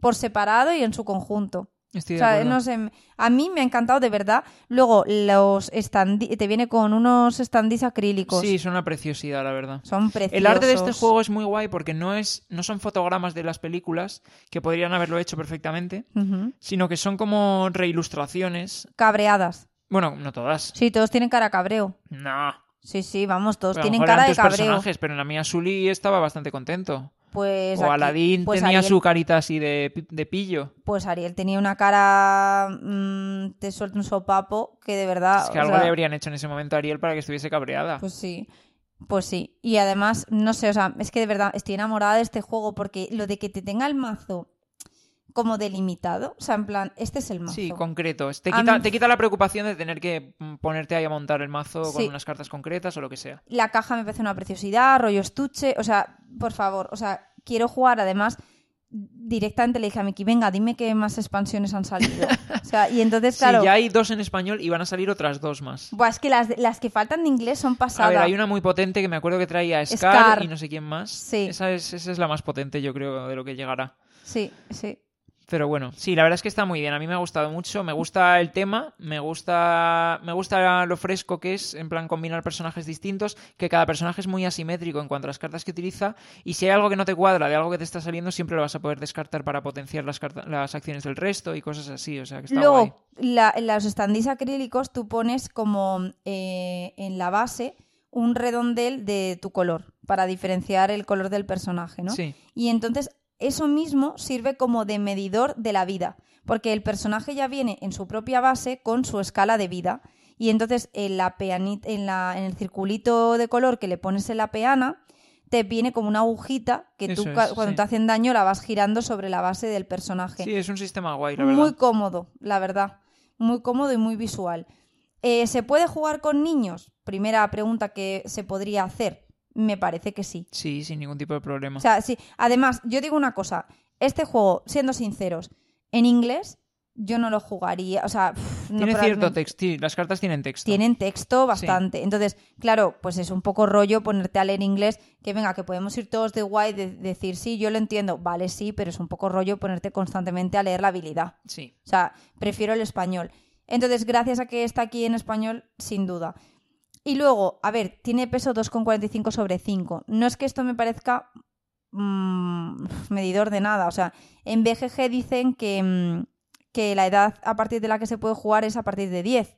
por separado y en su conjunto. Estoy O de sea, acuerdo. no sé, a mí me ha encantado de verdad. Luego, los estandi te viene con unos standees acrílicos. Sí, son una preciosidad, la verdad. Son preciosos. El arte de este juego es muy guay porque no es no son fotogramas de las películas que podrían haberlo hecho perfectamente, sino que son como reilustraciones. Cabreadas. Bueno, no todas. Sí, todos tienen cara cabreo. No. Sí, sí, vamos, todos Pero tienen cara de cabreo. personajes, pero en la mía Sully estaba bastante contento. Pues o aquí- Aladdin pues tenía Ariel- su carita así de, de pillo. Pues Ariel tenía una cara. mm, te suelta un sopapo que de verdad. Es que algo sea, le habrían hecho en ese momento a Ariel para que estuviese cabreada. Pues sí. Pues sí. Y además, no sé, o sea, es que de verdad estoy enamorada de este juego porque lo de que te tenga el mazo como delimitado, o sea, en plan, este es el mazo. Sí, concreto. Te A quita, mí- te quita la preocupación de tener que mm, ponerte ahí a montar el mazo con unas cartas concretas o lo que sea. La caja me parece una preciosidad, rollo estuche, o sea, por favor, o sea, quiero jugar además directamente le dije a Miki, venga, dime qué más expansiones han salido. O sea, y entonces, claro, Sí, ya hay dos en español y van a salir otras dos más. buah, es que las, las que faltan de inglés son A pasadas. ver, hay una muy potente que me acuerdo que traía a Scar, Scar. y no sé quién más. Sí. Esa es, esa es la más potente, yo creo, de lo que llegará. Sí, sí. Pero bueno, sí, la verdad es que está muy bien. A mí me ha gustado mucho. Me gusta el tema, me gusta, me gusta lo fresco que es, en plan combinar personajes distintos, que cada personaje es muy asimétrico en cuanto a las cartas que utiliza. Y si hay algo que no te cuadra de algo que te está saliendo, siempre lo vas a poder descartar para potenciar las, carta- las acciones del resto y cosas así. O sea que está Luego, la- los standees acrílicos tú pones como eh, en la base un redondel de tu color para diferenciar el color del personaje, ¿no? Sí. Y entonces eso mismo sirve como de medidor de la vida, porque el personaje ya viene en su propia base con su escala de vida. Y entonces en, la en, la, en el circulito de color que le pones en la peana, te viene como una agujita que tú es, cuando sí. te hacen daño la vas girando sobre la base del personaje Sí, es un sistema guay, la verdad. muy cómodo, la verdad. Muy cómodo y muy visual. Eh, ¿Se puede jugar con niños? Primera pregunta que se podría hacer. Me parece que sí. Sí, sin ningún tipo de problema. O sea, sí. Además, yo digo una cosa. Este juego, siendo sinceros, en inglés yo no lo jugaría. O sea, pff, no Tiene cierto texto. Las cartas tienen texto. Tienen texto bastante. Entonces, claro, pues es un poco rollo ponerte a leer inglés, que venga, que podemos ir todos de guay, de decir, sí, yo lo entiendo. Vale, sí, pero es un poco rollo ponerte constantemente a leer la habilidad. Sí. O sea, prefiero el español. Entonces, gracias a que está aquí en español, sin duda. Y luego, a ver, tiene peso 2,45 sobre 5. No es que esto me parezca mm, medidor de nada. O sea, en BGG dicen que, mm, que la edad a partir de la que se puede jugar es a partir de 10.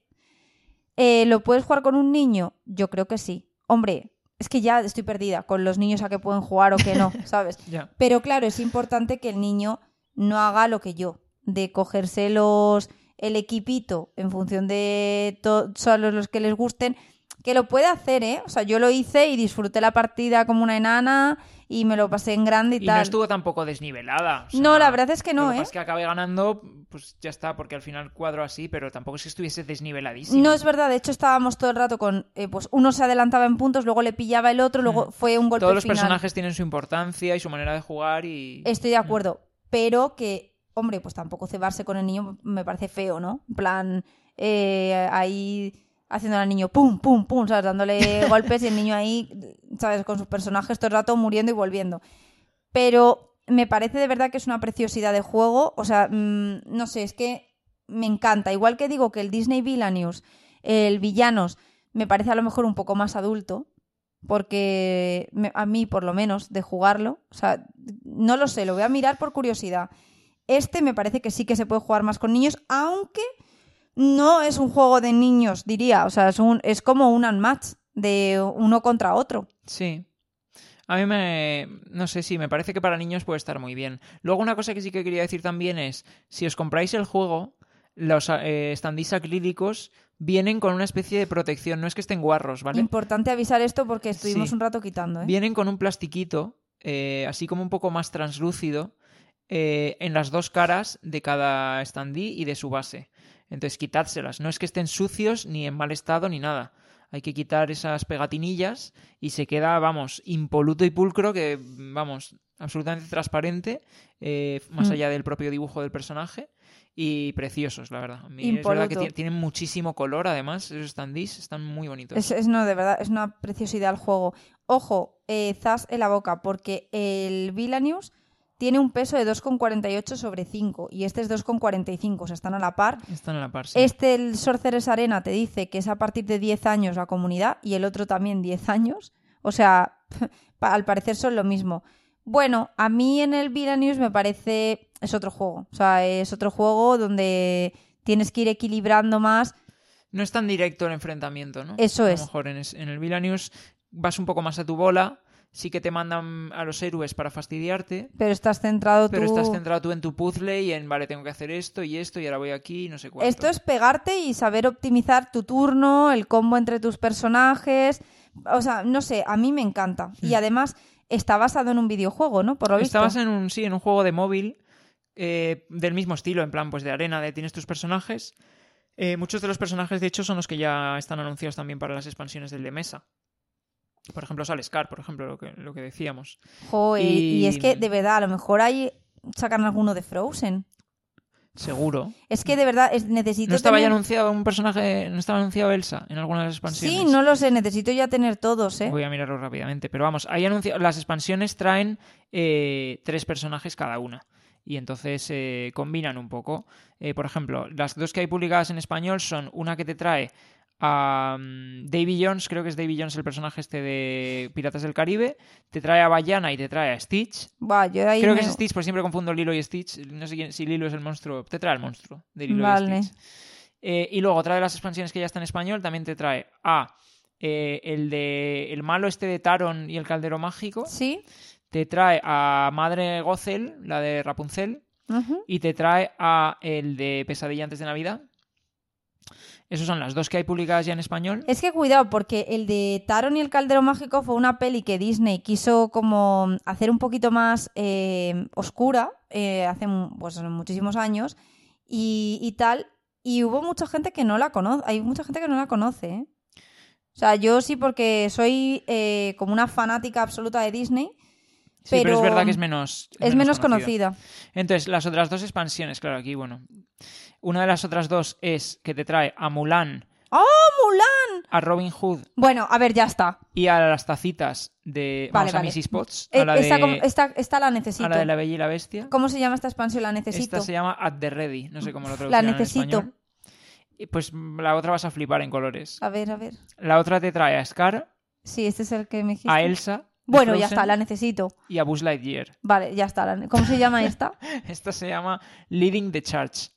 Eh, ¿Lo puedes jugar con un niño? Yo creo que sí. Hombre, es que ya estoy perdida con los niños a que pueden jugar o que no, ¿sabes? Pero claro, es importante que el niño no haga lo que yo, de cogerse los, el equipito en función de to- solo los que les gusten, que lo puede hacer, ¿eh? O sea, yo lo hice y disfruté la partida como una enana y me lo pasé en grande y, Y no estuvo tampoco desnivelada. o sea, No, la verdad es que no, lo ¿eh? es que acabé ganando, pues ya está, porque al final cuadro así, pero tampoco es que estuviese desniveladísimo. No es verdad, de hecho estábamos todo el rato con, eh, pues uno se adelantaba en puntos, luego le pillaba el otro, luego fue un golpe Mm. Todos los final. personajes tienen su importancia y su manera de jugar y... Estoy de acuerdo, pero que, hombre, pues tampoco cebarse con el niño me parece feo, ¿no? En plan, eh, ahí haciendo al niño pum, pum, pum, ¿sabes? Dándole golpes y el niño ahí, ¿sabes? Con sus personajes todo el rato muriendo y volviendo. Pero me parece de verdad que es una preciosidad de juego, o sea, mm, no sé, es que me encanta. Igual que digo que el Disney Villainous, el Villanos, me parece a lo mejor un poco más adulto, porque me- a mí, por lo menos, de jugarlo, o sea, no lo sé, lo voy a mirar por curiosidad. Este me parece que sí que se puede jugar más con niños, aunque no es un juego de niños, diría, o sea, es, un, es como un unmatch de uno contra otro. Sí. A mí me... No sé, sí, me parece que para niños puede estar muy bien. Luego una cosa que sí que quería decir también es, si os compráis el juego, los eh, acrílicos vienen con una especie de protección, no es que estén guarros, ¿vale? Importante avisar esto porque estuvimos Sí. un rato quitando, ¿eh? Vienen con un plastiquito, eh, así como un poco más translúcido, eh, en las dos caras de cada standee y de su base. Entonces, quitádselas. No es que estén sucios, ni en mal estado, ni nada. Hay que quitar esas pegatinillas y se queda, vamos, impoluto y pulcro, que, vamos, absolutamente transparente, eh, más Mm. allá del propio dibujo del personaje. Y preciosos, la verdad. A mí es verdad que tienen muchísimo color, además. Esos standees están muy bonitos. Es, es- no, de verdad, es una preciosidad el juego. Ojo, eh, zas en la boca, porque el Villanews tiene un peso de 2,48 sobre 5 y este es 2,45, o sea, están a la par. Están a la par. sí. Este, el Sorcerer's Arena, te dice que es a partir de 10 años la comunidad y el otro también 10 años. O sea, al parecer son lo mismo. Bueno, a mí en el Villanews me parece... Es otro juego. O sea, es otro juego donde tienes que ir equilibrando más. No es tan directo el enfrentamiento, ¿no? Eso A es. lo mejor en, el Villanews vas un poco más a tu bola, sí que te mandan a los héroes para fastidiarte, Pero estás centrado pero tú... estás centrado tú en tu puzzle y en, vale, tengo que hacer esto y esto y ahora voy aquí y no sé cuánto. Esto es pegarte y saber optimizar tu turno, el combo entre tus personajes. O sea, no sé, a mí me encanta. Y además está basado en un videojuego, ¿no? Por lo visto. Estabas en un, sí, en un juego de móvil eh, del mismo estilo, en plan, pues de arena, de tienes tus personajes. Eh, muchos de los personajes, de hecho, son los que ya están anunciados también para las expansiones del de mesa. Por ejemplo, sale Scar, por ejemplo, lo que, lo que decíamos. Jo, y... es que, de verdad, a lo mejor ahí sacan alguno de Frozen. Seguro. Es que, de verdad, es- necesito ¿No estaba ya anunciado un personaje, no estaba anunciado Elsa en alguna de las expansiones? Sí, no lo sé, necesito ya tener todos, ¿eh? Voy a mirarlo rápidamente. Pero vamos, hay anunciado. Las expansiones traen eh, tres personajes cada una. Y entonces eh, combinan un poco. Eh, por ejemplo, las dos que hay publicadas en español son una que te trae a Davy Jones, creo que es Davy Jones el personaje este de Piratas del Caribe. Te trae a Bayana y te trae a Stitch. Buah, yo ahí Creo me- que es Stitch, pues siempre confundo Lilo y Stitch. No sé quién- si Lilo es el monstruo. Te trae el monstruo de Lilo Vale. y Stitch. Eh, y luego, otra de las expansiones que ya está en español también te trae a eh, el de el malo este de Taron y el caldero mágico. Sí. Te trae a Madre Gothel, la de Rapunzel. Y te trae a el de Pesadilla antes de Navidad. Esas son las dos que hay publicadas ya en español. Es que cuidado, porque el de Taron y el Caldero Mágico fue una peli que Disney quiso como hacer un poquito más eh, oscura eh, hace pues, muchísimos años y, y tal. Y hubo mucha gente que no la conoce. Hay mucha gente que no la conoce. ¿eh? O sea, yo sí porque soy como una fanática absoluta de Disney. Sí, pero, pero es verdad que es menos. Es menos conocida. Entonces, las otras dos expansiones, claro, aquí, bueno. Una de las otras dos es que te trae a Mulan, ¡Oh, Mulan! a Robin Hood Bueno, a ver, ya está. y a las tacitas de. Vale, Vamos a vale. Missy Potts. Eh, A la, esta, de, como- esta, esta la necesito. a la de La Bella y la Bestia. ¿Cómo se llama esta expansión? La necesito. Esta se llama At the Ready. No sé cómo lo La traducirán en necesito. Y pues la otra vas a flipar en colores. A ver, a ver. La otra te trae a Scar, Sí, este es el que me dijiste. a Elsa. Bueno, ya está, la necesito. Y a Buzz Lightyear. Vale, ya está. la ¿Cómo se llama esta? Esta se llama Leading the Charge.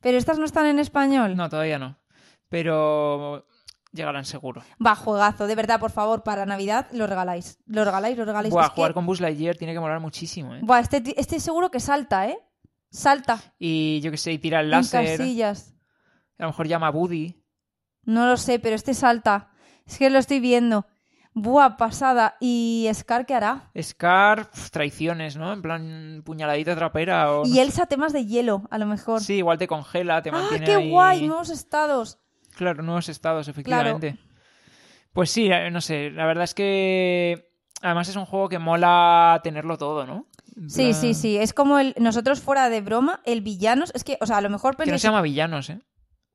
Pero estas no están en español. No, todavía no. Pero llegarán seguro. Va, juegazo, de verdad, por favor, para Navidad lo regaláis. Lo regaláis, lo regaláis. Buah, Es que- jugar con Buzz Lightyear tiene que molar muchísimo, ¿eh? Buah, este, este seguro que salta, ¿eh? Salta. Y yo que sé, y tira el En láser. casillas. A lo mejor llama a Woody. No lo sé, pero este salta. Es que lo estoy viendo. Buah, pasada. ¿Y Scar qué hará? Scar, pf, traiciones, ¿no? En plan, puñaladita trapera o... Y Elsa temas de hielo, a lo mejor. Sí, igual te congela, te ¡Ah, mantiene qué ahí- guay! Nuevos estados. Claro, nuevos estados, efectivamente. Pues sí, eh, no sé, la verdad es que... Además es un juego que mola tenerlo todo, ¿no? Sí, sí, sí. Es como el, nosotros fuera de broma, el villanos. Es que, o sea, a lo mejor Que no se llama villanos, ¿eh?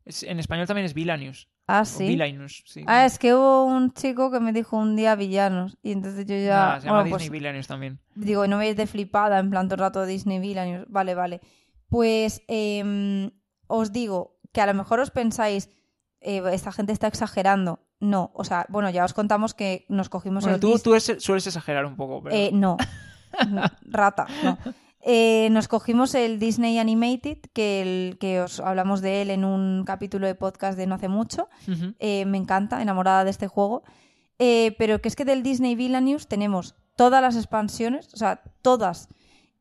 Es- en español también es Vilanius. Ah, sí. Villainus, sí. Ah, es que hubo un chico que me dijo un día villanos. Y entonces yo ya. Nada, se llama bueno, pues, Disney Villainus también. digo, no me de flipada, en plan todo el rato Disney Villains. Vale, vale. Pues em, os digo que a lo mejor os pensáis, eh, esta gente está exagerando. No, o sea, bueno, ya os contamos que nos cogimos Bueno, el tú, tú es- sueles exagerar un poco, pero... Eh, no. No, Rata, no. Eh, nos cogimos el Disney Animated, que, el, que os hablamos de él en un capítulo de podcast de no hace mucho. Eh, me encanta, enamorada de este juego. Eh, pero que es que del Disney Villainous tenemos todas las expansiones, o sea, todas.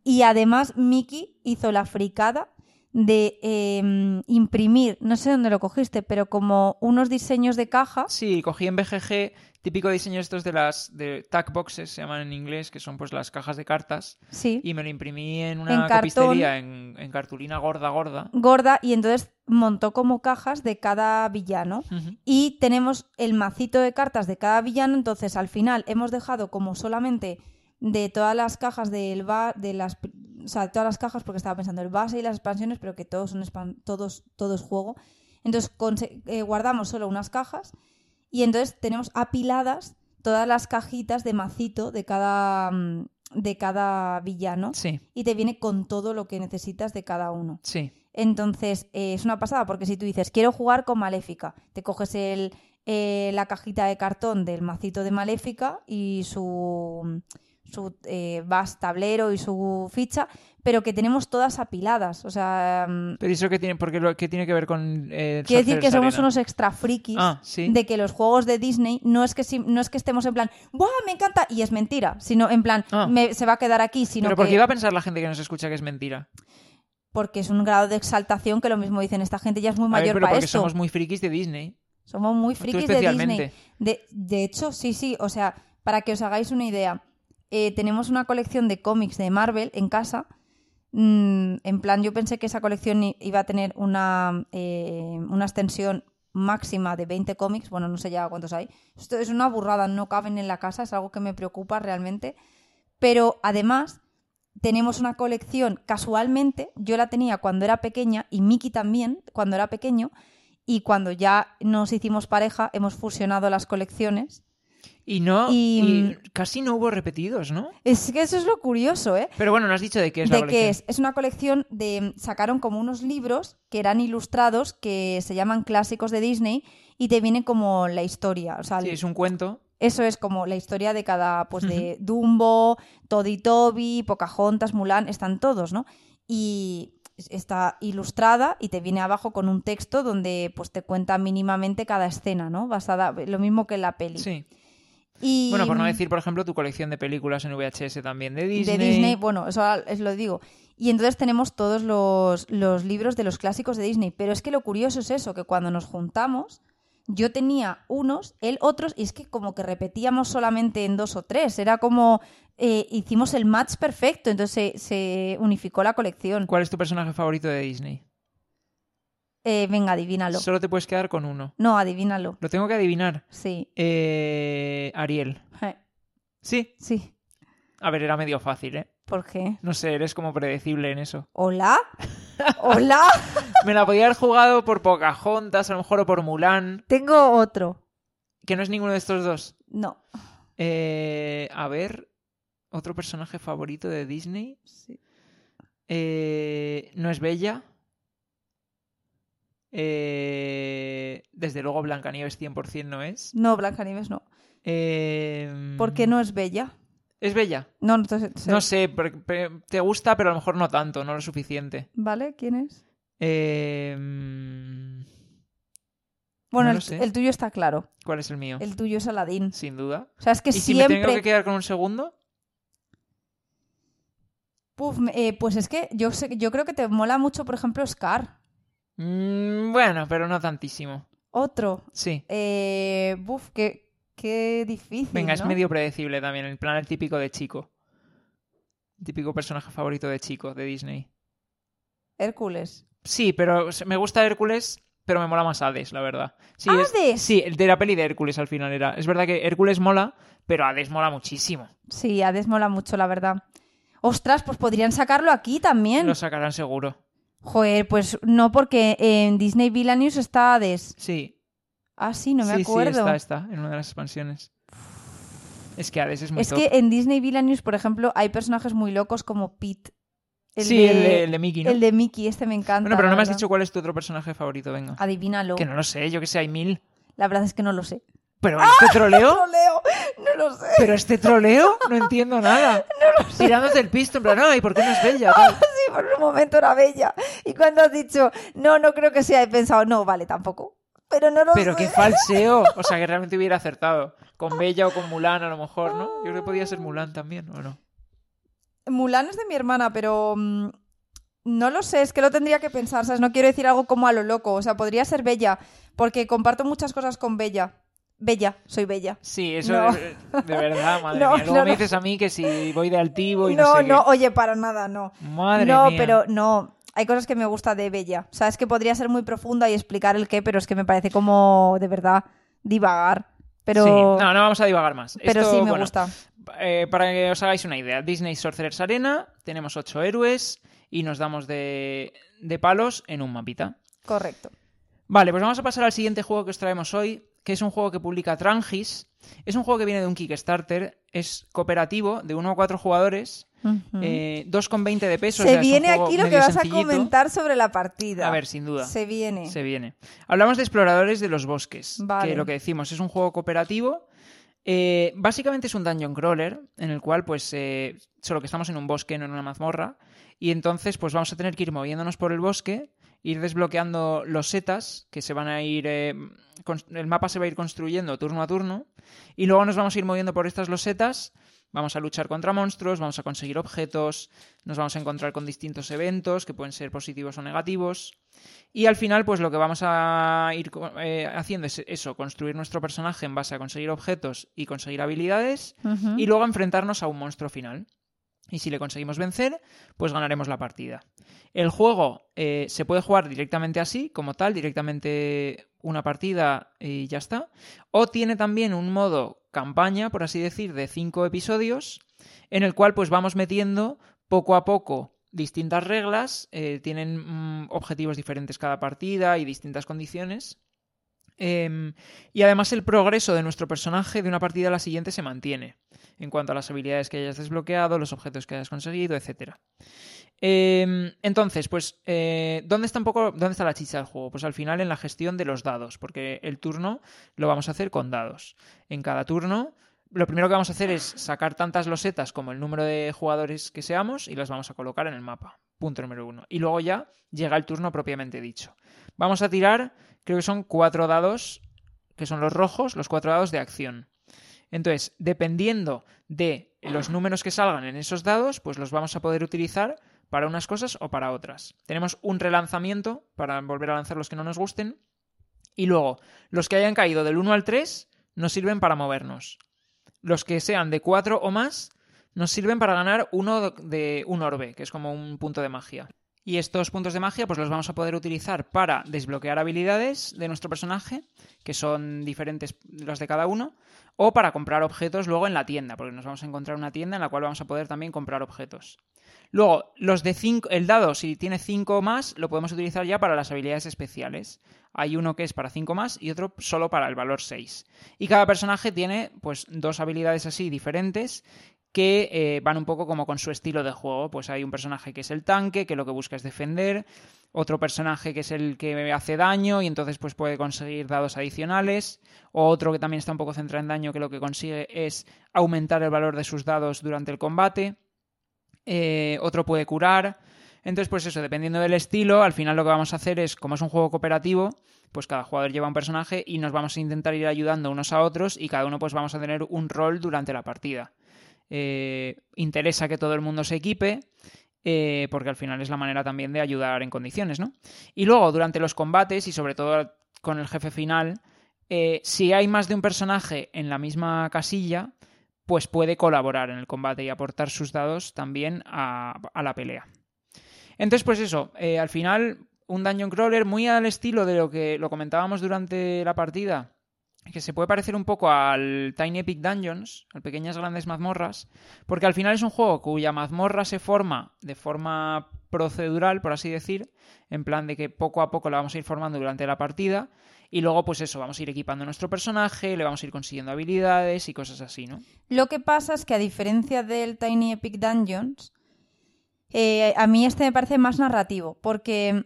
Y además Mickey hizo la fricada de eh, imprimir, no sé dónde lo cogiste, pero como unos diseños de caja. Sí, cogí en BGG típico diseño estos de las de tag boxes, se llaman en inglés, que son pues las cajas de cartas, Sí. y me lo imprimí en una En cartón. en, en cartulina gorda, gorda. gorda y entonces montó como cajas de cada villano. Y tenemos el macito de cartas de cada villano, entonces al final hemos dejado como solamente de todas las cajas del ba de las o sea, todas las cajas porque estaba pensando el base y las expansiones, pero que todos son todos todo es juego. Entonces eh, guardamos solo unas cajas y entonces tenemos apiladas todas las cajitas de macito de cada mm, de cada villano Sí, y te viene con todo lo que necesitas de cada uno. sí. Entonces, eh, es una pasada, porque si tú dices, quiero jugar con Maléfica, te coges el, eh, la cajita de cartón del macito de Maléfica y su, su eh, vas tablero y su ficha, pero que tenemos todas apiladas. O sea, mm, Pero eso qué tiene, porque lo, qué tiene que ver con eh, quiere decir que somos Arena? unos extra frikis Ah, sí. de que los juegos de Disney no es que, si- no es que estemos en plan, ¡buah, me encanta! Y es mentira, sino en plan, Ah. me- se va a quedar aquí, sino Pero ¿por que... qué iba a pensar la gente que nos escucha que es mentira? Porque es un grado de exaltación que lo mismo dicen, esta gente ya es muy A ver, mayor pero para porque esto. somos muy frikis de Disney. Somos muy frikis de Disney. De, de hecho, sí, sí. O sea, para que os hagáis una idea, eh, tenemos una colección de cómics de Marvel en casa. Mm, en plan, yo pensé que esa colección iba a tener una, eh, una extensión máxima de 20 cómics. Bueno, no sé ya cuántos hay. Esto es una burrada, no caben en la casa, es algo que me preocupa realmente. Pero además, tenemos una colección, casualmente, yo la tenía cuando era pequeña y Miki también, cuando era pequeño, y cuando ya nos hicimos pareja, hemos fusionado las colecciones. Y no, Y- y casi no hubo repetidos, ¿no? Es que eso es lo curioso, ¿eh? Pero bueno, no has dicho de qué es la de colección. que es, es una colección de. Sacaron como unos libros que eran ilustrados que se llaman clásicos de Disney y te viene como la historia. O sea, Sí, es un cuento. Eso es como la historia de cada, pues de Dumbo, Toddy Toby, Pocahontas, Mulan, están todos, ¿no? Y está ilustrada y te viene abajo con un texto donde pues te cuenta mínimamente cada escena, ¿no? Basada, lo mismo que en la peli. Sí. Y, Bueno, por no decir, por ejemplo, tu colección de películas en VHS también de Disney. de Disney, bueno, eso es lo digo. Y entonces tenemos todos los, los libros de los clásicos de Disney. Pero es que lo curioso es eso, que cuando nos juntamos, yo tenía unos, él otros, y es que como que repetíamos solamente en dos o tres. Era como eh, hicimos el match perfecto, entonces se, se unificó la colección. ¿Cuál es tu personaje favorito de Disney? Eh, venga, adivínalo. Solo te puedes quedar con uno. No, adivínalo. Lo tengo que adivinar. Sí. Eh, Ariel. Eh, Sí. Sí. A ver, era medio fácil, ¿eh? ¿Por qué? No sé, eres como predecible en eso. ¿Hola? ¿Hola? Me la podía haber jugado por Pocahontas, a lo mejor, o por Mulan, Tengo otro. que no es ninguno de estos dos. No. Eh, a ver, otro personaje favorito de Disney. Sí. Eh, ¿No es Bella? Eh, desde luego Blancanieves 100% no es. No, Blancanieves no. Eh, ¿Por qué no es bella? ¿Es bella? No, no, sé. No sé, te gusta, pero a lo mejor no tanto, no lo suficiente. ¿Vale? ¿Quién es? Eh, mm, Bueno, No el, tuyo está claro. ¿Cuál es el mío? El tuyo es Aladdin. Sin duda. O sea, es que ¿Y si me siempre... tengo que quedar con un segundo? Puf, eh, pues es que yo, sé, yo creo que te mola mucho, por ejemplo, Scar. Mm, bueno, pero no tantísimo. Otro. Sí. Eh, buf, qué, qué difícil. Venga, es medio predecible también, en plan el típico de chico. El típico personaje favorito de chico de Disney. Hércules. Sí, pero me gusta Hércules, pero me mola más Hades, la verdad. Sí, es- ¡Hades! sí, el de la peli de Hércules al final era. Es verdad que Hércules mola, pero Hades mola muchísimo. Sí, Hades mola mucho, la verdad. Ostras, pues podrían sacarlo aquí también. Lo sacarán seguro. Joder, pues no, porque en Disney Villainous está Hades. Sí. Ah, sí, no me sí, acuerdo. sí, está, está, en una de las expansiones. Es que Hades es muy es top. que en Disney Villainous, por ejemplo, hay personajes muy locos como Pete. El sí, de, el, de, el de Mickey, ¿no? el de Mickey, este me encanta. Bueno, pero no me has dicho cuál es tu otro personaje favorito, venga. Adivínalo. Que no lo sé, yo que sé, hay mil. La verdad es que no lo sé. Pero este troleo, Troleo, no lo sé. pero este troleo, no entiendo nada. Tirándote el pisto, en plan, ay, ¿por qué no es bella? tal? Sí, por un momento era bella. Y cuando has dicho, no, no creo que sea, he pensado, no, vale, tampoco. Pero no lo Pero sé. qué falseo. O sea, que realmente hubiera acertado. Con Bella o con Mulan, a lo mejor, ¿no? Yo creo que podía ser Mulan también, ¿o no? Mulan es de mi hermana, pero mm, no lo sé, es que lo tendría que pensar, ¿sabes? No quiero decir algo como a lo loco, o sea, podría ser Bella, porque comparto muchas cosas con Bella. Bella, soy Bella. Sí, eso No. de, de verdad, madre No, mía. Luego no, me dices a mí que si voy de altivo y no, No, sé no, qué. oye, para nada, no. Madre no, mía. pero no. Hay cosas que me gusta de Bella. O sea, es que podría ser muy profunda y explicar el qué, pero es que me parece como, de verdad, divagar. Pero, Sí. No, no vamos a divagar más. pero Esto, sí me bueno, gusta. eh, para que os hagáis una idea, Disney Sorcerer's Arena, tenemos ocho héroes y nos damos de, de palos en un mapita. Correcto. Vale, pues vamos a pasar al siguiente juego que os traemos hoy, que es un juego que publica Trangis. Es un juego que viene de un Kickstarter, es cooperativo, de 1 a 4 jugadores, Ujú. eh, 2,20 de peso. o Se sea, viene aquí lo que vas a comentar sobre la partida. A ver, sin duda. Se viene. Se viene. Hablamos de exploradores de los bosques, Vale. que lo que decimos es un juego cooperativo. Eh, básicamente es un dungeon crawler en el cual, pues, eh, solo que estamos en un bosque, no en una mazmorra, y entonces, pues, vamos a tener que ir moviéndonos por el bosque, ir desbloqueando los setas que se van a ir, eh, el mapa se va a ir construyendo turno a turno, y luego nos vamos a ir moviendo por estas losetas. Vamos a luchar contra monstruos, vamos a conseguir objetos, nos vamos a encontrar con distintos eventos que pueden ser positivos o negativos. Y al final, pues lo que vamos a ir eh, haciendo es eso, construir nuestro personaje en base a conseguir objetos y conseguir habilidades, y luego enfrentarnos a un monstruo final. Y si le conseguimos vencer, pues ganaremos la partida. El juego eh, se puede jugar directamente así, como tal, directamente una partida y ya está. O tiene también un modo campaña, por así decir, de cinco episodios, en el cual pues vamos metiendo poco a poco distintas reglas, eh, tienen mm, objetivos diferentes cada partida y distintas condiciones. Em, y además el progreso de nuestro personaje de una partida a la siguiente se mantiene en cuanto a las habilidades que hayas desbloqueado, los objetos que hayas conseguido, etc. entonces, pues, eh, ¿dónde está un poco, dónde está la chicha del juego? Pues al final en la gestión de los dados, porque el turno lo vamos a hacer con dados. En cada turno, lo primero que vamos a hacer es sacar tantas losetas como el número de jugadores que seamos y las vamos a colocar en el mapa. Punto número uno. Y luego ya llega el turno propiamente dicho. Vamos a tirar, creo que son cuatro dados, que son los rojos, los cuatro dados de acción. Entonces, dependiendo de los números que salgan en esos dados, pues los vamos a poder utilizar para unas cosas o para otras. Tenemos un relanzamiento para volver a lanzar los que no nos gusten. Y luego, los que hayan caído del 1 al 3 nos sirven para movernos. Los que sean de 4 o más nos sirven para ganar uno de un orbe, que es como un punto de magia. Y estos puntos de magia pues los vamos a poder utilizar para desbloquear habilidades de nuestro personaje, que son diferentes las de cada uno, o para comprar objetos luego en la tienda, porque nos vamos a encontrar una tienda en la cual vamos a poder también comprar objetos. Luego, los de 5, el dado, si tiene 5 o más, lo podemos utilizar ya para las habilidades especiales. Hay uno que es para 5 más y otro solo para el valor 6. Y cada personaje tiene pues dos habilidades así diferentes que eh, van un poco como con su estilo de juego. Pues hay un personaje que es el tanque, que lo que busca es defender, otro personaje que es el que hace daño y entonces pues puede conseguir dados adicionales, o otro que también está un poco centrado en daño que lo que consigue es aumentar el valor de sus dados durante el combate, eh, otro puede curar. Entonces, pues eso, dependiendo del estilo, al final lo que vamos a hacer es, como es un juego cooperativo, pues cada jugador lleva un personaje y nos vamos a intentar ir ayudando unos a otros y cada uno pues vamos a tener un rol durante la partida. Eh, interesa que todo el mundo se equipe eh, porque al final es la manera también de ayudar en condiciones, ¿no? Y luego, durante los combates y sobre todo con el jefe final, eh, si hay más de un personaje en la misma casilla, pues puede colaborar en el combate y aportar sus dados también a, la pelea. Entonces, pues eso, al final, un dungeon crawler muy al estilo de lo que lo comentábamos durante la partida, que se puede parecer un poco al Tiny Epic Dungeons, al Pequeñas Grandes Mazmorras, porque al final es un juego cuya mazmorra se forma de forma procedural, por así decir, en plan de que poco a poco la vamos a ir formando durante la partida, y luego pues eso, vamos a ir equipando nuestro personaje, le vamos a ir consiguiendo habilidades y cosas así, ¿no? Lo que pasa es que a diferencia del Tiny Epic Dungeons, eh, a mí este me parece más narrativo, porque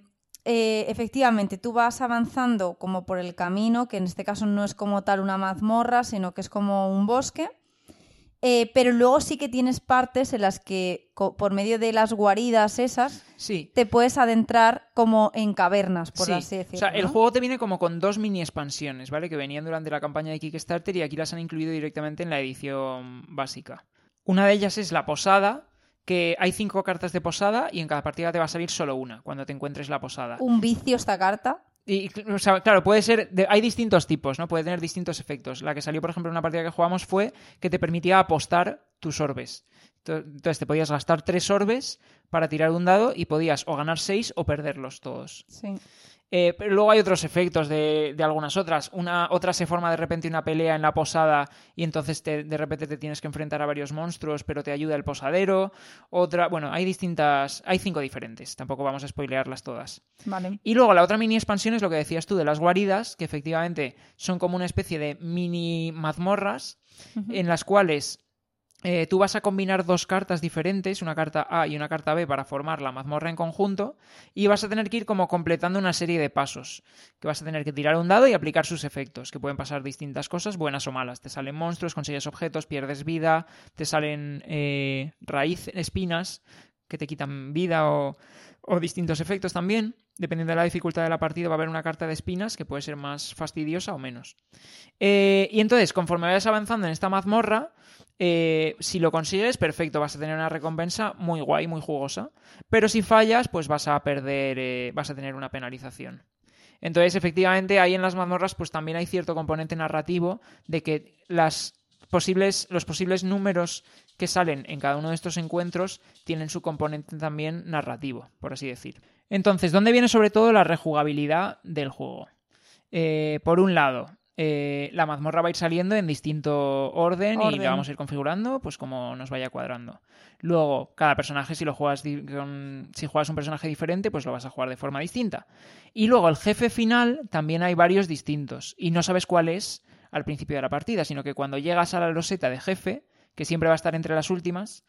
eh, efectivamente tú vas avanzando como por el camino, que en este caso no es como tal una mazmorra, sino que es como un bosque. Eh, pero luego sí que tienes partes en las que, por medio de las guaridas esas, sí. te puedes adentrar como en cavernas, por así decirlo. O sea, el juego te viene como con dos mini expansiones, ¿vale? Que venían durante la campaña de Kickstarter y aquí las han incluido directamente en la edición básica. Una de ellas es la posada, que hay cinco cartas de posada y en cada partida te va a salir solo una cuando te encuentres la posada. Un vicio esta carta. Y, claro, puede ser. hay distintos tipos, ¿no? Puede tener distintos efectos. La que salió, por ejemplo, en una partida que jugamos fue que te permitía apostar tus orbes. Entonces te podías gastar tres orbes para tirar un dado y podías o ganar seis o perderlos todos. Sí. Eh, pero luego hay otros efectos de, algunas otras. Una, otra se forma de repente una pelea en la posada y entonces de repente te tienes que enfrentar a varios monstruos, pero te ayuda el posadero. Otra, bueno, hay distintas, hay cinco diferentes. Tampoco vamos a spoilearlas todas. Vale. Y luego la otra mini expansión es lo que decías tú de las guaridas, que efectivamente son como una especie de mini mazmorras en las cuales eh, tú vas a combinar dos cartas diferentes, una carta A y una carta B, para formar la mazmorra en conjunto, y vas a tener que ir como completando una serie de pasos, que vas a tener que tirar un dado y aplicar sus efectos, que pueden pasar distintas cosas, buenas o malas. Te salen monstruos, consigues objetos, pierdes vida, te salen eh, raíces, espinas, que te quitan vida o, distintos efectos también. Dependiendo de la dificultad de la partida, va a haber una carta de espinas que puede ser más fastidiosa o menos. Eh, y entonces, conforme vayas avanzando en esta mazmorra, eh, si lo consigues, perfecto, vas a tener una recompensa muy guay, muy jugosa. Pero si fallas, pues vas a perder, eh, vas a tener una penalización. Entonces, efectivamente, ahí en las mazmorras, pues también hay cierto componente narrativo de que las posibles, los posibles números que salen en cada uno de estos encuentros tienen su componente también narrativo, por así decir. Entonces, ¿dónde viene sobre todo la rejugabilidad del juego? Eh, por un lado, eh, la mazmorra va a ir saliendo en distinto orden, y la vamos a ir configurando pues como nos vaya cuadrando. Luego, cada personaje, si lo juegas si juegas un personaje diferente, pues lo vas a jugar de forma distinta. Y luego el jefe final también hay varios distintos. Y no sabes cuál es al principio de la partida, sino que cuando llegas a la loseta de jefe, que siempre va a estar entre las últimas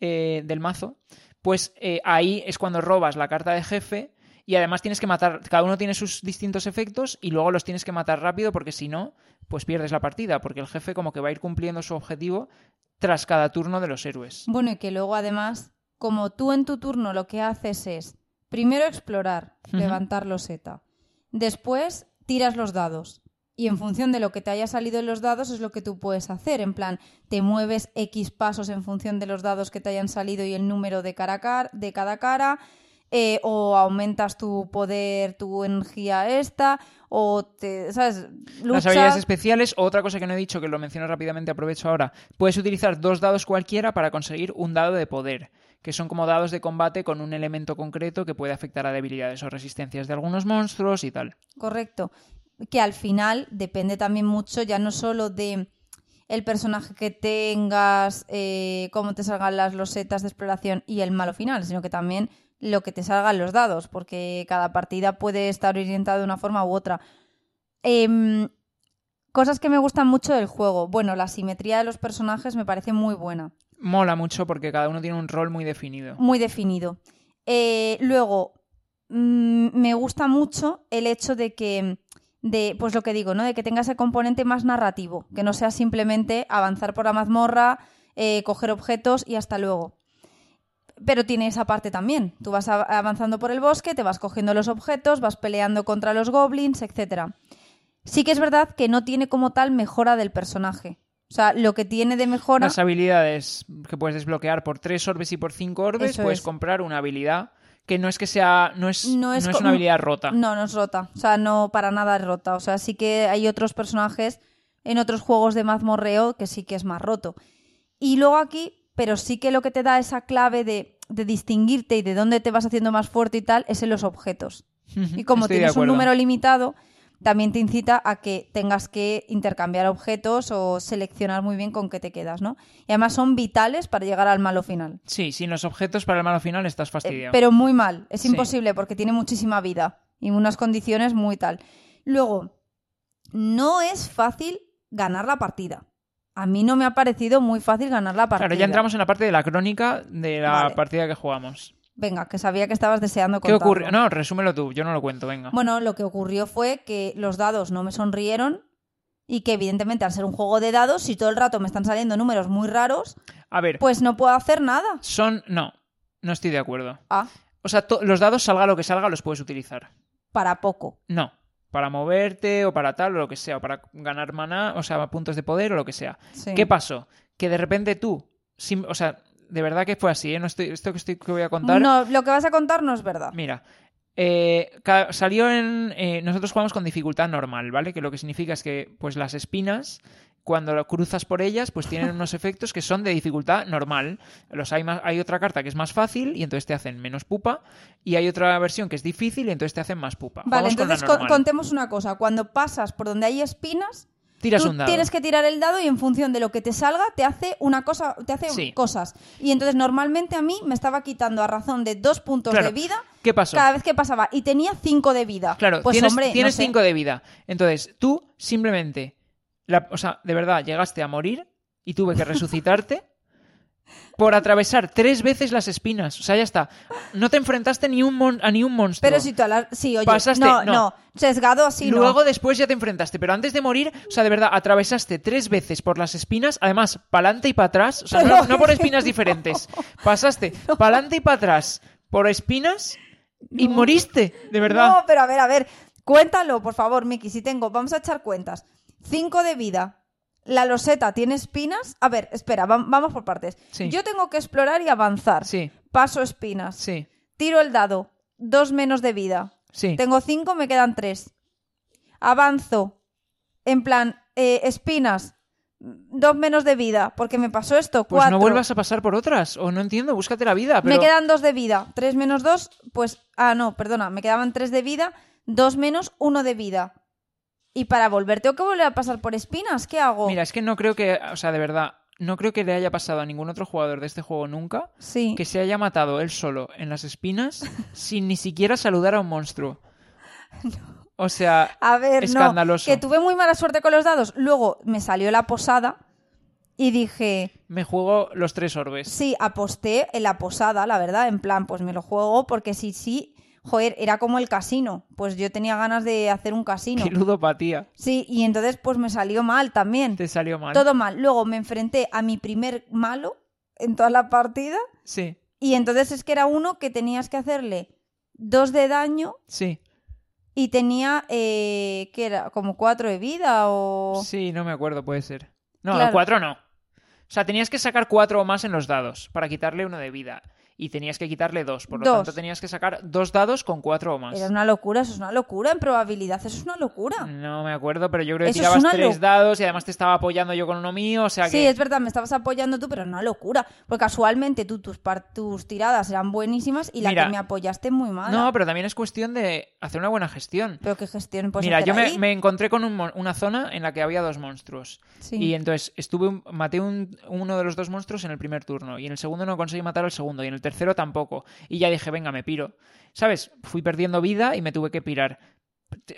eh, del mazo, pues eh, ahí es cuando robas la carta de jefe y además tienes que matar, cada uno tiene sus distintos efectos y luego los tienes que matar rápido porque si no, pues pierdes la partida, porque el jefe como que va a ir cumpliendo su objetivo tras cada turno de los héroes. Bueno, y que luego además, como tú en tu turno lo que haces es primero explorar, levantar loseta, después tiras los dados. Y en función de lo que te haya salido en los dados es lo que tú puedes hacer. En plan, te mueves X pasos en función de los dados que te hayan salido y el número de, cara, de cada cara eh, o aumentas tu poder, tu energía esta, o te, ¿sabes? Las habilidades especiales, otra cosa que no he dicho, que lo menciono rápidamente, aprovecho ahora, puedes utilizar dos dados cualquiera para conseguir un dado de poder, que son como dados de combate con un elemento concreto que puede afectar a debilidades o resistencias de algunos monstruos y tal. Correcto. Que al final depende también mucho ya no solo de el personaje que tengas, eh, cómo te salgan las losetas de exploración y el malo final, sino que también lo que te salgan los dados, porque cada partida puede estar orientada de una forma u otra. Em, cosas que me gustan mucho del juego. Bueno, la simetría de los personajes me parece muy buena. Mola mucho porque cada uno tiene un rol muy definido. muy definido. Eh, luego, mm, me gusta mucho el hecho de que, de, pues lo que digo, ¿no? De que tenga ese componente más narrativo, que no sea simplemente avanzar por la mazmorra, eh, coger objetos y hasta luego. Pero tiene esa parte también. Tú vas avanzando por el bosque, te vas cogiendo los objetos, vas peleando contra los goblins, etc. Sí que es verdad que no tiene como tal mejora del personaje. O sea, lo que tiene de mejora... Las habilidades que puedes desbloquear por 3 orbes y por 5 orbes, Eso puedes es. comprar una habilidad que no es que sea. No es, No no es es, co- una habilidad rota. No, no es rota. O sea, no para nada es rota. O sea, sí que hay otros personajes en otros juegos de mazmorreo que sí que es más roto. Y luego aquí, pero sí que lo que te da esa clave de, de distinguirte y de dónde te vas haciendo más fuerte y tal es en los objetos. Y como Estoy tienes un número limitado, también te incita a que tengas que intercambiar objetos o seleccionar muy bien con qué te quedas, ¿no? Y además son vitales para llegar al malo final. Sí, sin los objetos para el malo final estás Eh, fastidiado. pero muy mal. Es Sí. imposible porque tiene muchísima vida y unas condiciones muy tal. Luego, no es fácil ganar la partida. A mí no me ha parecido muy fácil ganar la partida. Claro, ya entramos en la parte de la crónica de la Vale. partida que jugamos. Venga, que sabía que estabas deseando ¿Qué contarlo. ocurrió? No, resúmelo tú, yo no lo cuento, venga. Bueno, lo que ocurrió fue que los dados no me sonrieron y que evidentemente al ser un juego de dados, si todo el rato me están saliendo números muy raros, A ver, pues no puedo hacer nada. son. No, no estoy de acuerdo. Ah, O sea, los dados, salga lo que salga, los puedes utilizar. para poco. No. Para moverte o para tal o lo que sea, o para ganar maná, o sea, puntos de poder o lo que sea. Sí. ¿Qué pasó? Que de repente tú, sim- o sea, de verdad que fue así, ¿eh? No estoy, esto que, estoy, que voy a contar. No, lo que vas a contar no es verdad. Mira, eh, salió en. eh, nosotros jugamos con dificultad normal, ¿vale? Que lo que significa es que, pues, las espinas, cuando cruzas por ellas, pues tienen unos efectos que son de dificultad normal. Los hay, más, hay otra carta que es más fácil y entonces te hacen menos pupa. Y hay otra versión que es difícil y entonces te hacen más pupa. Vale, entonces con- contemos una cosa. Cuando pasas por donde hay espinas, Tiras tú un dado. tienes que tirar el dado y en función de lo que te salga te hace una cosa, te hace Sí. cosas. Y entonces normalmente a mí me estaba quitando a razón de dos puntos Claro. de vida ¿Qué pasó? cada vez que pasaba y tenía cinco de vida. Claro, pues tienes, hombre, no tienes sé. cinco de vida. Entonces, tú simplemente, la- o sea, de verdad, llegaste a morir y tuve que resucitarte por atravesar tres veces las espinas. O sea, ya está. No te enfrentaste ni un mon- a ni un monstruo. Pero si tú la- sí, oye, Pasaste- no, no. no, sesgado así no. Luego después ya te enfrentaste, pero antes de morir, o sea, de verdad, atravesaste tres veces por las espinas, además, pa'lante y para atrás, o sea, no, no por espinas diferentes, pasaste pa'lante y para atrás por espinas y moriste, de verdad. No, pero a ver, a ver, cuéntalo, por favor, Miki, si tengo, vamos a echar cuentas. Cinco de vida. La loseta tiene espinas. A ver, espera, va- vamos por partes. Sí. Yo tengo que explorar y avanzar. Sí, Paso espinas. sí, Tiro el dado. Dos menos de vida. sí. Tengo cinco, me quedan tres. Avanzo. En plan, eh, espinas. Dos menos de vida. Porque me pasó esto. Pues Cuatro. no vuelvas a pasar por otras, o no entiendo, búscate la vida, pero... Me quedan dos de vida. Tres menos dos, pues. Ah, no, perdona. Me quedaban tres de vida. Dos menos uno de vida. Y para volver, tengo que volver a pasar por espinas. ¿Qué hago? Mira, es que no creo que, o sea, de verdad, no creo que le haya pasado a ningún otro jugador de este juego nunca sí. que se haya matado él solo en las espinas sin ni siquiera saludar a un monstruo. O sea, A ver, escandaloso. no. Que tuve muy mala suerte con los dados. Luego me salió la posada. Y dije. me juego los tres orbes. Sí, aposté en la posada, la verdad. En plan, pues me lo juego porque sí, sí. Joder, era como el casino. Pues yo tenía ganas de hacer un casino. Qué ludopatía. Sí, y entonces pues me salió mal también. Te salió mal. Todo mal. Luego me enfrenté a mi primer malo en toda la partida. Sí, Y entonces es que era uno que tenías que hacerle dos de daño sí. y tenía, eh, ¿qué era? Como cuatro de vida o... Sí, no me acuerdo, puede ser. No, Claro. cuatro no. O sea, tenías que sacar cuatro o más en los dados para quitarle uno de vida. Y tenías que quitarle dos. Por lo Dos. tanto, tenías que sacar dos dados con cuatro o más. Era una locura, eso es una locura en probabilidad, eso es una locura. No me acuerdo, pero yo creo que Eso es tirabas tres dados y además te estaba apoyando yo con uno mío, o sea Sí, que... es verdad, me estabas apoyando tú, pero es una locura. Porque casualmente tú, tus, par- tus tiradas eran buenísimas y la Mira, que me apoyaste muy mala. No, pero también es cuestión de hacer una buena gestión. Pero qué gestión puedes Mira, yo me, me encontré con un una zona en la que había dos monstruos. Sí. Y entonces estuve maté un- uno de los dos monstruos en el primer turno. Y en el segundo no conseguí matar al segundo. Y en el tercero tampoco. Y ya dije, venga, me piro. ¿Sabes? Fui perdiendo vida y me tuve que pirar.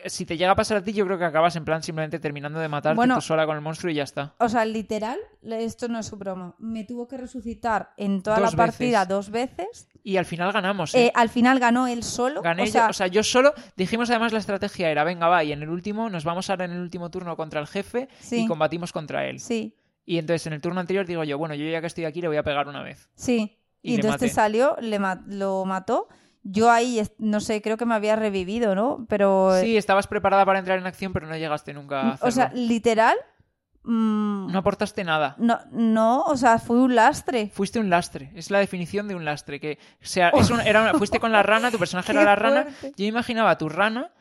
si te llega a pasar a ti, yo creo que acabas en plan simplemente terminando de matarte Bueno. tú sola con el monstruo y ya está. O sea, literal, esto no es su broma. Me tuvo que resucitar en toda Dos la partida veces. dos veces. Y al final ganamos, ¿eh? Eh, al final ganó él solo. Gané o yo- sea, o sea, yo solo. Dijimos además la estrategia era: venga, va, y en el último, nos vamos ahora en el último turno contra el jefe Sí. y combatimos contra él. sí, Y entonces en el turno anterior digo yo: bueno, yo ya que estoy aquí le voy a pegar una vez. sí. Y entonces te salió, le ma- lo mató. Yo ahí, no sé, creo que me había revivido, ¿no? Pero. Sí, estabas preparada para entrar en acción, pero no llegaste nunca a hacerlo. o sea, literal. mm, no aportaste nada. no, no, o sea, fue un lastre. Fuiste un lastre, es la definición de un lastre. Que, o sea, es un- era una- fuiste con la rana, tu personaje era la rana. fuerte. Yo imaginaba a tu rana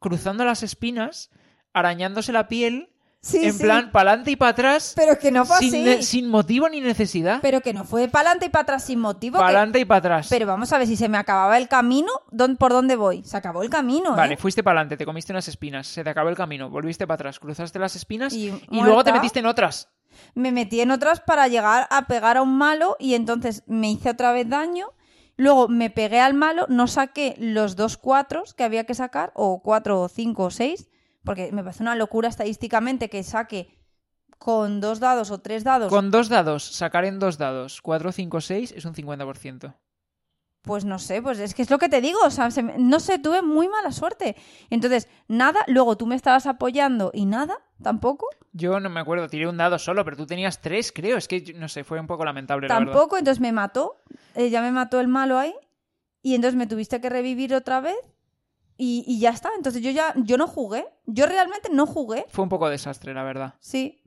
cruzando las espinas, arañándose la piel, Sí, en sí. plan, para adelante y para atrás, Pero que no fue sin, así. ne- sin motivo ni necesidad. Pero que no fue para adelante y para atrás sin motivo. Para que- adelante y para atrás. Pero vamos a ver si se me acababa el camino, ¿dón- ¿por dónde voy? Se acabó el camino, Vale, ¿eh? fuiste para adelante, te comiste unas espinas, se te acabó el camino, volviste para atrás, cruzaste las espinas Y y, luego te metiste en otras. Me metí en otras para llegar a pegar a un malo y entonces me hice otra vez daño. Luego me pegué al malo, no saqué los dos cuatros que había que sacar, o cuatro, o cinco, o seis, porque me parece una locura estadísticamente que saque con dos dados o tres dados. Con dos dados, sacar en dos dados, 4, 5, 6 es un 50%. Pues no sé, pues es que es lo que te digo, o sea, se me- no sé, tuve muy mala suerte. Entonces, nada, luego tú me estabas apoyando y nada, tampoco. Yo no me acuerdo, tiré un dado solo, pero tú tenías tres, creo. Es que, no sé, fue un poco lamentable, la verdad. Tampoco, entonces me mató. eh, ya me mató el malo ahí. Y entonces me tuviste que revivir otra vez. Y, y ya está. Entonces yo ya yo no jugué. Yo realmente no jugué. Fue un poco desastre, la verdad. Sí.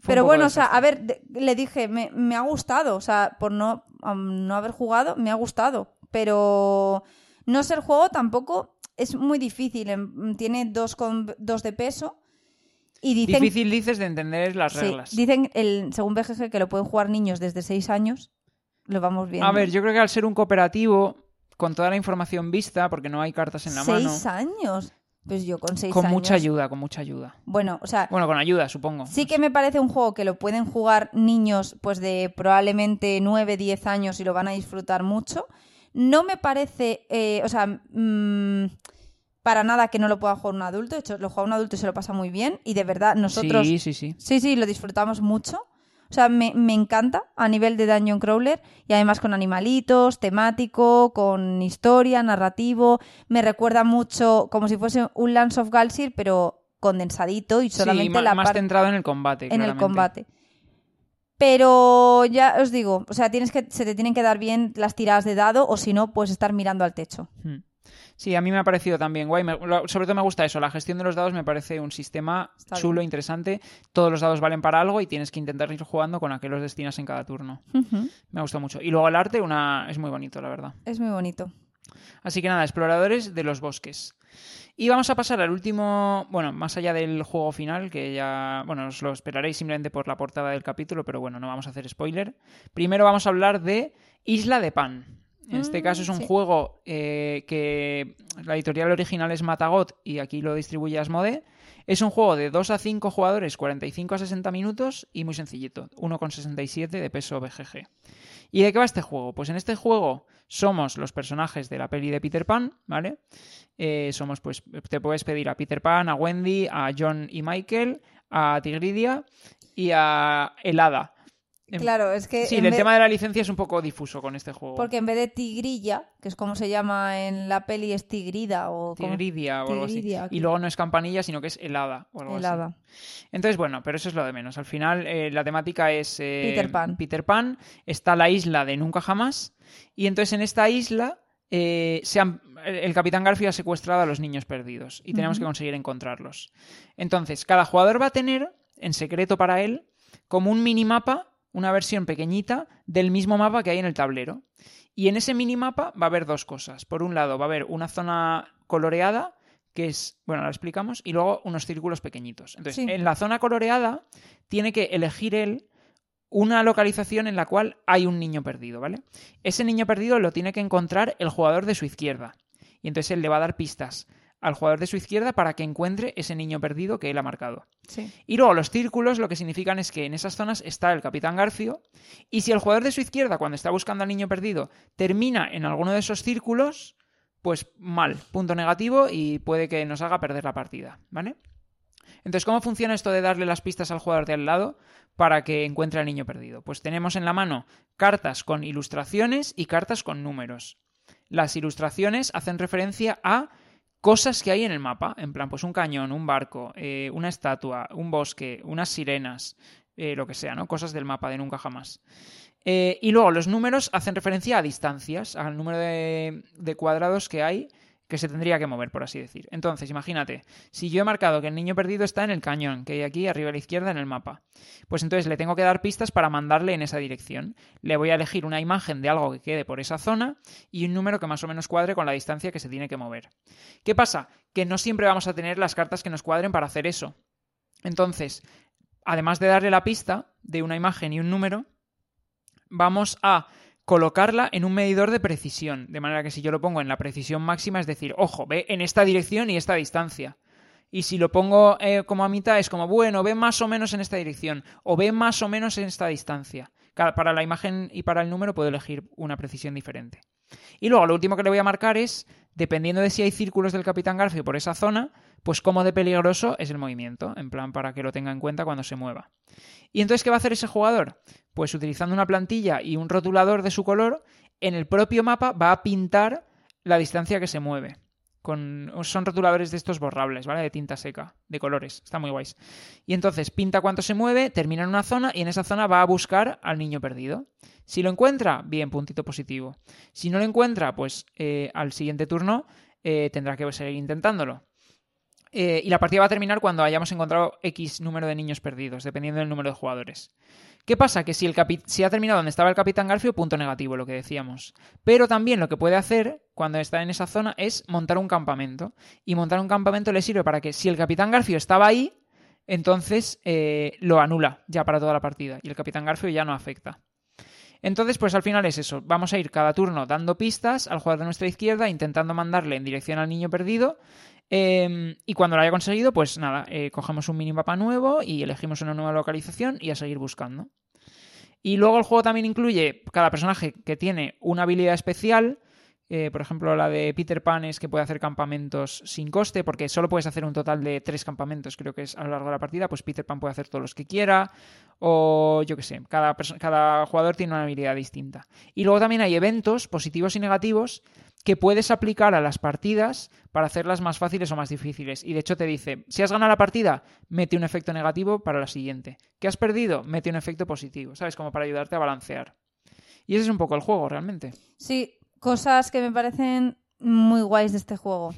Fue Pero bueno, o sea, a ver, de- le dije, me, me ha gustado. O sea, por no, no haber jugado, me ha gustado. Pero no ser juego tampoco es muy difícil. em, Tiene dos, con, dos de peso. Y dicen, Difícil dices de entender las sí, reglas. dicen el, según BGG, que lo pueden jugar niños desde 6 años. Lo vamos viendo. A ver, yo creo que al ser un cooperativo, con toda la información vista, porque no hay cartas en la mano, ¿Seis años? Pues yo con seis con años. mucha ayuda, con mucha ayuda. Bueno, o sea, Bueno, con ayuda, supongo. sí que me parece un juego que lo pueden jugar niños pues de probablemente 9, 10 años y lo van a disfrutar mucho. No me parece, eh, o sea, mm, para nada que no lo pueda jugar un adulto. De hecho, lo juega un adulto y se lo pasa muy bien. Y de verdad, nosotros Sí, sí, sí. Sí, sí, lo disfrutamos mucho. O sea, me, me encanta a nivel de Dungeon Crawler y además con animalitos, temático, con historia, narrativo. Me recuerda mucho como si fuese un Lance of Galsir, pero condensadito y solamente sí, la más parte centrado en el combate. en el combate. Pero ya os digo, o sea, tienes que, se te tienen que dar bien las tiradas de dado o si no, puedes estar mirando al techo. Hmm. Sí, a mí me ha parecido también guay. Me- lo- sobre todo me gusta eso. La gestión de los dados me parece un sistema Está chulo, bien. interesante. Todos los dados valen para algo y tienes que intentar ir jugando con a qué los destinas en cada turno. Me ha gustado mucho. Y luego el arte una... es muy bonito, la verdad. Es muy bonito. Así que nada, exploradores de los bosques. Y vamos a pasar al último, bueno, más allá del juego final, que ya, bueno, os lo esperaréis simplemente por la portada del capítulo, pero bueno, no vamos a hacer spoiler. Primero vamos a hablar de Isla de Pan. En este Mm, caso es un sí. juego eh, que la editorial original es Matagot y aquí lo distribuye Asmode. Es un juego de 2 a 5 jugadores, 45 a 60 minutos y muy sencillito, 1,67 de peso BGG. ¿Y de qué va este juego? Pues en este juego somos los personajes de la peli de Peter Pan, ¿vale? Eh, somos, pues, te puedes pedir a Peter Pan, a Wendy, a John y Michael, a Tigridia y a Helada. En- Claro, es que. Sí, el vez- tema de la licencia es un poco difuso con este juego. Porque en vez de tigrilla, que es como se llama en la peli, es tigrida o como- Tigridia o algo Tigridia, así. aquí. Y luego no es campanilla, sino que es helada o algo así. helada. Entonces, bueno, pero eso es lo de menos. Al final, eh, la temática es eh, Peter Pan. Peter Pan. Está la isla de Nunca Jamás. Y entonces en esta isla eh, se han- el Capitán Garfio ha secuestrado a los niños perdidos y tenemos que conseguir encontrarlos. Entonces, cada jugador va a tener, en secreto para él, como un minimapa, una versión pequeñita del mismo mapa que hay en el tablero. Y en ese minimapa va a haber dos cosas. Por un lado, va a haber una zona coloreada, que es, bueno, la explicamos, y luego unos círculos pequeñitos. Entonces, Sí. en la zona coloreada tiene que elegir él una localización en la cual hay un niño perdido, ¿vale? Ese niño perdido lo tiene que encontrar el jugador de su izquierda. Y entonces él le va a dar pistas al jugador de su izquierda para que encuentre ese niño perdido que él ha marcado. Sí. Y luego los círculos lo que significan es que en esas zonas está el capitán Garfio y si el jugador de su izquierda cuando está buscando al niño perdido termina en alguno de esos círculos, pues mal, punto negativo y puede que nos haga perder la partida, ¿vale? Entonces, ¿cómo funciona esto de darle las pistas al jugador de al lado para que encuentre al niño perdido? Pues tenemos en la mano cartas con ilustraciones y cartas con números. Las ilustraciones hacen referencia a cosas que hay en el mapa, en plan, pues un cañón, un barco, eh, una estatua, un bosque, unas sirenas, eh, lo que sea, ¿no? Cosas del mapa de nunca jamás. Eh, y luego los números hacen referencia a distancias, al número de, de cuadrados que hay que se tendría que mover, por así decir. Entonces, imagínate, si yo he marcado que el niño perdido está en el cañón, que hay aquí arriba a la izquierda en el mapa, pues entonces le tengo que dar pistas para mandarle en esa dirección. Le voy a elegir una imagen de algo que quede por esa zona y un número que más o menos cuadre con la distancia que se tiene que mover. ¿Qué pasa? Que no siempre vamos a tener las cartas que nos cuadren para hacer eso. Entonces, además de darle la pista de una imagen y un número, vamos a colocarla en un medidor de precisión, de manera que si yo lo pongo en la precisión máxima, es decir, ojo, ve en esta dirección y esta distancia. Y si lo pongo eh, como a mitad, es como, bueno, ve más o menos en esta dirección, o ve más o menos en esta distancia. para la imagen y para el número puedo elegir una precisión diferente. Y luego lo último que le voy a marcar es, dependiendo de si hay círculos del Capitán Garfio por esa zona, pues cómo de peligroso es el movimiento, en plan para que lo tenga en cuenta cuando se mueva. ¿Y entonces qué va a hacer ese jugador? Pues utilizando una plantilla y un rotulador de su color, en el propio mapa va a pintar la distancia que se mueve. Con, son rotuladores de estos borrables, ¿vale? De tinta seca, de colores. Está muy guays. Y entonces pinta cuánto se mueve, termina en una zona y en esa zona va a buscar al niño perdido. Si lo encuentra, bien, puntito positivo. Si no lo encuentra, pues eh, al siguiente turno eh, tendrá que seguir intentándolo. Eh, y la partida va a terminar cuando hayamos encontrado X número de niños perdidos, dependiendo del número de jugadores. ¿Qué pasa? Que si, el si ha terminado donde estaba el Capitán Garfio, punto negativo, lo que decíamos. Pero también lo que puede hacer cuando está en esa zona es montar un campamento. Y montar un campamento le sirve para que si el Capitán Garfio estaba ahí, entonces eh, lo anula ya para toda la partida. Y el Capitán Garfio ya no afecta. Entonces, pues al final es eso. Vamos a ir cada turno dando pistas al jugador de nuestra izquierda, intentando mandarle en dirección al niño perdido Em, y cuando lo haya conseguido, pues nada, eh, cogemos un minimapa nuevo y elegimos una nueva localización y a seguir buscando. Y luego el juego también incluye cada personaje que tiene una habilidad especial eh, por ejemplo, la de Peter Pan es que puede hacer campamentos sin coste, porque solo puedes hacer un total de tres campamentos, creo que es a lo largo de la partida. Pues Peter Pan puede hacer todos los que quiera, o yo qué sé, cada, cada jugador tiene una habilidad distinta. Y luego también hay eventos positivos y negativos que puedes aplicar a las partidas para hacerlas más fáciles o más difíciles. Y de hecho te dice, si has ganado la partida, mete un efecto negativo para la siguiente. ¿Qué has perdido? Mete un efecto positivo, ¿sabes? Como para ayudarte a balancear. Y ese es un poco el juego, realmente. Sí, cosas que me parecen muy guays de este juego.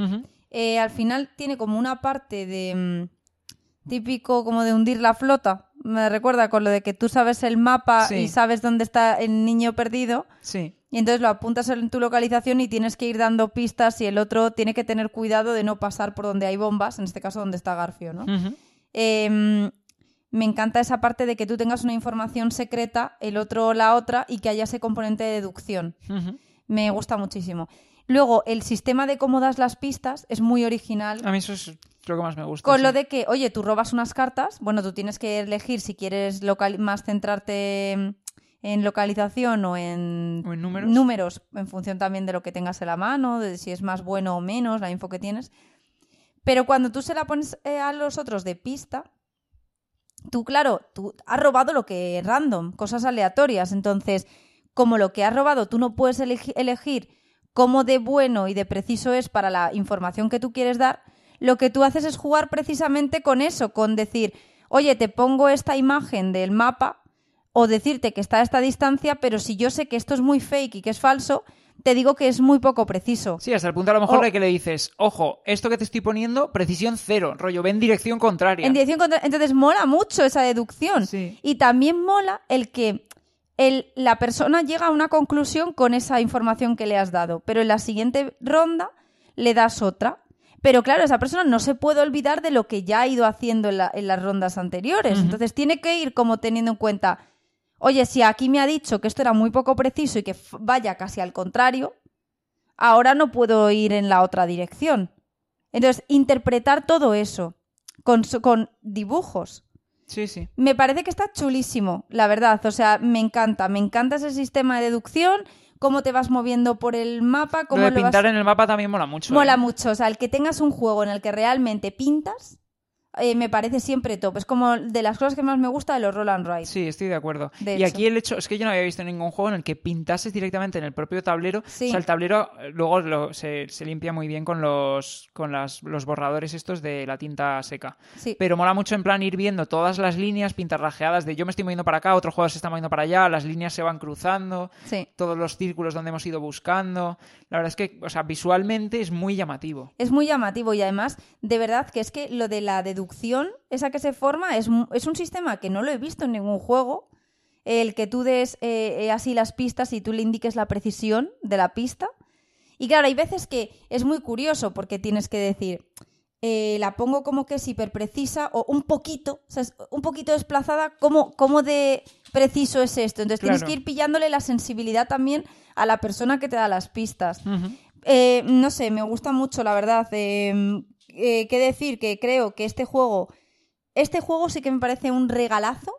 Eh, al final tiene como una parte de mm, típico como de hundir la flota. Me recuerda con lo de que tú sabes el mapa y sabes dónde está el niño perdido. Sí. Y entonces lo apuntas en tu localización y tienes que ir dando pistas y el otro tiene que tener cuidado de no pasar por donde hay bombas, en este caso donde está Garfio, ¿no? Em, me encanta esa parte de que tú tengas una información secreta, el otro la otra y que haya ese componente de deducción me gusta muchísimo. Luego, el sistema de cómo das las pistas es muy original. A mí eso es lo que más me gusta. Con lo de que, oye, tú robas unas cartas, bueno, tú tienes que elegir si quieres más centrarte en localización o en, números? números, en función también de lo que tengas en la mano, de si es más bueno o menos, la info que tienes. Pero cuando tú se la pones eh, a los otros de pista, tú, claro, tú has robado lo que es random, cosas aleatorias. Entonces, como lo que has robado tú no puedes elegir cómo de bueno y de preciso es para la información que tú quieres dar, lo que tú haces es jugar precisamente con eso, con decir, oye, te pongo esta imagen del mapa o decirte que está a esta distancia, pero si yo sé que esto es muy fake y que es falso, te digo que es muy poco preciso. Sí, hasta el punto a lo mejor de que le dices, ojo, esto que te estoy poniendo, precisión cero, rollo, ve en dirección contraria. En dirección contraria. Entonces mola mucho esa deducción. Y también mola el que la persona llega a una conclusión con esa información que le has dado, pero en la siguiente ronda le das otra. Pero claro, esa persona no se puede olvidar de lo que ya ha ido haciendo en, las rondas anteriores. Entonces tiene que ir como teniendo en cuenta, oye, si aquí me ha dicho que esto era muy poco preciso y que vaya casi al contrario, ahora no puedo ir en la otra dirección. Entonces, interpretar todo eso con, con dibujos Sí, sí. Me parece que está chulísimo, la verdad. O sea, me encanta. Me encanta ese sistema de deducción cómo te vas moviendo por el mapa, cómo Lo de lo vas- pintar en el mapa también mola mucho. Mola ¿eh? mucho, o sea, el que tengas un juego en el que realmente pintas, eh, me parece siempre top. Es como de las cosas que más me gusta de los Roll and Ride. Sí, estoy de acuerdo. De y hecho. aquí el hecho es que yo no había visto ningún juego en el que pintases directamente en el propio tablero. Sí. O sea, el tablero eh, luego lo- se, se limpia muy bien con los con las- los borradores estos de la tinta seca. Sí. Pero mola mucho en plan ir viendo todas las líneas pintarrajeadas de yo me estoy moviendo para acá, otro jugador se está moviendo para allá, las líneas se van cruzando, Sí. todos los círculos donde hemos ido buscando. La verdad es que, o sea, visualmente es muy llamativo. Es muy llamativo y además, de verdad, que es que lo de la deducción, esa que se forma, es, es un sistema que no lo he visto en ningún juego. El que tú des eh, eh, así las pistas y tú le indiques la precisión de la pista. Y claro, hay veces que es muy curioso porque tienes que decir, eh, la pongo como que es hiper precisa o un poquito, o sea, es un poquito desplazada, ¿cómo, cómo de preciso es esto? Entonces tienes que ir pillándole la sensibilidad también a la persona que te da las pistas. Eh, no sé, me gusta mucho, la verdad. Eh, eh, ¿Qué decir? Que creo que este juego. Este juego sí que me parece un regalazo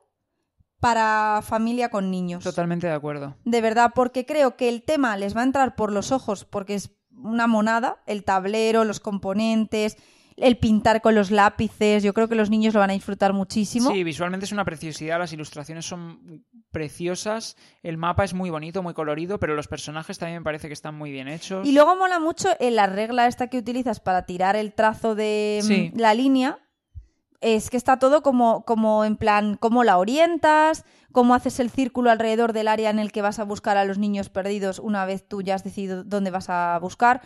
para familia con niños. Totalmente de acuerdo. De verdad, porque creo que el tema les va a entrar por los ojos porque es una monada. El tablero, los componentes, el pintar con los lápices. Yo creo que los niños lo van a disfrutar muchísimo. Sí, visualmente es una preciosidad, las ilustraciones son preciosas, el mapa es muy bonito, muy colorido, pero los personajes también me parece que están muy bien hechos. Y luego mola mucho en la regla esta que utilizas para tirar el trazo de mm, Sí. la línea. Es que está todo como, como en plan, cómo la orientas, cómo haces el círculo alrededor del área en el que vas a buscar a los niños perdidos una vez tú ya has decidido dónde vas a buscar.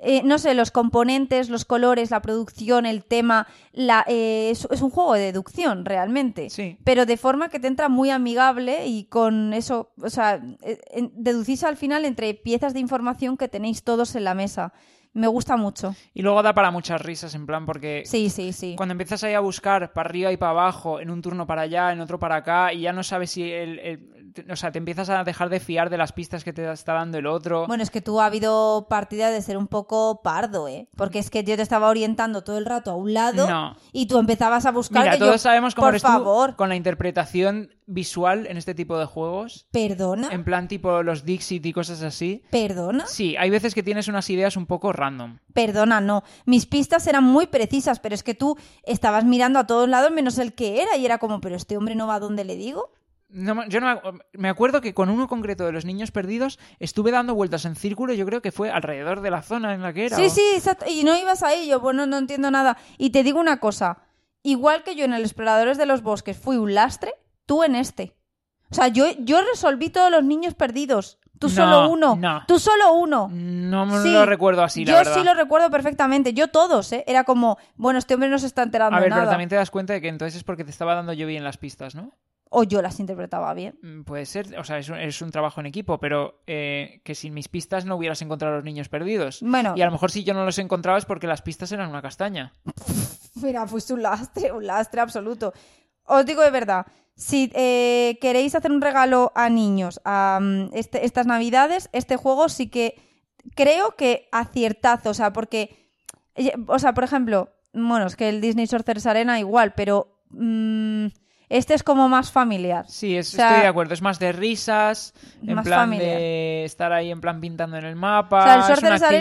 Eh, no sé, los componentes, los colores, la producción, el tema, la, eh, es, es un juego de deducción realmente Sí. pero de forma que te entra muy amigable y con eso, o sea, eh, deducís al final entre piezas de información que tenéis todos en la mesa. Me gusta mucho. Y luego da para muchas risas, en plan, porque Sí, sí, sí. cuando empiezas ahí a buscar para arriba y para abajo, en un turno para allá, en otro para acá, y ya no sabes si el, o sea, te empiezas a dejar de fiar de las pistas que te está dando el otro. Bueno, es que tú ha habido partida de ser un poco pardo, ¿eh? Porque es que yo te estaba orientando todo el rato a un lado No. y tú empezabas a buscar Mira, que yo- todos sabemos cómo por eres tú favor, con la interpretación visual en este tipo de juegos. perdona, En plan tipo los Dixit y cosas así. perdona. Sí, hay veces que tienes unas ideas un poco random. Perdona, no. Mis pistas eran muy precisas, pero es que tú estabas mirando a todos lados menos el que era y era como, pero este hombre no va donde le digo. No yo no me- acuerdo que con uno concreto de los niños perdidos estuve dando vueltas en círculo yo creo que fue alrededor de la zona en la que era. Sí, o- sí, exacto. Y no ibas ahí, yo, bueno, no entiendo nada. Y te digo una cosa, igual que yo en el Exploradores de los Bosques fui un lastre, tú en este. O sea, yo, yo resolví todos los niños perdidos. Tú No, solo uno. no. Tú solo uno. No me Sí, lo recuerdo así, la yo verdad. sí lo recuerdo perfectamente. Yo todos, ¿eh? Era como, bueno, este hombre no se está enterando A ver, nada. pero también te das cuenta de que entonces es porque te estaba dando yo bien las pistas, ¿no? O yo las interpretaba bien. Mm, Puede ser, o sea, es un, es un trabajo en equipo, pero eh, que sin mis pistas no hubieras encontrado a los niños perdidos. Bueno, Y a lo mejor si yo no los encontraba es porque las pistas eran una castaña. Mira, fuiste un lastre, un lastre absoluto. Os digo de verdad, si eh, queréis hacer un regalo a niños a mm, este- estas navidades, este juego sí que creo que aciertazo, o sea, porque, eh, o sea, por ejemplo, bueno, es que el Disney Sorcerer's Arena igual, pero mm, este es como más familiar. Sí, es- O sea, estoy de acuerdo. Es más de risas, en más plan familiar. de estar ahí en plan pintando en el mapa. O sea, el es una Sorcerer's Arena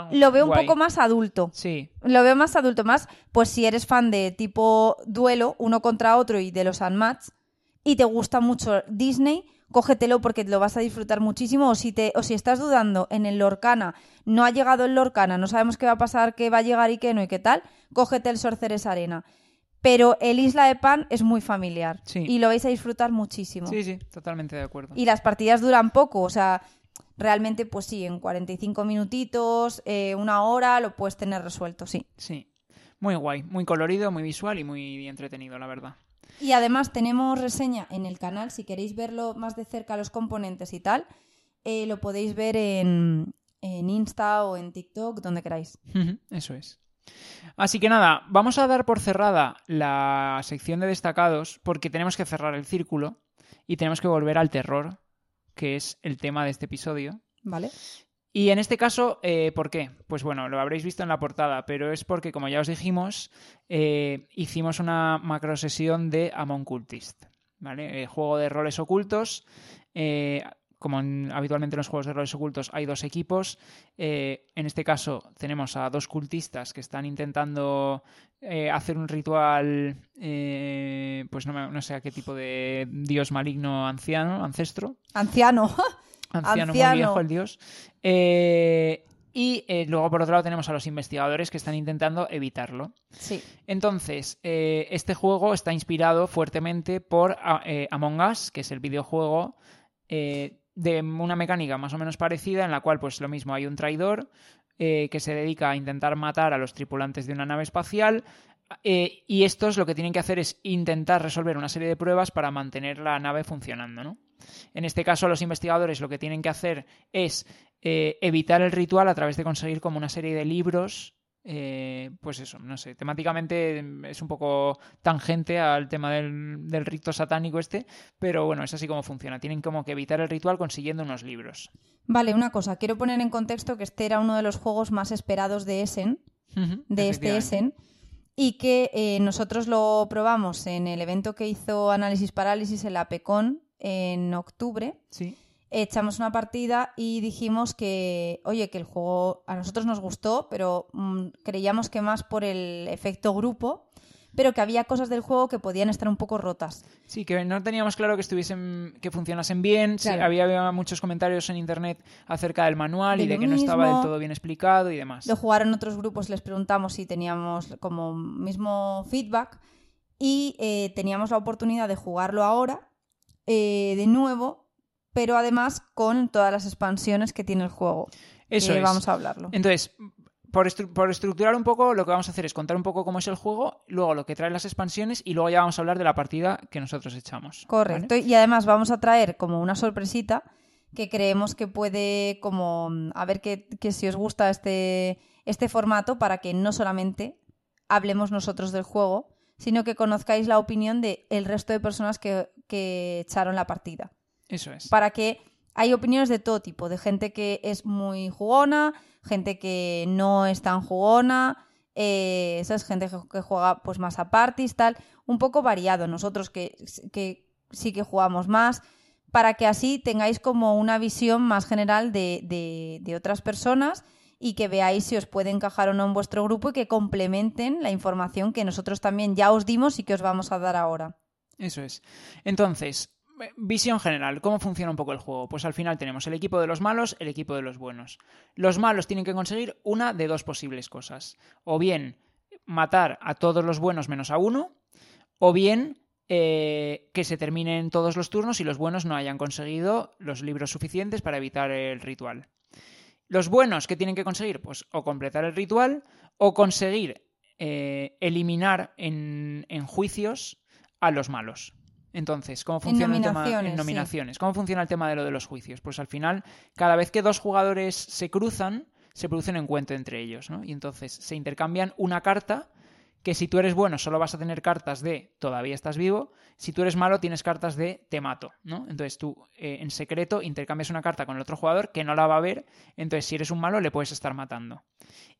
actividad Lo veo un poco más adulto. Sí, Lo veo más adulto, más pues si eres fan de tipo duelo, uno contra otro y de los unmatch, y te gusta mucho Disney, cógetelo porque lo vas a disfrutar muchísimo. O si, te, o si estás dudando en el Lorcana, no ha llegado el Lorcana, no sabemos qué va a pasar, qué va a llegar y qué no y qué tal, cógete el Sorcerer's Arena. Pero el Isla de Pan es muy familiar Sí. y lo vais a disfrutar muchísimo. sí, sí, totalmente de acuerdo. Y las partidas duran poco, o sea, realmente, pues sí, en 45 minutitos, eh, una hora, lo puedes tener resuelto, sí. Sí, muy guay, muy colorido, muy visual y muy entretenido, la verdad. Y además tenemos reseña en el canal, si queréis verlo más de cerca los componentes y tal, eh, lo podéis ver en, en Insta o en TikTok, donde queráis. Eso es. Así que nada, vamos a dar por cerrada la sección de destacados porque tenemos que cerrar el círculo y tenemos que volver al terror, que es el tema de este episodio. ¿Vale? Y en este caso, eh, ¿por qué? Pues bueno, lo habréis visto en la portada, pero es porque, como ya os dijimos, eh, hicimos una macro sesión de Amon Cultist, ¿vale? Eh, juego de roles ocultos. eh, como en- habitualmente en los juegos de roles ocultos, hay dos equipos. Eh, en este caso tenemos a dos cultistas que están intentando eh, hacer un ritual, eh, pues no, me- no sé a qué tipo de dios maligno anciano, ancestro, Anciano. anciano, muy viejo el dios. Y luego por otro lado tenemos a los investigadores que están intentando evitarlo. sí. Entonces, este juego está inspirado fuertemente por a- eh, Among Us, que es el videojuego eh, de una mecánica más o menos parecida, en la cual, pues lo mismo, hay un traidor eh, que se dedica a intentar matar a los tripulantes de una nave espacial. eh, y estos lo que tienen que hacer es intentar resolver una serie de pruebas para mantener la nave funcionando, ¿no? En este caso, los investigadores lo que tienen que hacer es eh, evitar el ritual a través de conseguir como una serie de libros eh, pues eso, no sé, temáticamente mm, es un poco tangente al tema del, del rito satánico este, pero bueno, es así como funciona. Tienen como que evitar el ritual consiguiendo unos libros. Vale, una cosa. Quiero poner en contexto que este era uno de los juegos más esperados de Essen, de este. Essen, y que eh, nosotros lo probamos en el evento que hizo Análisis Parálisis en la PECON en octubre. Sí, echamos una partida y dijimos que, oye, que el juego a nosotros nos gustó, pero mm, creíamos que más por el efecto grupo, pero que había cosas del juego que podían estar un poco rotas. sí, que no teníamos claro que estuviesen, que funcionasen bien. sí, había, había muchos comentarios en internet acerca del manual De y de que no estaba del todo bien explicado y demás. Lo jugaron otros grupos, les preguntamos si teníamos como mismo feedback y eh, teníamos la oportunidad de jugarlo ahora eh, de nuevo, pero además con todas las expansiones que tiene el juego. Eso es. Vamos a hablarlo. Entonces, por, estru- por estructurar un poco, lo que vamos a hacer es contar un poco cómo es el juego, luego lo que trae las expansiones y luego ya vamos a hablar de la partida que nosotros echamos. ¿vale? Correcto. Y además vamos a traer como una sorpresita que creemos que puede como mm, a ver que, que si os gusta este, este formato para que no solamente hablemos nosotros del juego, sino que conozcáis la opinión de el resto de personas que, que echaron la partida. Eso es. Para que hay opiniones de todo tipo, de gente que es muy jugona, gente que no es tan jugona, eh, ¿sabes? gente que, juega pues más a parties, tal, un poco variado. Nosotros que, que sí que jugamos más, para que así tengáis como una visión más general de, de- de otras personas y que veáis si os puede encajar o no en vuestro grupo y que complementen la información que nosotros también ya os dimos y que os vamos a dar ahora. Eso es. Entonces, visión general, ¿cómo funciona un poco el juego? Pues al final tenemos el equipo de los malos, el equipo de los buenos. Los malos tienen que conseguir una de dos posibles cosas. O bien matar a todos los buenos menos a uno, o bien eh, que se terminen todos los turnos y los buenos no hayan conseguido los libros suficientes para evitar el ritual. Los buenos, ¿qué tienen que conseguir? Pues o completar el ritual o conseguir eh, eliminar en juicios a los malos. Entonces, ¿cómo funciona el tema nominaciones, en sí. nominaciones? ¿Cómo funciona el tema de lo de los juicios? Pues al final, cada vez que dos jugadores se cruzan, se produce un encuentro entre ellos, ¿no? Y entonces se intercambian una carta que si tú eres bueno solo vas a tener cartas de todavía estás vivo, si tú eres malo tienes cartas de te mato, ¿no? Entonces tú eh, en secreto intercambias una carta con el otro jugador que no la va a ver, entonces si eres un malo le puedes estar matando.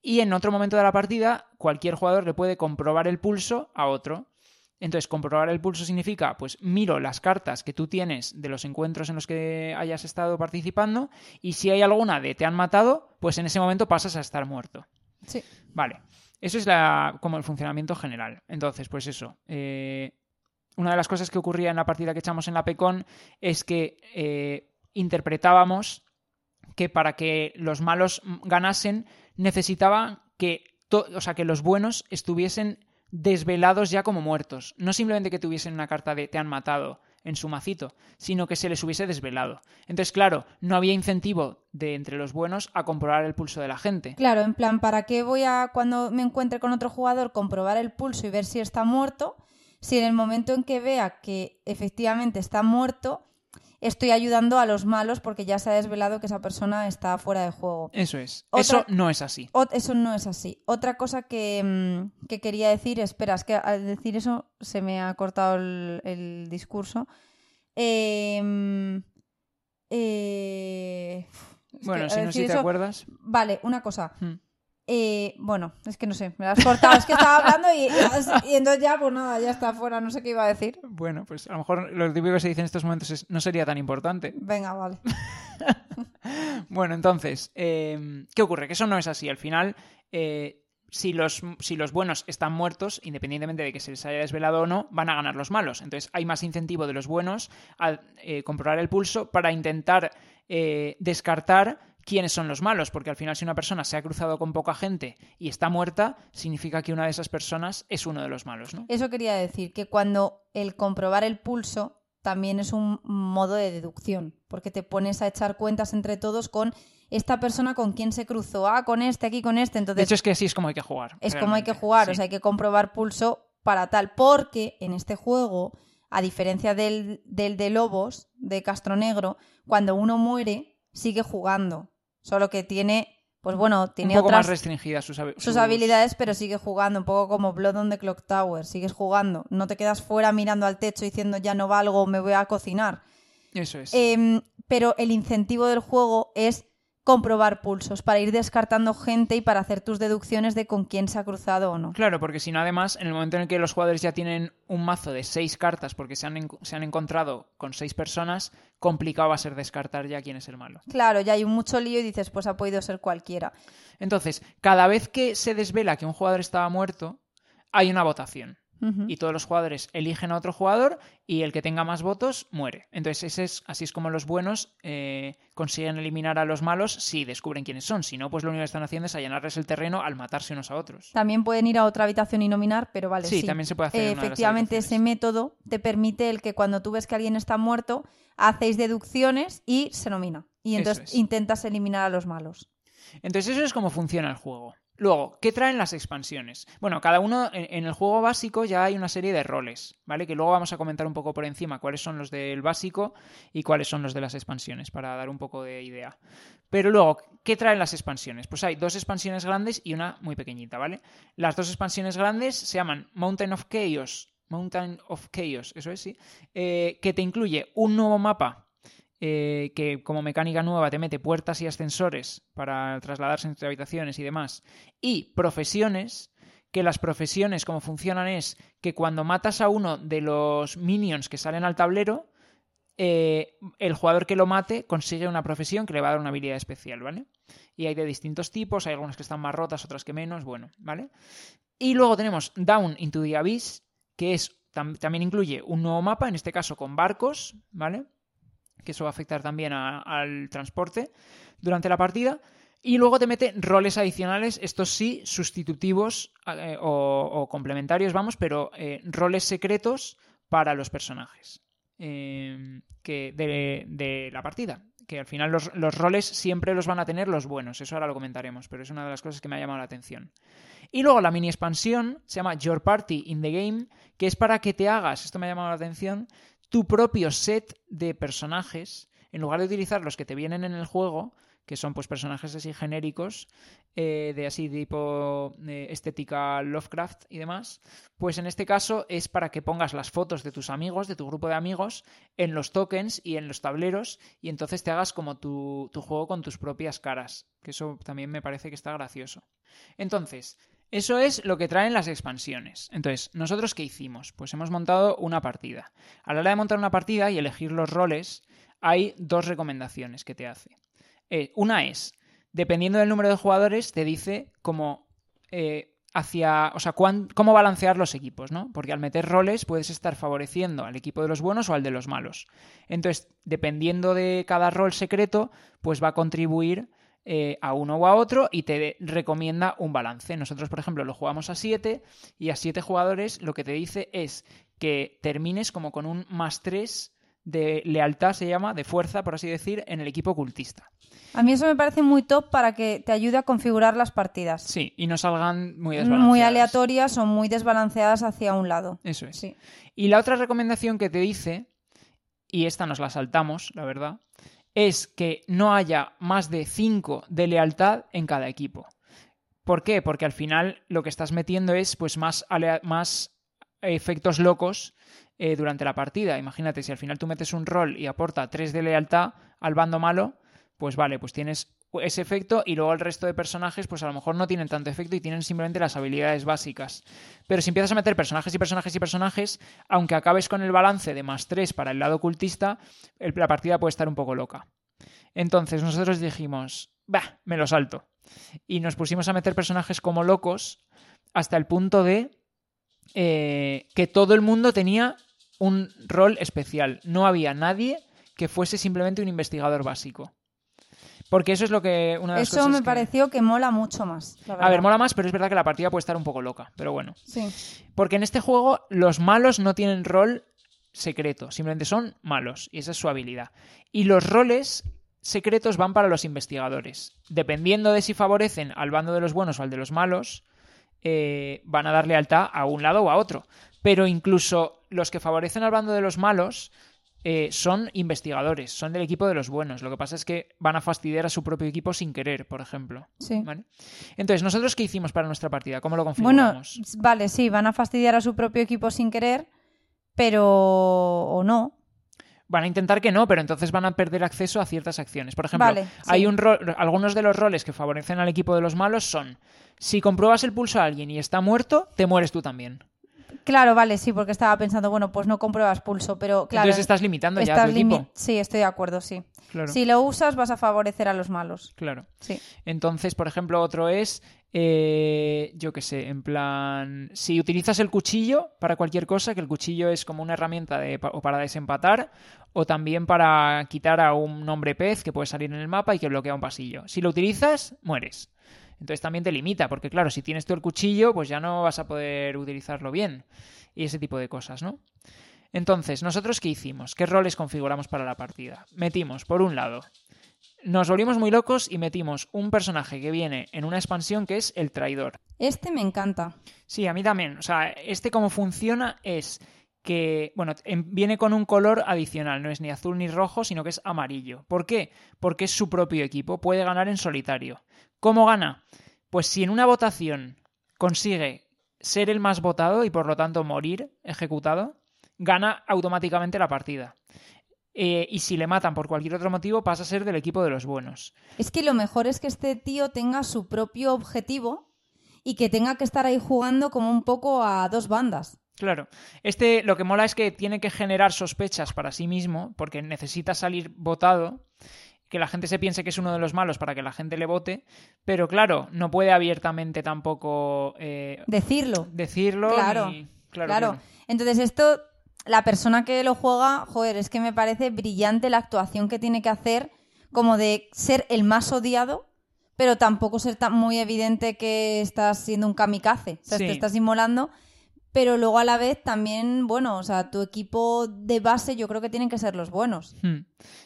Y en otro momento de la partida cualquier jugador le puede comprobar el pulso a otro. Entonces, comprobar el pulso significa, pues miro las cartas que tú tienes de los encuentros en los que hayas estado participando y si hay alguna de te han matado, pues en ese momento pasas a estar muerto. Sí. Vale. Eso es la, como el funcionamiento general. Entonces, pues eso. eh, una de las cosas que ocurría en la partida que echamos en la PECON es que eh, interpretábamos que para que los malos ganasen necesitaban que, o sea, que los buenos estuviesen desvelados ya como muertos. No simplemente que tuviesen una carta de te han matado en su macito, sino que se les hubiese desvelado. Entonces, claro, no había incentivo de entre los buenos a comprobar el pulso de la gente. Claro, en plan, ¿para qué voy a, cuando me encuentre con otro jugador, comprobar el pulso y ver si está muerto? Si en el momento en que vea que efectivamente está muerto, estoy ayudando a los malos porque ya se ha desvelado que esa persona está fuera de juego. Eso es. Otra- Eso no es así. Eso no es así. Otra cosa que, mm, que quería decir, espera, es que al decir eso se me ha cortado el, el discurso. Em, eh, Bueno, que si no, si te eso- acuerdas. Vale, una cosa. Hmm. Eh, bueno, es que no sé, me lo has cortado, es que estaba hablando y, y entonces ya, pues nada, ya está fuera, no sé qué iba a decir. Bueno, pues a lo mejor lo típico que se dice en estos momentos es no sería tan importante. Venga, vale. Bueno, entonces, eh, ¿qué ocurre? Que eso no es así. Al final, eh, si, los, si los buenos están muertos, independientemente de que se les haya desvelado o no, van a ganar los malos. Entonces, hay más incentivo de los buenos a eh, comprobar el pulso para intentar eh, descartar quiénes son los malos, porque al final si una persona se ha cruzado con poca gente y está muerta, significa que una de esas personas es uno de los malos, ¿no? Eso quería decir, que cuando el comprobar el pulso también es un modo de deducción, porque te pones a echar cuentas entre todos con esta persona con quién se cruzó, ah, con este, aquí, con este, entonces De hecho, es que así es como hay que jugar. es como hay que jugar, Sí. o sea, hay que comprobar pulso para tal, porque en este juego, a diferencia del, del de Lobos, de Castro Negro, cuando uno muere, sigue jugando, solo que tiene, pues bueno, un tiene poco otras más restringidas sus, habi- sus sus- habilidades, pero sigue jugando, un poco como Blood on the Clock Tower, sigues jugando, no te quedas fuera mirando al techo diciendo ya no valgo, me voy a cocinar. Eso es. Em, pero el incentivo del juego es comprobar pulsos para ir descartando gente y para hacer tus deducciones de con quién se ha cruzado o no. Claro, porque si no, además, en el momento en el que los jugadores ya tienen un mazo de seis cartas porque se han, en- se han encontrado con seis personas, complicado va a ser descartar ya quién es el malo. Claro, ya hay un mucho lío y dices, pues ha podido ser cualquiera. Entonces, cada vez que se desvela que un jugador estaba muerto, hay una votación. Y todos los jugadores eligen a otro jugador y el que tenga más votos muere. Entonces, ese es, así es como los buenos eh, consiguen eliminar a los malos si descubren quiénes son. Si no, pues lo único que están haciendo es allanarles el terreno al matarse unos a otros. También pueden ir a otra habitación y nominar, pero vale. Sí, Sí, también se puede hacer en Eh, una de las efectivamente, ese método te permite el que cuando tú ves que alguien está muerto, hacéis deducciones y se nomina. Y entonces es. intentas eliminar a los malos. Entonces eso es como funciona el juego. Luego, ¿qué traen las expansiones? Bueno, cada uno en, el juego básico ya hay una serie de roles, ¿vale? Que luego vamos a comentar un poco por encima cuáles son los del básico y cuáles son los de las expansiones, para dar un poco de idea. Pero luego, ¿qué traen las expansiones? Pues hay dos expansiones grandes y una muy pequeñita, ¿vale? Las dos expansiones grandes se llaman Mountain of Chaos, Mountain of Chaos, eso es, sí, eh, que te incluye un nuevo mapa eh, que como mecánica nueva te mete puertas y ascensores para trasladarse entre habitaciones y demás, y profesiones, que las profesiones como funcionan es que cuando matas a uno de los minions que salen al tablero, eh, el jugador que lo mate consigue una profesión que le va a dar una habilidad especial, ¿vale? Y hay de distintos tipos, hay algunas que están más rotas, otras que menos, bueno, ¿vale? Y luego tenemos Down into the Abyss, que es tam- también incluye un nuevo mapa, en este caso con barcos, ¿vale? Que eso va a afectar también al transporte durante la partida. Y luego te mete roles adicionales, estos sí, sustitutivos eh, o, complementarios, vamos, pero eh, roles secretos para los personajes eh, que de, de la partida. Que al final los, los roles siempre los van a tener los buenos, eso ahora lo comentaremos, pero es una de las cosas que me ha llamado la atención. Y luego la mini expansión se llama Your Party in the Game, que es para que te hagas, esto me ha llamado la atención, tu propio set de personajes, en lugar de utilizar los que te vienen en el juego, que son pues personajes así genéricos, eh, de así tipo eh, estética Lovecraft y demás, pues en este caso es para que pongas las fotos de tus amigos, de tu grupo de amigos, en los tokens y en los tableros, y entonces te hagas como tu, tu juego con tus propias caras, que eso también me parece que está gracioso. Entonces, eso es lo que traen las expansiones. Entonces, ¿nosotros qué hicimos? Pues hemos montado una partida. A la hora de montar una partida y elegir los roles, hay dos recomendaciones que te hace. Eh, una es, dependiendo del número de jugadores, te dice cómo eh, hacia, o sea, cuán- cómo balancear los equipos, ¿no? Porque al meter roles puedes estar favoreciendo al equipo de los buenos o al de los malos. Entonces, dependiendo de cada rol secreto, pues va a contribuir eh, a uno o a otro y te recomienda un balance. Nosotros, por ejemplo, lo jugamos a 7 y a 7 jugadores lo que te dice es que termines como con un más 3 de lealtad, se llama, de fuerza, por así decir, en el equipo cultista. A mí eso me parece muy top para que te ayude a configurar las partidas. Sí, y no salgan muy desbalanceadas. Muy aleatorias o muy desbalanceadas hacia un lado. Eso es. Sí. Y la otra recomendación que te dice, y esta nos la saltamos, la verdad, es que no haya más de 5 de lealtad en cada equipo. ¿Por qué? Porque al final lo que estás metiendo es pues más, más efectos locos eh, durante la partida. Imagínate, si al final tú metes un rol y aporta 3 de lealtad al bando malo, pues vale, pues tienes ese efecto y luego el resto de personajes pues a lo mejor no tienen tanto efecto y tienen simplemente las habilidades básicas. Pero si empiezas a meter personajes y personajes y personajes, aunque acabes con el balance de más 3 para el lado ocultista, la partida puede estar un poco loca. Entonces nosotros dijimos, bah, me lo salto. Y nos pusimos a meter personajes como locos hasta el punto de eh, que todo el mundo tenía un rol especial. No había nadie que fuese simplemente un investigador básico. Porque eso es lo que. Una de las eso me pareció que mola mucho más. A ver, mola más, pero es verdad que la partida puede estar un poco loca. Pero bueno. Sí. Porque en este juego los malos no tienen rol secreto, simplemente son malos. Y esa es su habilidad. Y los roles secretos van para los investigadores. Dependiendo de si favorecen al bando de los buenos o al de los malos, eh, van a dar lealtad a un lado o a otro. Pero incluso los que favorecen al bando de los malos eh, son investigadores, son del equipo de los buenos. Lo que pasa es que van a fastidiar a su propio equipo sin querer, por ejemplo. Sí. Entonces, ¿nosotros qué hicimos para nuestra partida? ¿Cómo lo configuramos? Bueno, vale, sí, van a fastidiar a su propio equipo sin querer, pero... o no. Van a intentar que no, pero entonces van a perder acceso a ciertas acciones. Por ejemplo, hay un algunos de los roles que favorecen al equipo de los malos son si compruebas el pulso a alguien y está muerto, te mueres tú también. Claro, vale, sí, porque estaba pensando, bueno, pues no compruebas pulso, pero claro. Entonces estás limitando ya a tu equipo. Sí, estoy de acuerdo, sí. Si lo usas, vas a favorecer a los malos. Claro. Sí. Entonces, por ejemplo, otro es, eh, yo qué sé, en plan, si utilizas el cuchillo para cualquier cosa, que el cuchillo es como una herramienta de, o para desempatar, o también para quitar a un nombre pez que puede salir en el mapa y que bloquea un pasillo. Si lo utilizas, mueres. Entonces también te limita, porque claro, si tienes tú el cuchillo, pues ya no vas a poder utilizarlo bien. Y ese tipo de cosas, ¿no? Entonces, ¿nosotros qué hicimos? ¿Qué roles configuramos para la partida? Metimos, por un lado, nos volvimos muy locos y metimos un personaje que viene en una expansión que es el traidor. Este me encanta. Sí, a mí también. O sea, este cómo funciona es que, bueno, viene con un color adicional, no es ni azul ni rojo, sino que es amarillo. ¿Por qué? Porque es su propio equipo, puede ganar en solitario. ¿Cómo gana? Pues si en una votación consigue ser el más votado y por lo tanto morir ejecutado, gana automáticamente la partida. Eh, y si le matan por cualquier otro motivo, pasa a ser del equipo de los buenos. Es que lo mejor es que este tío tenga su propio objetivo y que tenga que estar ahí jugando como un poco a dos bandas. Claro. Este lo que mola es que tiene que generar sospechas para sí mismo, porque necesita salir votado, que la gente se piense que es uno de los malos para que la gente le vote, pero claro, no puede abiertamente tampoco eh, decirlo. Decirlo. Claro, claro. Entonces esto, la persona que lo juega, joder, es que me parece brillante la actuación que tiene que hacer, como de ser el más odiado pero tampoco ser tan muy evidente que estás siendo un kamikaze, o sea, te estás inmolando pero luego a la vez también, bueno, o sea, tu equipo de base yo creo que tienen que ser los buenos. Hmm.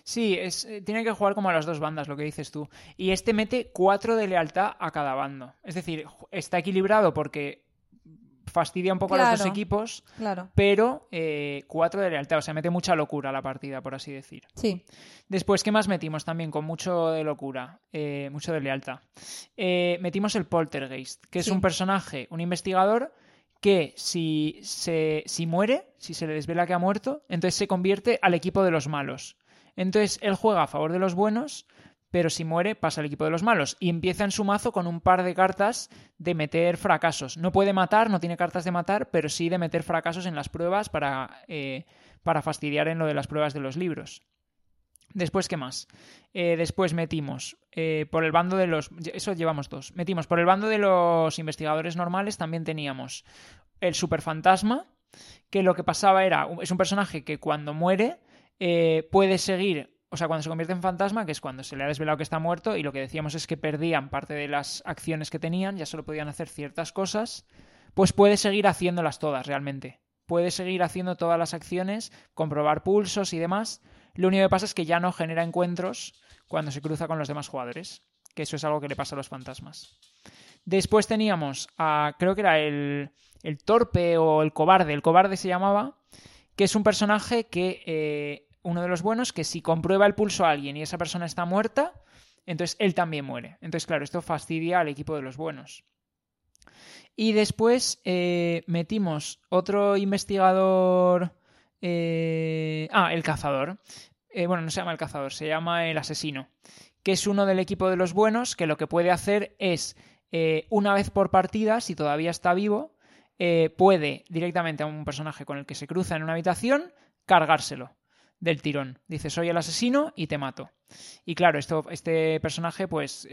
Sí, es, eh, tiene que jugar como a las dos bandas, lo que dices tú. Y este mete cuatro de lealtad a cada bando. Es decir, está equilibrado porque fastidia un poco a los dos equipos, claro. pero eh, cuatro de lealtad, o sea, mete mucha locura a la partida, por así decir. Sí. Después, ¿qué más metimos también con mucho de locura, eh, mucho de lealtad? metimos el Poltergeist, que es un personaje, un investigador que si, se, si muere, si se le desvela que ha muerto, entonces se convierte al equipo de los malos. Entonces él juega a favor de los buenos, pero si muere pasa al equipo de los malos. Y empieza en su mazo con un par de cartas de meter fracasos. No puede matar, no tiene cartas de matar, pero sí de meter fracasos en las pruebas para, eh, para fastidiar en lo de las pruebas de los libros. Después, ¿qué más? Eh, después metimos eh, por el bando de los... Eso llevamos dos. Metimos por el bando de los investigadores normales también teníamos el superfantasma, que lo que pasaba era... Es un personaje que cuando muere eh, puede seguir... O sea, cuando se convierte en fantasma, que es cuando se le ha desvelado que está muerto, y lo que decíamos es que perdían parte de las acciones que tenían, ya solo podían hacer ciertas cosas, pues puede seguir haciéndolas todas realmente. Puede seguir haciendo todas las acciones, comprobar pulsos y demás, lo único que pasa es que ya no genera encuentros cuando se cruza con los demás jugadores, que eso es algo que le pasa a los fantasmas. Después teníamos a, creo que era el, el torpe o el cobarde, el cobarde se llamaba, que es un personaje que, eh, uno de los buenos, que si comprueba el pulso a alguien y esa persona está muerta, entonces él también muere. Entonces, claro, esto fastidia al equipo de los buenos. Y después eh, metimos otro investigador eh, ah, el cazador. Eh, bueno, no se llama el cazador, se llama el asesino. que es uno del equipo de los buenos, que lo que puede hacer es, eh, una vez por partida, si todavía está vivo, eh, puede directamente a un personaje con el que se cruza en una habitación, cargárselo del tirón. Dice, soy el asesino y te mato. Y claro, esto, este personaje, pues,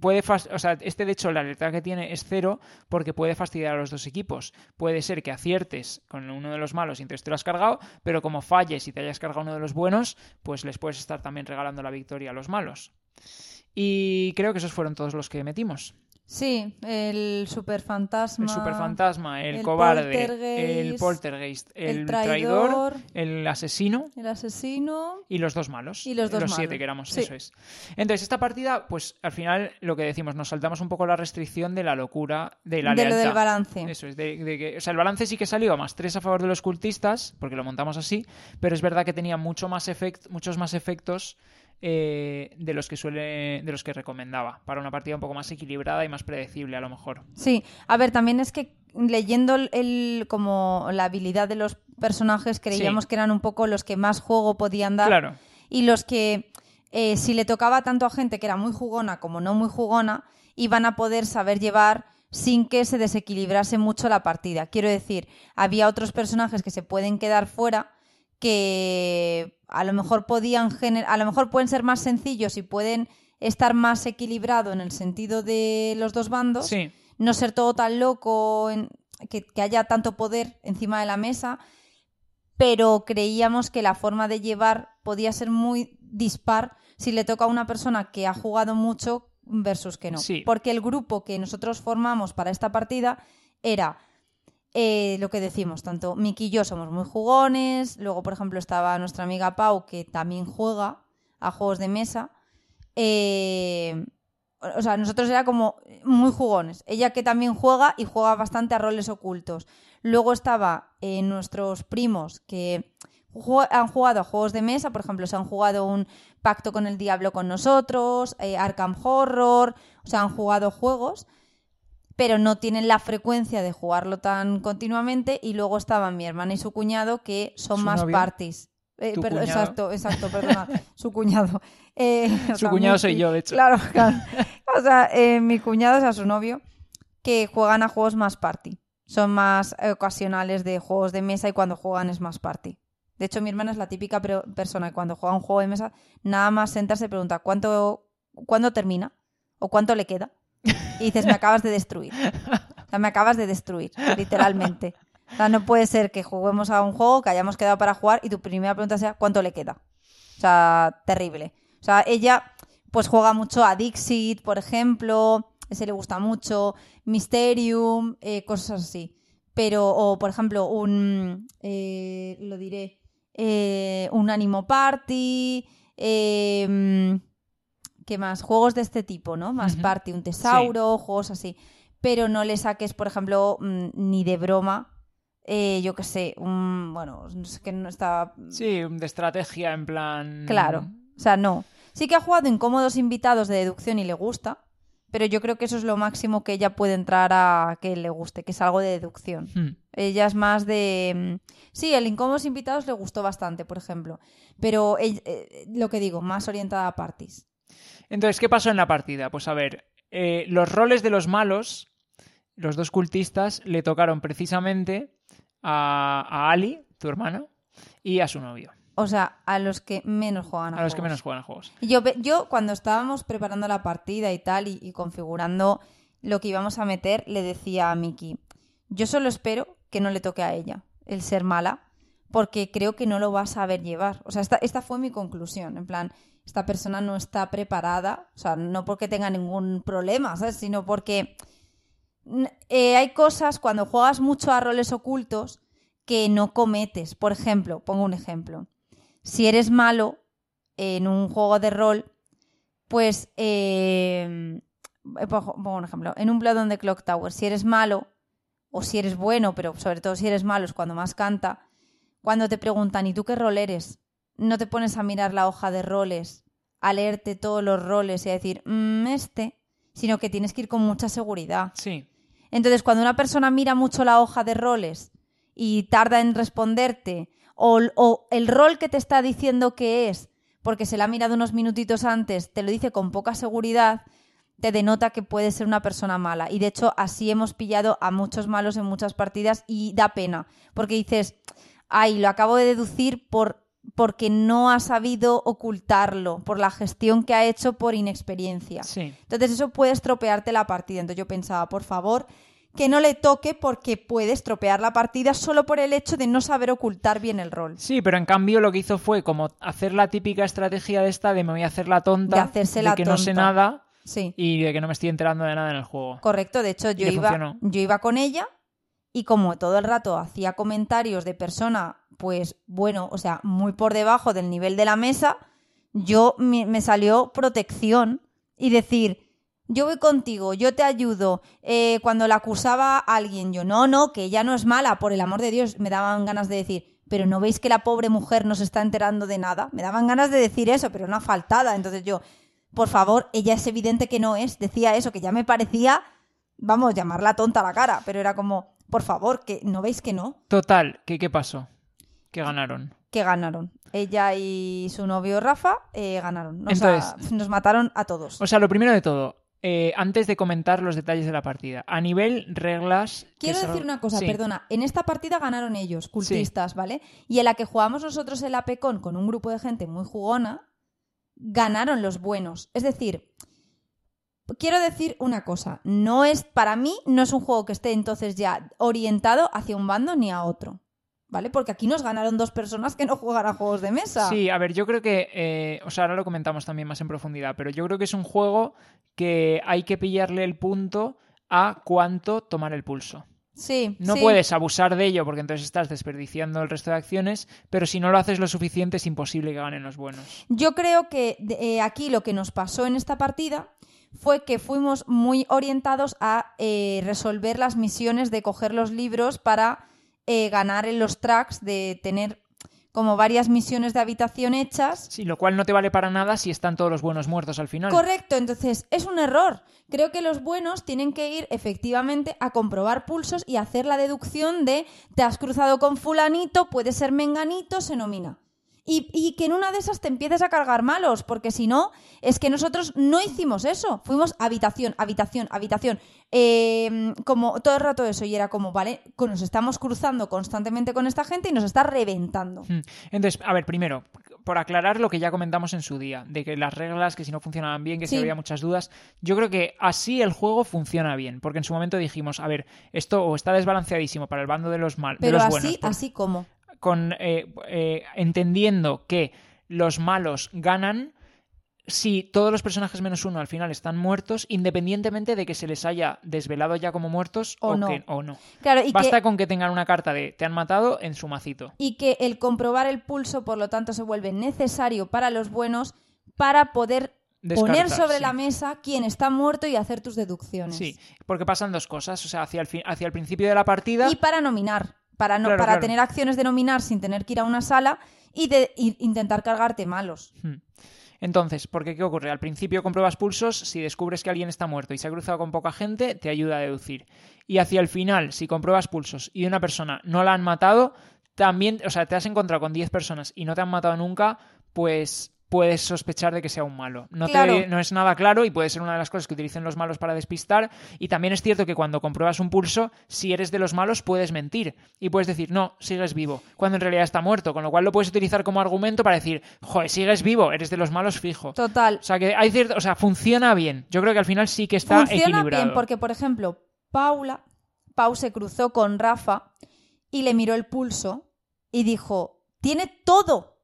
puede, o sea, este de hecho la letra que tiene es cero porque puede fastidiar a los dos equipos. Puede ser que aciertes con uno de los malos y entonces te lo has cargado, pero como falles y te hayas cargado uno de los buenos, pues les puedes estar también regalando la victoria a los malos. Y creo que esos fueron todos los que metimos. Sí, el superfantasma. El superfantasma, el, cobarde, el poltergeist, el, traidor, el asesino. El asesino. Y los dos malos. Y los dos Los siete que éramos, eso es. Entonces, esta partida, pues al final lo que decimos, nos saltamos un poco la restricción de la locura, de la de lo del balance. Eso es, de, que, o sea, el balance sí que salió a más tres a favor de los cultistas, porque lo montamos así, pero es verdad que tenía mucho más efect, muchos más efectos eh, de los que suele de los que recomendaba para una partida un poco más equilibrada y más predecible a lo mejor sí a ver también es que leyendo el como la habilidad de los personajes creíamos que eran un poco los que más juego podían dar claro. y los que eh, si le tocaba tanto a gente que era muy jugona como no muy jugona iban a poder saber llevar sin que se desequilibrase mucho la partida. Quiero decir, había otros personajes que se pueden quedar fuera que a lo mejor podían a lo mejor pueden ser más sencillos y pueden estar más equilibrado en el sentido de los dos bandos, no ser todo tan loco, que, haya tanto poder encima de la mesa, pero creíamos que la forma de llevar podía ser muy dispar si le toca a una persona que ha jugado mucho versus que no. Porque el grupo que nosotros formamos para esta partida era eh, lo que decimos, tanto Miki y yo somos muy jugones, luego por ejemplo estaba nuestra amiga Pau que también juega a juegos de mesa. Eh, o sea, nosotros era como muy jugones. Ella que también juega y juega bastante a roles ocultos. Luego estaba eh, nuestros primos que han jugado a juegos de mesa, por ejemplo, se han jugado un Pacto con el Diablo con nosotros, Arkham Horror, o sea, han jugado juegos pero no tienen la frecuencia de jugarlo tan continuamente. Y luego estaban mi hermana y su cuñado, que son más parties. Eh, exacto, exacto, perdona, su cuñado. Eh, su cuñado soy yo, de hecho. Claro, claro. O sea, eh, mi cuñado, o sea, su novio, que juegan a juegos más party. Son más ocasionales de juegos de mesa y cuando juegan es más party. De hecho, mi hermana es la típica persona que cuando juega un juego de mesa, nada más sentarse se pregunta ¿cuánto, ¿cuándo termina? ¿O cuánto le queda? y dices, me acabas de destruir. O sea, me acabas de destruir, literalmente. O sea, no puede ser que juguemos a un juego que hayamos quedado para jugar y tu primera pregunta sea ¿cuánto le queda? O sea, terrible. O sea, ella pues juega mucho a Dixit, por ejemplo, ese le gusta mucho, Mysterium, eh, cosas así. Pero, o por ejemplo, un, eh, lo diré, eh, un Animo Party, eh, ¿Qué más? Juegos de este tipo, ¿no? Más party, un tesauro, juegos así. Pero no le saques, por ejemplo, mm, ni de broma. Eh, yo qué sé, un. Bueno, no sé que no está. Sí, de estrategia en plan. Claro. O sea, no. Sí que ha jugado incómodos invitados de deducción y le gusta. Pero yo creo que eso es lo máximo que ella puede entrar a que le guste, que es algo de deducción. Hmm. Ella es más de. Mm, sí, el incómodos invitados le gustó bastante, por ejemplo. Pero eh, lo que digo, más orientada a parties. Entonces, ¿qué pasó en la partida? Pues a ver, eh, los roles de los malos, los dos cultistas, le tocaron precisamente a, Ali, tu hermano, y a su novio. O sea, a los que menos juegan a, a los que menos juegan a juegos. Yo, yo cuando estábamos preparando la partida y tal, y, configurando lo que íbamos a meter, le decía a Miki, yo solo espero que no le toque a ella el ser mala, porque creo que no lo va a saber llevar. O sea, esta, esta fue mi conclusión. En plan, esta persona no está preparada, o sea, no porque tenga ningún problema. Sino porque eh, hay cosas cuando juegas mucho a roles ocultos que no cometes. Por ejemplo, pongo un ejemplo. Si eres malo en un juego de rol, pues eh, pongo un ejemplo. En un Blood on the Clock Tower, si eres malo, o si eres bueno, pero sobre todo si eres malo es cuando más canta, cuando te preguntan, ¿y tú qué rol eres? No te pones a mirar la hoja de roles, a leerte todos los roles y a decir, mmm, este, sino que tienes que ir con mucha seguridad. Sí. Entonces, cuando una persona mira mucho la hoja de roles y tarda en responderte, o, o el rol que te está diciendo que es, porque se la ha mirado unos minutitos antes, te lo dice con poca seguridad, te denota que puede ser una persona mala. Y de hecho, así hemos pillado a muchos malos en muchas partidas y da pena, porque dices, ay, lo acabo de deducir por porque no ha sabido ocultarlo, por la gestión que ha hecho por inexperiencia. Sí. Entonces eso puede estropearte la partida. Entonces yo pensaba, por favor, que no le toque porque puede estropear la partida solo por el hecho de no saber ocultar bien el rol. Sí, pero en cambio lo que hizo fue como hacer la típica estrategia de esta de me voy a hacer la tonta, De hacerse la que no sé nada Sí. y de que no me estoy enterando de nada en el juego. Correcto, de hecho yo le iba, funcionó. yo iba con ella y como todo el rato hacía comentarios de persona, pues bueno, o sea, muy por debajo del nivel de la mesa, yo me, salió protección y decir, yo voy contigo, yo te ayudo. Eh, cuando la acusaba a alguien, yo, no, no, que ella no es mala, por el amor de Dios, me daban ganas de decir, pero ¿no veis que la pobre mujer no se está enterando de nada? Me daban ganas de decir eso, pero una faltada. Entonces yo, por favor, ella es evidente que no es, decía eso, que ya me parecía, vamos, llamarla tonta a la cara, pero era como, por favor, que no veis que no, Total, ¿qué, qué pasó? Que ganaron. que ganaron. Ella y su novio Rafa eh, ganaron. Nos, Entonces- nos mataron a todos. O sea, lo primero de todo, eh, antes de comentar los detalles de la partida, a nivel reglas... Quiero decir una cosa, Sí. perdona. En esta partida ganaron ellos, cultistas, ¿vale? Y en la que jugamos nosotros el APECON con un grupo de gente muy jugona, ganaron los buenos. Es decir, quiero decir una cosa. No es, para mí, no es un juego que esté entonces ya orientado hacia un bando ni a otro. ¿Vale? Porque aquí nos ganaron dos personas que no juegan a juegos de mesa. Sí, a ver, yo creo que, eh, o sea, ahora lo comentamos también más en profundidad, pero yo creo que es un juego que hay que pillarle el punto a cuánto tomar el pulso. Sí, No sí. puedes abusar de ello porque entonces estás desperdiciando el resto de acciones, pero si no lo haces lo suficiente es imposible que ganen los buenos. Yo creo que eh, aquí lo que nos pasó en esta partida fue que fuimos muy orientados a eh, resolver las misiones de coger los libros para eh, ganar en los tracks, de tener como varias misiones de habitación hechas. Sí, lo cual no te vale para nada si están todos los buenos muertos al final. Correcto, entonces es un error. Creo que los buenos tienen que ir efectivamente a comprobar pulsos y hacer la deducción de te has cruzado con fulanito, puede ser menganito, se nomina. Y, y que en una de esas te empieces a cargar malos, porque si no, es que nosotros no hicimos eso. Fuimos habitación, habitación, habitación. Eh, como todo el rato eso, y era como, vale, nos estamos cruzando constantemente con esta gente y nos está reventando. Hmm. Entonces, a ver, primero, por aclarar lo que ya comentamos en su día, de que las reglas, que si no funcionaban bien, que si Sí. había muchas dudas, yo creo que así el juego funciona bien, porque en su momento dijimos, a ver, esto o está desbalanceadísimo para el bando de los mal, de Pero los así, buenos, por- así como. Con eh, eh, entendiendo que los malos ganan si todos los personajes menos uno al final están muertos, independientemente de que se les haya desvelado ya como muertos O o, no. que- o no. Claro, y que, Basta con que tengan una carta de te han matado en su macito. y que el comprobar el pulso, por lo tanto, se vuelve necesario para los buenos para poder poner sobre sí. la mesa quién está muerto y hacer tus deducciones. Sí, porque pasan dos cosas. O sea, hacia el, fin- hacia el principio de la partida. Y para nominar, para, no, Claro, para claro. tener acciones de nominar sin tener que ir a una sala y de y intentar cargarte malos. Hmm. Entonces, ¿por qué qué ocurre? Al principio compruebas pulsos, si descubres que alguien está muerto y se ha cruzado con poca gente, te ayuda a deducir. Y hacia el final, si compruebas pulsos y una persona no la han matado, también, o sea, te has encontrado con 10 personas y no te han matado nunca, pues puedes sospechar de que sea un malo. No, te- Claro. no es nada claro y puede ser una de las cosas que utilicen los malos para despistar. Y también es cierto que cuando compruebas un pulso, si eres de los malos, puedes mentir. Y puedes decir, no, sigues vivo, cuando en realidad está muerto. Con lo cual lo puedes utilizar como argumento para decir, joder, sigues vivo, eres de los malos fijo. Total. O sea, que hay cierto, o sea, funciona bien. Yo creo que al final sí que está Funciona equilibrado. bien porque, por ejemplo, Paula, Pau se cruzó con Rafa y le miró el pulso y dijo, tiene todo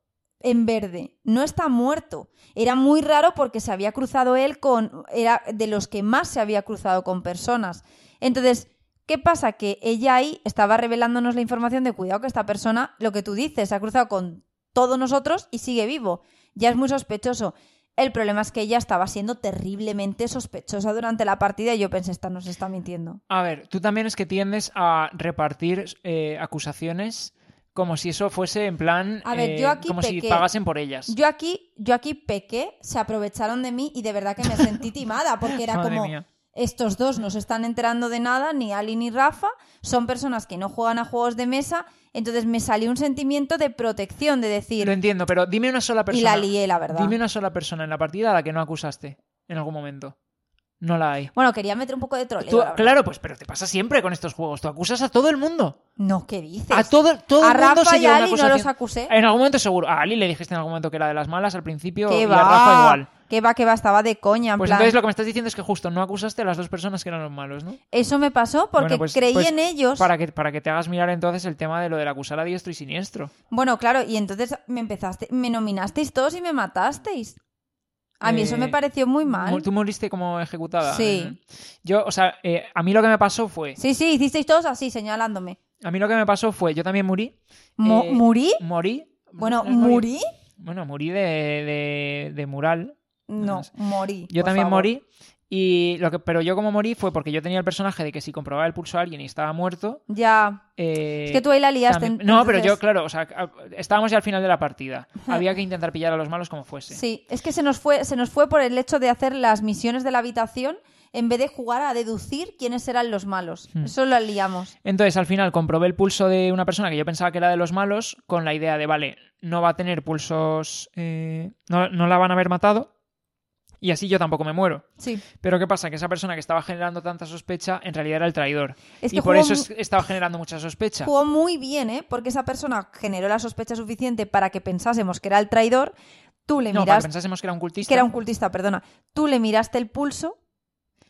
en verde, no está muerto. Era muy raro porque se había cruzado él con, era de los que más se había cruzado con personas. Entonces, ¿qué pasa? Que ella ahí estaba revelándonos la información de cuidado que esta persona, lo que tú dices, se ha cruzado con todos nosotros y sigue vivo. Ya es muy sospechoso. El problema es que ella estaba siendo terriblemente sospechosa durante la partida y yo pensé, esta nos está mintiendo. A ver, tú también es que tiendes a repartir eh, acusaciones como si eso fuese en plan. A ver, eh, yo aquí como si pagasen por ellas. Yo aquí, yo aquí pequé, se aprovecharon de mí y de verdad que me sentí timada porque era como, mía. estos dos no se están enterando de nada, ni Ali ni Rafa, son personas que no juegan a juegos de mesa, entonces me salió un sentimiento de protección, de decir, Lo entiendo, pero dime una sola y persona. la lié, la verdad. Dime una sola persona en la partida a la que no acusaste en algún momento. No la hay. Bueno, quería meter un poco de troleo. Tú- claro, pues, pero te pasa siempre con estos juegos. Tú acusas a todo el mundo. No, ¿qué dices? A todo, todo A el mundo Rafa se y lleva a una Ali no acusación. los acusé. En algún momento seguro. A Ali le dijiste en algún momento que era de las malas al principio ¿Qué y va? a Rafa igual. ¿Qué va, qué va? Estaba de coña, en Pues plan... entonces lo que me estás diciendo es que justo no acusaste a las dos personas que eran los malos, ¿no? Eso me pasó porque Bueno, pues- creí pues en ellos. Para que, para que te hagas mirar entonces el tema de lo del acusar a diestro y siniestro. Bueno, claro, y entonces me empezaste, me nominasteis todos y me matasteis. A mí eso Eh, me pareció muy mal. ¿Tú moriste como ejecutada? Sí. Yo, o sea, eh, a mí lo que me pasó fue... Sí, sí, hicisteis todos así, señalándome. A mí lo que me pasó fue... Yo también morí. Mo- Eh, ¿Murí? Morí. Bueno. ¿murí? Bueno, morí de, de, de mural. No, morí. Yo también favor. morí. Y lo que, pero yo como morí fue porque yo tenía el personaje de que si comprobaba el pulso a alguien y estaba muerto... Ya. eh, Es que tú ahí la liaste. también- No, pero yo, claro, o sea, estábamos ya al final de la partida. Había que intentar pillar a los malos como fuese. Sí, es que se nos fue, se nos fue por el hecho de hacer las misiones de la habitación en vez de jugar a deducir quiénes eran los malos. Hmm. Eso lo liamos. Entonces, al final, comprobé el pulso de una persona que yo pensaba que era de los malos, con la idea de, vale, no va a tener pulsos. eh, no, no la van a haber matado. Y así yo tampoco me muero. Sí. Pero ¿qué pasa? Que esa persona que estaba generando tanta sospecha, en realidad era el traidor. Es y que por jugó eso estaba generando mucha sospecha. Jugó muy bien, ¿eh? Porque esa persona generó la sospecha suficiente para que pensásemos que era el traidor. Tú le No, para que pensásemos que era un cultista. que era un cultista, perdona. Tú le miraste el pulso,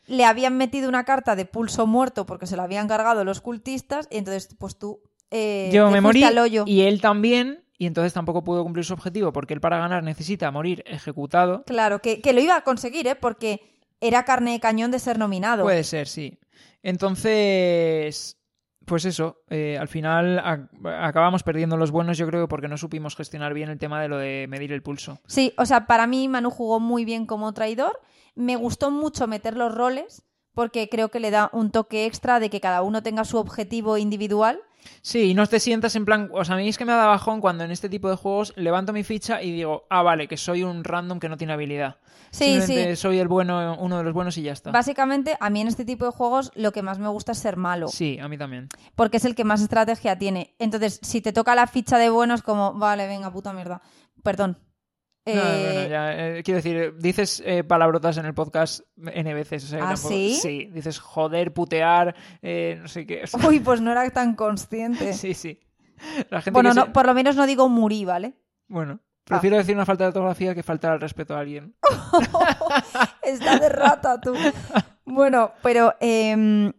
le habían metido una carta de pulso muerto porque se lo habían cargado los cultistas, y entonces, pues tú. eh, Yo me morí al hoyo. y él también, y entonces tampoco pudo cumplir su objetivo porque él para ganar necesita morir ejecutado. Claro, que, que lo iba a conseguir, ¿eh? Porque era carne de cañón de ser nominado. Puede ser, sí. Entonces, pues eso, eh, al final a- acabamos perdiendo los buenos, yo creo, porque no supimos gestionar bien el tema de lo de medir el pulso. Sí, o sea, para mí Manu jugó muy bien como traidor. Me gustó mucho meter los roles porque creo que le da un toque extra de que cada uno tenga su objetivo individual. Sí, y no te sientas en plan. O sea, a mí es que me da bajón cuando en este tipo de juegos levanto mi ficha y digo, ah, vale, que soy un random que no tiene habilidad. Sí, Simplemente sí. soy el bueno, uno de los buenos y ya está. Básicamente, a mí en este tipo de juegos lo que más me gusta es ser malo. Sí, a mí también. porque es el que más estrategia tiene. Entonces, si te toca la ficha de bueno, es como, vale, venga, puta mierda. Perdón. No, no, no, Eh, ya, eh, quiero decir, eh, dices eh, palabrotas en el podcast N veces. o sea, ¿Ah, tampoco- sí? Sí, dices joder, putear, eh, no sé qué. o sea, Uy, pues no era tan consciente. sí, sí. La gente bueno, se- por lo menos no digo murí, ¿vale? Bueno, prefiero decir una falta de ortografía que faltar al respeto a alguien. Está de rata tú. Bueno, pero em,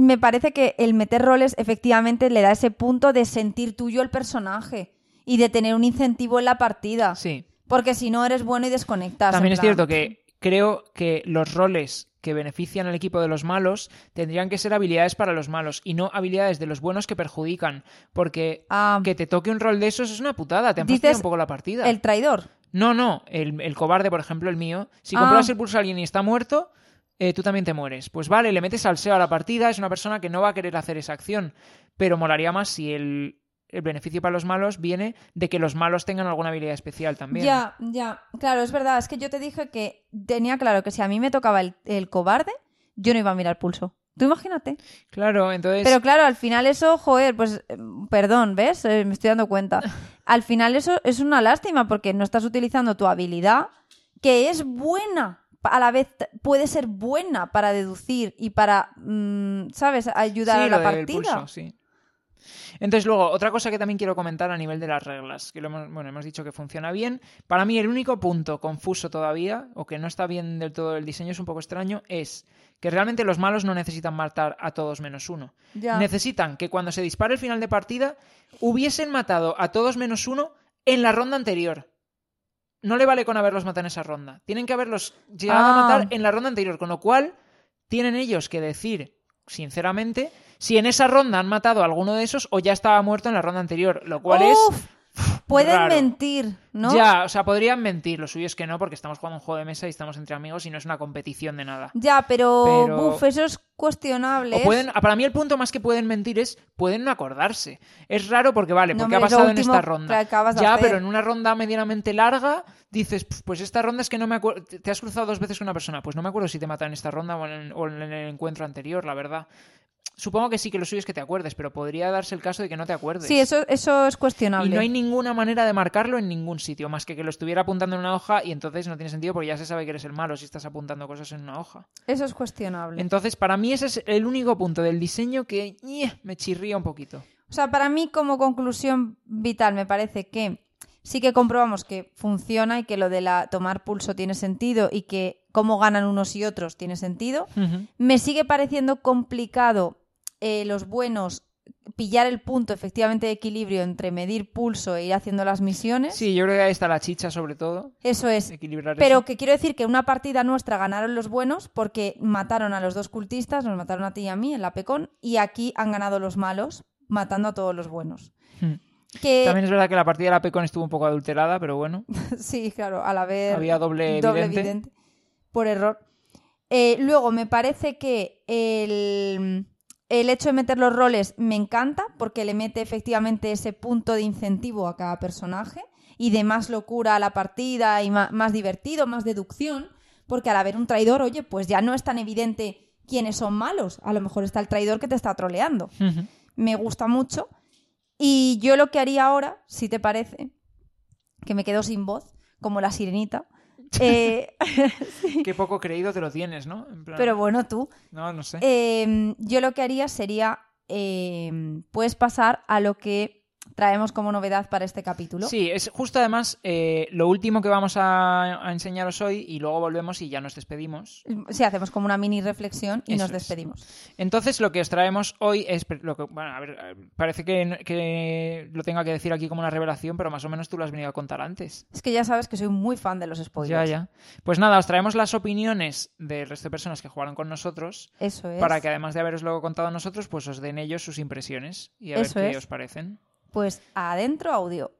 me parece que el meter roles efectivamente le da ese punto de sentir tuyo el personaje y de tener un incentivo en la partida. Sí. Porque si no eres bueno y desconectas. También es plan, cierto que creo que los roles que benefician al equipo de los malos tendrían que ser habilidades para los malos y no habilidades de los buenos que perjudican. Porque Ah, que te toque un rol de esos es una putada, te han fastidiado un poco la partida. el traidor. No, no, el, el cobarde, por ejemplo, el mío. Si Ah. compruebas el pulso a alguien y está muerto, eh, tú también te mueres. Pues vale, le metes al SEO a la partida, es una persona que no va a querer hacer esa acción. Pero molaría más si el, el beneficio para los malos viene de que los malos tengan alguna habilidad especial también. Ya, ya. Claro, es verdad. Es que yo te dije que tenía claro que si a mí me tocaba el, el cobarde, yo no iba a mirar pulso. Tú imagínate. Claro, entonces. Pero claro, al final eso, joder, pues eh, perdón, ¿ves? Eh, me estoy dando cuenta. Al final eso es una lástima porque no estás utilizando tu habilidad, que es buena. A la vez puede ser buena para deducir y para, mm, ¿sabes?, ayudar sí, a la lo del partida. pulso, sí. Entonces, luego, otra cosa que también quiero comentar a nivel de las reglas, que lo hemos, bueno, hemos dicho que funciona bien. Para mí, el único punto confuso todavía, o que no está bien del todo el diseño, es un poco extraño, es que realmente los malos no necesitan matar a todos menos uno. Ya. Necesitan que cuando se dispare el final de partida, hubiesen matado a todos menos uno en la ronda anterior. No le vale con haberlos matado en esa ronda. Tienen que haberlos llegado Ah. a matar en la ronda anterior, con lo cual tienen ellos que decir, sinceramente, si en esa ronda han matado a alguno de esos o ya estaba muerto en la ronda anterior, lo cual es Pueden raro. mentir, ¿no? Ya, o sea, podrían mentir. Lo suyo es que no, porque estamos jugando un juego de mesa y estamos entre amigos y no es una competición de nada. Ya, pero, Pero- eso es cuestionable. O pueden, para mí el punto más que pueden mentir es pueden no acordarse. Es raro porque vale, No, porque ha pasado en esta ronda. Ya, pero en una ronda medianamente larga dices, "Pf, pues esta ronda es que no me acuerdo. Te has cruzado dos veces con una persona, pues no me acuerdo si te matan en esta ronda o en, o en el encuentro anterior, la verdad. Supongo que sí que lo suyo es que te acuerdes, pero podría darse el caso de que no te acuerdes. Sí, eso, eso es Y cuestionable. no hay ninguna manera de marcarlo en ningún sitio, más que que lo estuviera apuntando en una hoja y entonces no tiene sentido porque ya se sabe que eres el malo si estás apuntando cosas en una hoja. Eso es cuestionable. Entonces, para mí ese es el único punto del diseño que me chirría un poquito. O sea, para mí como conclusión vital me parece que sí que comprobamos que funciona y que lo de la tomar pulso tiene sentido y que cómo ganan unos y otros tiene sentido. Me sigue pareciendo complicado eh, los buenos pillar el punto efectivamente de equilibrio entre medir pulso e ir haciendo las misiones. Sí, yo creo que ahí está la chicha sobre todo. Eso es. Equilibrar Pero eso. que quiero decir que una partida nuestra ganaron los buenos porque mataron a los dos cultistas, nos mataron a ti y a mí en la Pecón, y aquí han ganado los malos matando a todos los buenos. Hmm. Que También es verdad que la partida de la Pecon estuvo un poco adulterada, pero bueno. sí, claro, al haber Había doble evidente. por error. Eh, luego me parece que el, el hecho de meter los roles me encanta porque le mete efectivamente ese punto de incentivo a cada personaje y de más locura a la partida y ma- más, divertido, más deducción, porque al haber un traidor, oye, pues ya no es tan evidente quiénes son malos. A lo mejor está el traidor que te está troleando. Me gusta mucho. Y yo lo que haría ahora, si te parece, que me quedo sin voz, como la sirenita. eh, Qué poco creído te lo tienes, ¿no? En plan- pero bueno, tú. No, no sé. eh, yo lo que haría sería, eh, puedes pasar a lo que traemos como novedad para este capítulo. Sí, es justo además eh, lo último que vamos a, a enseñaros hoy y luego volvemos y ya nos despedimos. Sí, hacemos como una mini reflexión y Eso nos es. despedimos. Entonces lo que os traemos hoy es lo que, bueno, a ver, eh, parece que, que lo tenga que decir aquí como una revelación, pero más o menos tú lo has venido a contar antes. Es que ya sabes que soy muy fan de los Ya, spoilers. ya. Pues nada, os traemos las opiniones del resto de personas que jugaron con nosotros Eso es. para que además de haberoslo contado a nosotros, pues os den ellos sus impresiones y a ver qué es. os parecen. Pues adentro audio.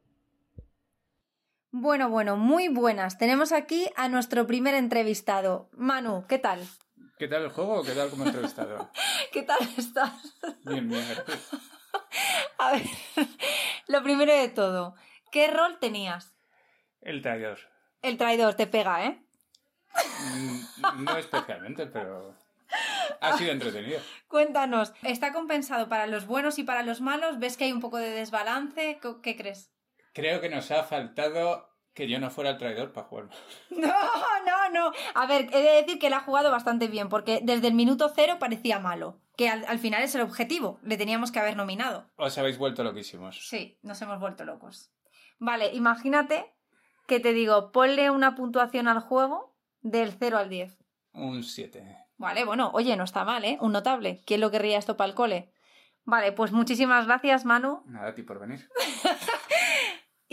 Bueno, bueno, muy buenas. Tenemos aquí a nuestro primer entrevistado. Manu, ¿qué tal? ¿Qué tal el juego o qué tal como entrevistado? ¿Qué tal estás? Bien, bien, gracias. A ver, lo primero de todo, ¿qué rol tenías? El traidor. El traidor te pega, ¿eh? Mm, No especialmente, pero ha sido entretenido. Cuéntanos, ¿está compensado para los buenos y para los malos? ¿Ves que hay un poco de desbalance? ¿Qué- ¿Qué crees? Creo que nos ha faltado que yo no fuera el traidor para jugar. No, no, no. A ver, he de decir que él ha jugado bastante bien, porque desde el minuto cero parecía malo. Que al, al final es el objetivo. Le teníamos que haber nominado. Os habéis vuelto loquísimos. Sí, nos hemos vuelto locos. Vale, imagínate que te digo, ponle una puntuación al juego del 0 al 10. Un 7. Vale, bueno, oye, no está mal, ¿eh? Un notable. ¿Quién lo querría esto para el cole? Vale, pues muchísimas gracias, Manu. Nada a ti por venir.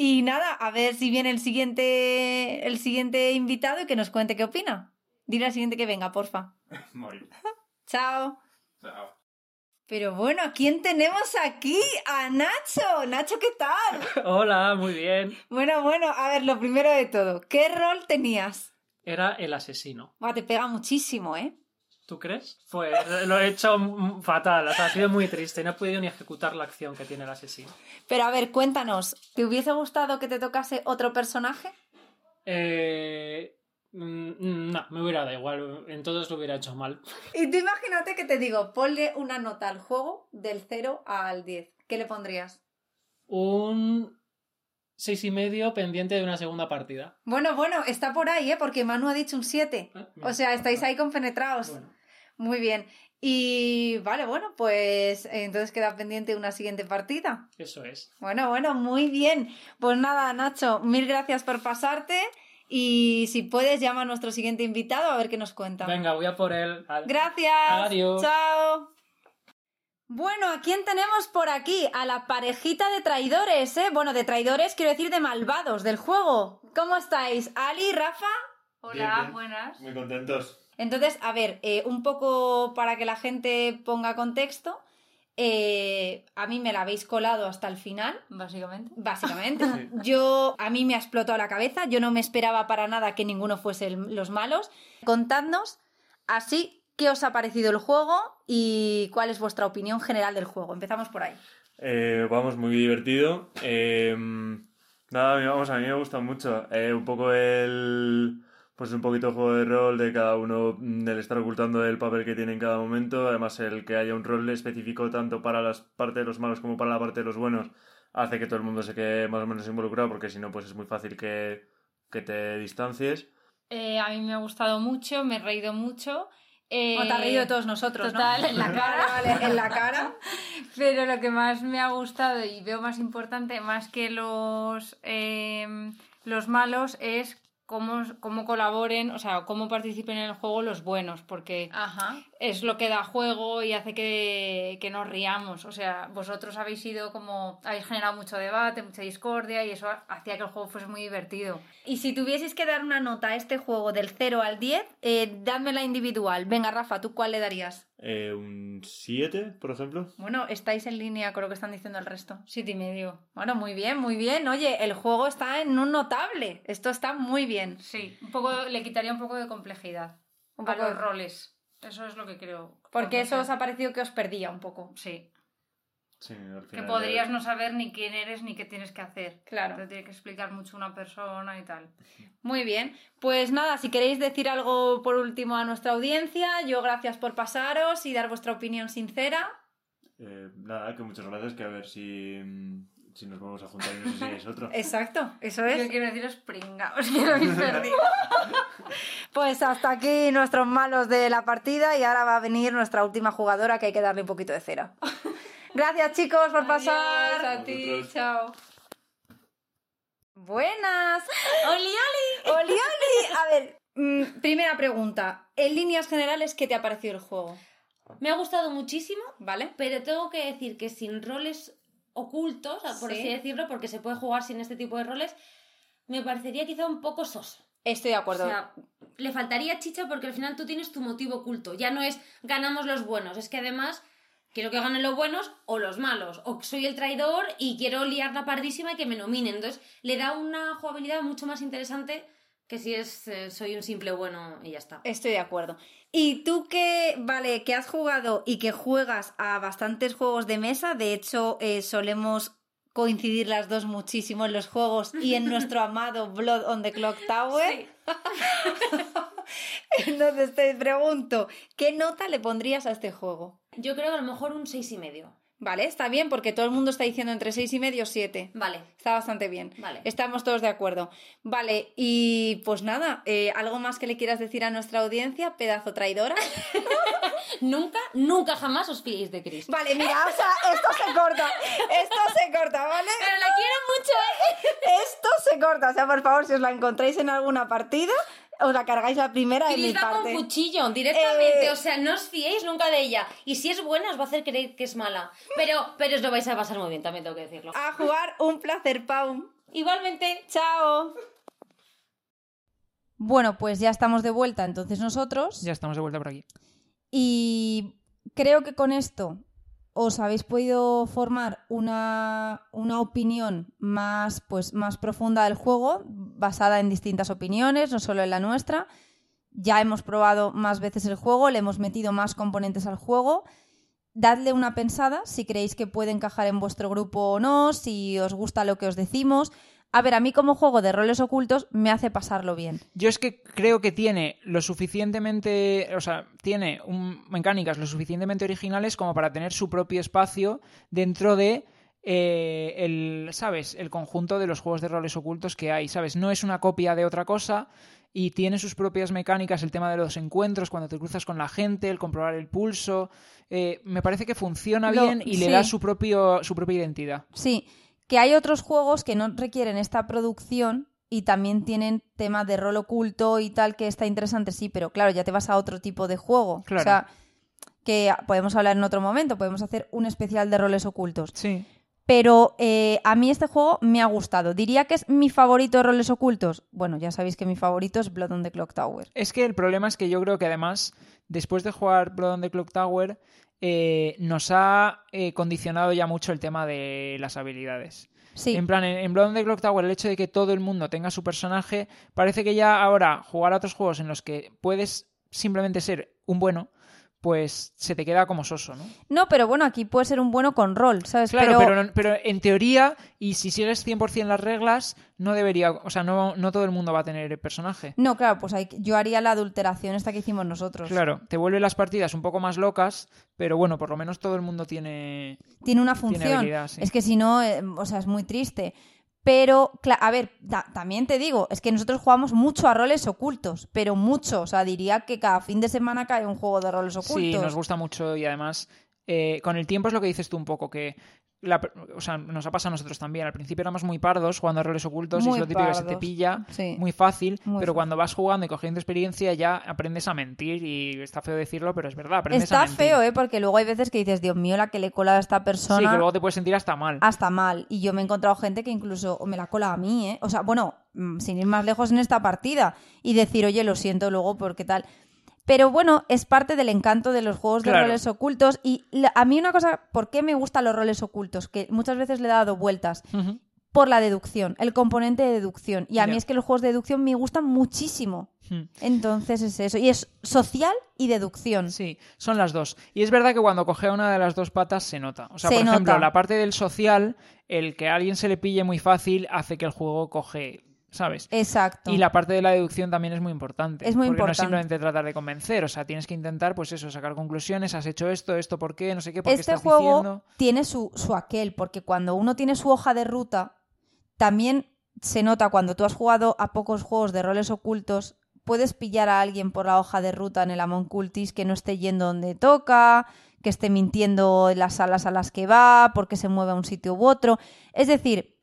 Y nada, a ver si viene el siguiente, el siguiente invitado y que nos cuente qué opina. Dile al siguiente que venga, porfa. Muy. Chao. Chao. Pero bueno, ¿a quién tenemos aquí? A Nacho. Nacho, ¿qué tal? Hola, muy bien. Bueno, bueno, a ver, lo primero de todo, ¿qué rol tenías? Era el asesino. Buah, te pega muchísimo, ¿eh? ¿Tú crees? Pues lo he hecho fatal, o sea, ha sido muy triste. No he podido ni ejecutar la acción que tiene el asesino. Pero a ver, cuéntanos, ¿te hubiese gustado que te tocase otro personaje? Eh... mm, No, me hubiera dado igual. En todos lo hubiera hecho mal. Y tú imagínate que te digo, ponle una nota al juego del 0 al 10. ¿Qué le pondrías? Un seis y medio pendiente de una segunda partida. Bueno, bueno, está por ahí, ¿eh? Porque Manu ha dicho un 7. Ah. O sea, estáis ahí compenetrados. Bueno, Muy bien. Y vale, bueno, pues entonces queda pendiente una siguiente partida. eso es. Bueno, bueno, muy bien. Pues nada, Nacho, mil gracias por pasarte. Y si puedes, llama a nuestro siguiente invitado a ver qué nos cuenta. Venga, voy a por él. Gracias. Adiós. Chao. Bueno, ¿a quién tenemos por aquí? A la parejita de traidores, ¿eh? Bueno, de traidores quiero decir de malvados del juego. ¿Cómo estáis? Ali, Rafa. Hola, Bien, bien. buenas. Muy contentos. Entonces, a ver, eh, un poco para que la gente ponga contexto. eh, a mí me la habéis colado hasta el final, Básicamente. básicamente. Yo, a mí me ha explotado la cabeza, yo no me esperaba para nada que ninguno fuese el- los malos. Contadnos así qué os ha parecido el juego y cuál es vuestra opinión general del juego. Empezamos por ahí. Eh, vamos, muy divertido. Eh, nada, a mí- vamos, a mí me gusta mucho. Eh, un poco el. Pues un poquito el juego de rol de cada uno, mm, el estar ocultando el papel que tiene en cada momento. Además, el que haya un rol específico tanto para las parte de los malos como para la parte de los buenos hace que todo el mundo se quede más o menos involucrado, porque si no, pues es muy fácil que, que te distancies. Eh, a mí me ha gustado mucho, me he reído mucho. Eh, O te has reído de todos nosotros, ¿no? total, en la cara. Vale, vale, en la cara. Pero lo que más me ha gustado y veo más importante, más que los, eh, los malos, es cómo, cómo colaboren, o sea, cómo participen en el juego los buenos, porque Ajá. Es lo que da juego y hace que, que nos riamos. O sea, vosotros habéis sido como, habéis generado mucho debate, mucha discordia y eso hacía que el juego fuese muy divertido. Y si tuvieses que dar una nota a este juego del 0 al 10, eh, dádmela individual. Venga, Rafa, ¿tú cuál le darías? Eh, un 7, por ejemplo. Bueno, estáis en línea con lo que están diciendo el resto. Siete y medio. Bueno, muy bien, muy bien. Oye, el juego está en un notable. Esto está muy bien. Sí, un poco, le quitaría un poco de complejidad Un a poco los roles. Eso es lo que creo. Porque eso os ha parecido que os perdía un poco. Sí, Sí, al que podrías no saber ni quién eres ni qué tienes que hacer. Claro. Te tiene que explicar mucho una persona y tal. Muy bien. Pues nada, si queréis decir algo por último a nuestra audiencia, yo gracias por pasaros y dar vuestra opinión sincera. eh, nada, que muchas gracias, que a ver si, mm, si nos vamos a juntar y no sé si es otro. Exacto, eso Yo es. quiero deciros pringaos que lo habéis perdido. Pues hasta aquí nuestros malos de la partida y ahora va a venir nuestra última jugadora que hay que darle un poquito de cera. Gracias chicos por pasar. Adiós a ti, chao. Buenas. ¡Oli, oli! Oli, oli. A ver, mm, primera pregunta. En líneas generales, ¿qué te ha parecido el juego? Me ha gustado muchísimo, ¿Vale? pero tengo que decir que sin roles ocultos, por Sí. así decirlo, porque se puede jugar sin este tipo de roles, me parecería quizá un poco soso. Estoy de acuerdo. O sea, le faltaría chicha porque al final tú tienes tu motivo oculto. Ya no es ganamos los buenos, es que además quiero que ganen los buenos o los malos. O soy el traidor y quiero liar la pardísima y que me nominen. Entonces le da una jugabilidad mucho más interesante que si es eh, soy un simple bueno y ya está. Estoy de acuerdo. Y tú que, vale, que has jugado y que juegas a bastantes juegos de mesa, de hecho eh, solemos coincidir las dos muchísimo en los juegos y en nuestro amado Blood on the Clock Tower. Entonces te pregunto, ¿qué nota le pondrías a este juego? Yo creo que a lo mejor un seis y medio. Vale, está bien, porque todo el mundo está diciendo entre seis y medio, siete. Vale. Está bastante bien. Vale. Estamos todos de acuerdo. Vale, y pues nada, eh, ¿algo más que le quieras decir a nuestra audiencia, pedazo traidora? Nunca, nunca jamás os fiéis de Chris. Vale, mira, o sea, esto se corta. Esto se corta, ¿vale? Pero la quiero mucho, ¿eh? Esto se corta. O sea, por favor, si os la encontráis en alguna partida, os la cargáis la primera en mi parte. con cuchillo directamente, Eh, o sea, no os fiéis nunca de ella. Y si es buena, os va a hacer creer que es mala. Pero, pero os lo vais a pasar muy bien, también tengo que decirlo. A jugar, un placer, Pau. Igualmente. Chao. Bueno, pues ya estamos de vuelta entonces nosotros. Ya estamos de vuelta por aquí. Y creo que con esto os habéis podido formar una, una opinión más, pues, más profunda del juego, basada en distintas opiniones, no solo en la nuestra. Ya hemos probado más veces el juego, le hemos metido más componentes al juego. Dadle una pensada si creéis que puede encajar en vuestro grupo o no, si os gusta lo que os decimos. A ver, a mí como juego de roles ocultos me hace pasarlo bien. Yo es que creo que tiene lo suficientemente, o sea, tiene un- mecánicas lo suficientemente originales como para tener su propio espacio dentro de eh, el, ¿sabes? El conjunto de los juegos de roles ocultos que hay, ¿sabes? No es una copia de otra cosa y tiene sus propias mecánicas, el tema de los encuentros, cuando te cruzas con la gente, el comprobar el pulso. eh, me parece que funciona Lo- bien y le da su, propio, su propia identidad. Sí, que hay otros juegos que no requieren esta producción y también tienen tema de rol oculto y tal que está interesante, sí, pero claro, ya te vas a otro tipo de juego. Claro. O sea, que podemos hablar en otro momento, podemos hacer un especial de roles ocultos. Sí. Pero eh, a mí este juego me ha gustado. Diría que es mi favorito de roles ocultos. Bueno, ya sabéis que mi favorito es Blood on the Clock Tower. Es que el problema es que yo creo que además, después de jugar Blood on the Clock Tower, eh, nos ha eh, condicionado ya mucho el tema de las habilidades. Sí. En plan, en, en Blood on the Clock Tower, el hecho de que todo el mundo tenga su personaje, parece que ya ahora jugar a otros juegos en los que puedes simplemente ser un bueno, pues se te queda como soso, ¿no? No, pero bueno, aquí puede ser un bueno con rol, ¿sabes? Claro, pero, no- pero en teoría, y si sigues 100% las reglas, no debería, o sea, no, no todo el mundo va a tener el personaje. No, claro, pues hay- yo haría la adulteración esta que hicimos nosotros. Claro, te vuelve las partidas un poco más locas, pero bueno, por lo menos todo el mundo tiene... Tiene una función. sí. Es que si no, eh, o sea, es muy triste. Pero, a ver, ta- también te digo, es que nosotros jugamos mucho a roles ocultos, pero mucho. O sea, diría que cada fin de semana cae un juego de roles ocultos. Sí, nos gusta mucho y además eh, con el tiempo es lo que dices tú un poco, que la- o sea, nos ha pasado a nosotros también. Al principio éramos muy pardos jugando a roles ocultos y es lo típico que se te pilla Sí. muy fácil, Muy pero fácil. cuando vas jugando y cogiendo experiencia ya aprendes a mentir y está feo decirlo, pero es verdad, aprendes a Está mentir. feo, ¿eh? Porque luego hay veces que dices, Dios mío, la que le he colado a esta Sí, persona que luego te puedes sentir hasta mal. hasta mal. Y yo me he encontrado gente que incluso me la cola a mí, ¿eh? O sea, bueno, mm, sin ir más lejos en esta partida y decir, oye, lo siento luego porque tal. Pero bueno, es parte del encanto de los juegos de Claro. roles ocultos. Y a mí una cosa, ¿por qué me gustan los roles ocultos? Que muchas veces le he dado vueltas. Por la deducción, el componente de deducción. Y a mí es que los juegos de deducción me gustan muchísimo. Entonces es eso. Y es social y deducción. Sí, son las dos. Y es verdad que cuando coge una de las dos patas se nota. O sea, Se por ejemplo, nota. la parte del social, el que a alguien se le pille muy fácil hace que el juego coge, ¿sabes? Exacto. Y la parte de la deducción también es muy importante. Es muy porque no es importante. simplemente tratar de convencer, o sea, tienes que intentar, pues eso, sacar conclusiones, has hecho esto, esto, ¿por qué? No sé qué, ¿por qué este estás juego diciendo? tiene su, su aquel, porque cuando uno tiene su hoja de ruta, también se nota cuando tú has jugado a pocos juegos de roles ocultos, puedes pillar a alguien por la hoja de ruta en el Amon Cultis que no esté yendo donde toca, que esté mintiendo en las salas a las que va, porque se mueve a un sitio u otro. Es decir,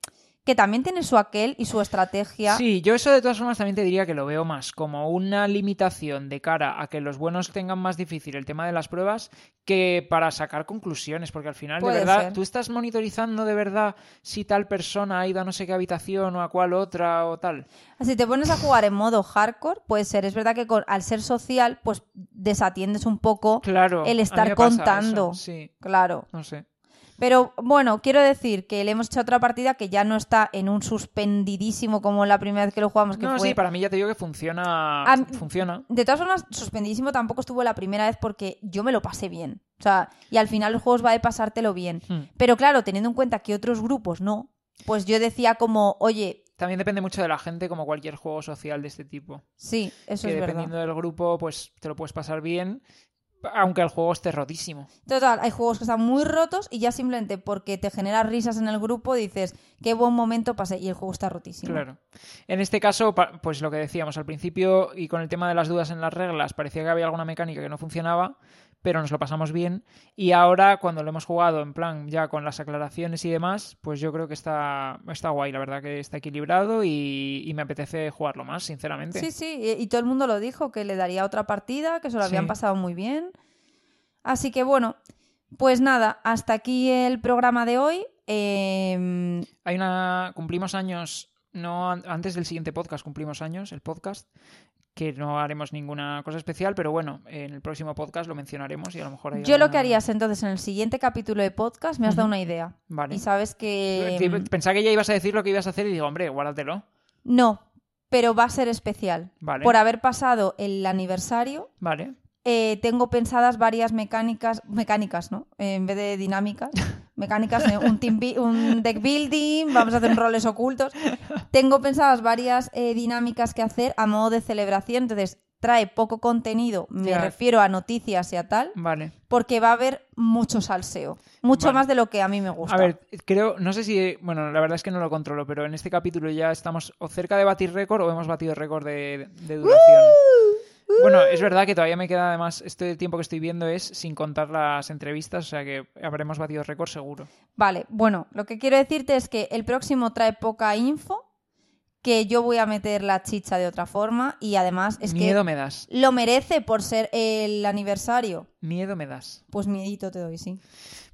que también tiene su aquel y su estrategia. Sí, yo eso de todas formas también te diría que lo veo más como una limitación de cara a que los buenos tengan más difícil el tema de las pruebas que para sacar conclusiones, porque al final, Puede de verdad, ser. tú estás monitorizando de verdad si tal persona ha ido a no sé qué habitación o a cuál otra o tal. Si te pones a jugar en modo hardcore, puede ser. Es verdad que con- al ser social, pues desatiendes un poco Claro. el estar contando. eso, Sí, Claro. no sé. Pero bueno, quiero decir que le hemos hecho otra partida que ya no está en un suspendidísimo como la primera vez que lo jugamos, que No, fue... sí, para mí ya te digo que funciona. A funciona. De todas formas, suspendidísimo tampoco estuvo la primera vez porque yo me lo pasé bien. O sea, y al final los juegos va de pasártelo bien. Hmm. Pero claro, teniendo en cuenta que otros grupos no, pues yo decía como, oye, También depende mucho de la gente, como cualquier juego social de este tipo. sí, eso que es dependiendo verdad. del grupo, pues te lo puedes pasar bien, aunque el juego esté rotísimo. Total, hay juegos que están muy rotos y ya simplemente porque te genera risas en el grupo dices, qué buen momento pasé y el juego está rotísimo. Claro. En este caso, pues lo que decíamos al principio y con el tema de las dudas en las reglas, parecía que había alguna mecánica que no funcionaba, pero nos lo pasamos bien. Y ahora, cuando lo hemos jugado en plan ya con las aclaraciones y demás, pues yo creo que está, está guay, la verdad que está equilibrado y, y me apetece jugarlo más, sinceramente. Sí, sí, y, y todo el mundo lo dijo, que le daría otra partida, que se lo habían Sí. pasado muy bien. Así que bueno, pues nada, hasta aquí el programa de hoy. Eh, Hay una. Cumplimos años. No an- antes del siguiente podcast cumplimos años, el podcast. Que no haremos ninguna cosa especial, pero bueno, en el próximo podcast lo mencionaremos y a lo mejor hay yo lo que harías entonces en el siguiente capítulo de podcast, me has dado una idea. Vale. Y sabes que... Te- Pensaba que ya ibas a decir lo que ibas a hacer y digo, hombre, guárdatelo. No, pero va a ser especial. Vale. Por haber pasado el aniversario, Vale. eh, tengo pensadas varias mecánicas, mecánicas, ¿no? En vez de dinámicas, mecánicas, eh, un, team un deck building, vamos a hacer roles ocultos. Tengo pensadas varias eh, dinámicas que hacer a modo de celebración, entonces trae poco contenido, me refiero a noticias y a tal, Vale. porque va a haber mucho salseo, mucho Vale. más de lo que a mí me gusta. A ver, creo, no sé si, bueno, la verdad es que no lo controlo, pero en este capítulo ya estamos o cerca de batir récord o hemos batido récord de, de duración. Bueno, es verdad que todavía me queda además, este tiempo que estoy viendo es sin contar las entrevistas, o sea que habremos batido récord seguro. Vale, bueno, lo que quiero decirte es que el próximo trae poca info, que yo voy a meter la chicha de otra forma y además es Miedo que me das, lo merece por ser el aniversario. miedo me das. Pues miedito te doy, sí.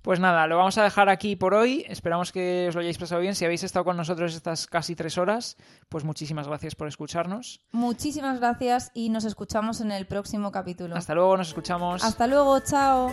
Pues nada, lo vamos a dejar aquí por hoy. Esperamos que os lo hayáis pasado bien. Si habéis estado con nosotros estas casi tres horas, pues muchísimas gracias por escucharnos. Muchísimas gracias y nos escuchamos en el próximo capítulo. Hasta luego, nos escuchamos. Hasta luego, chao.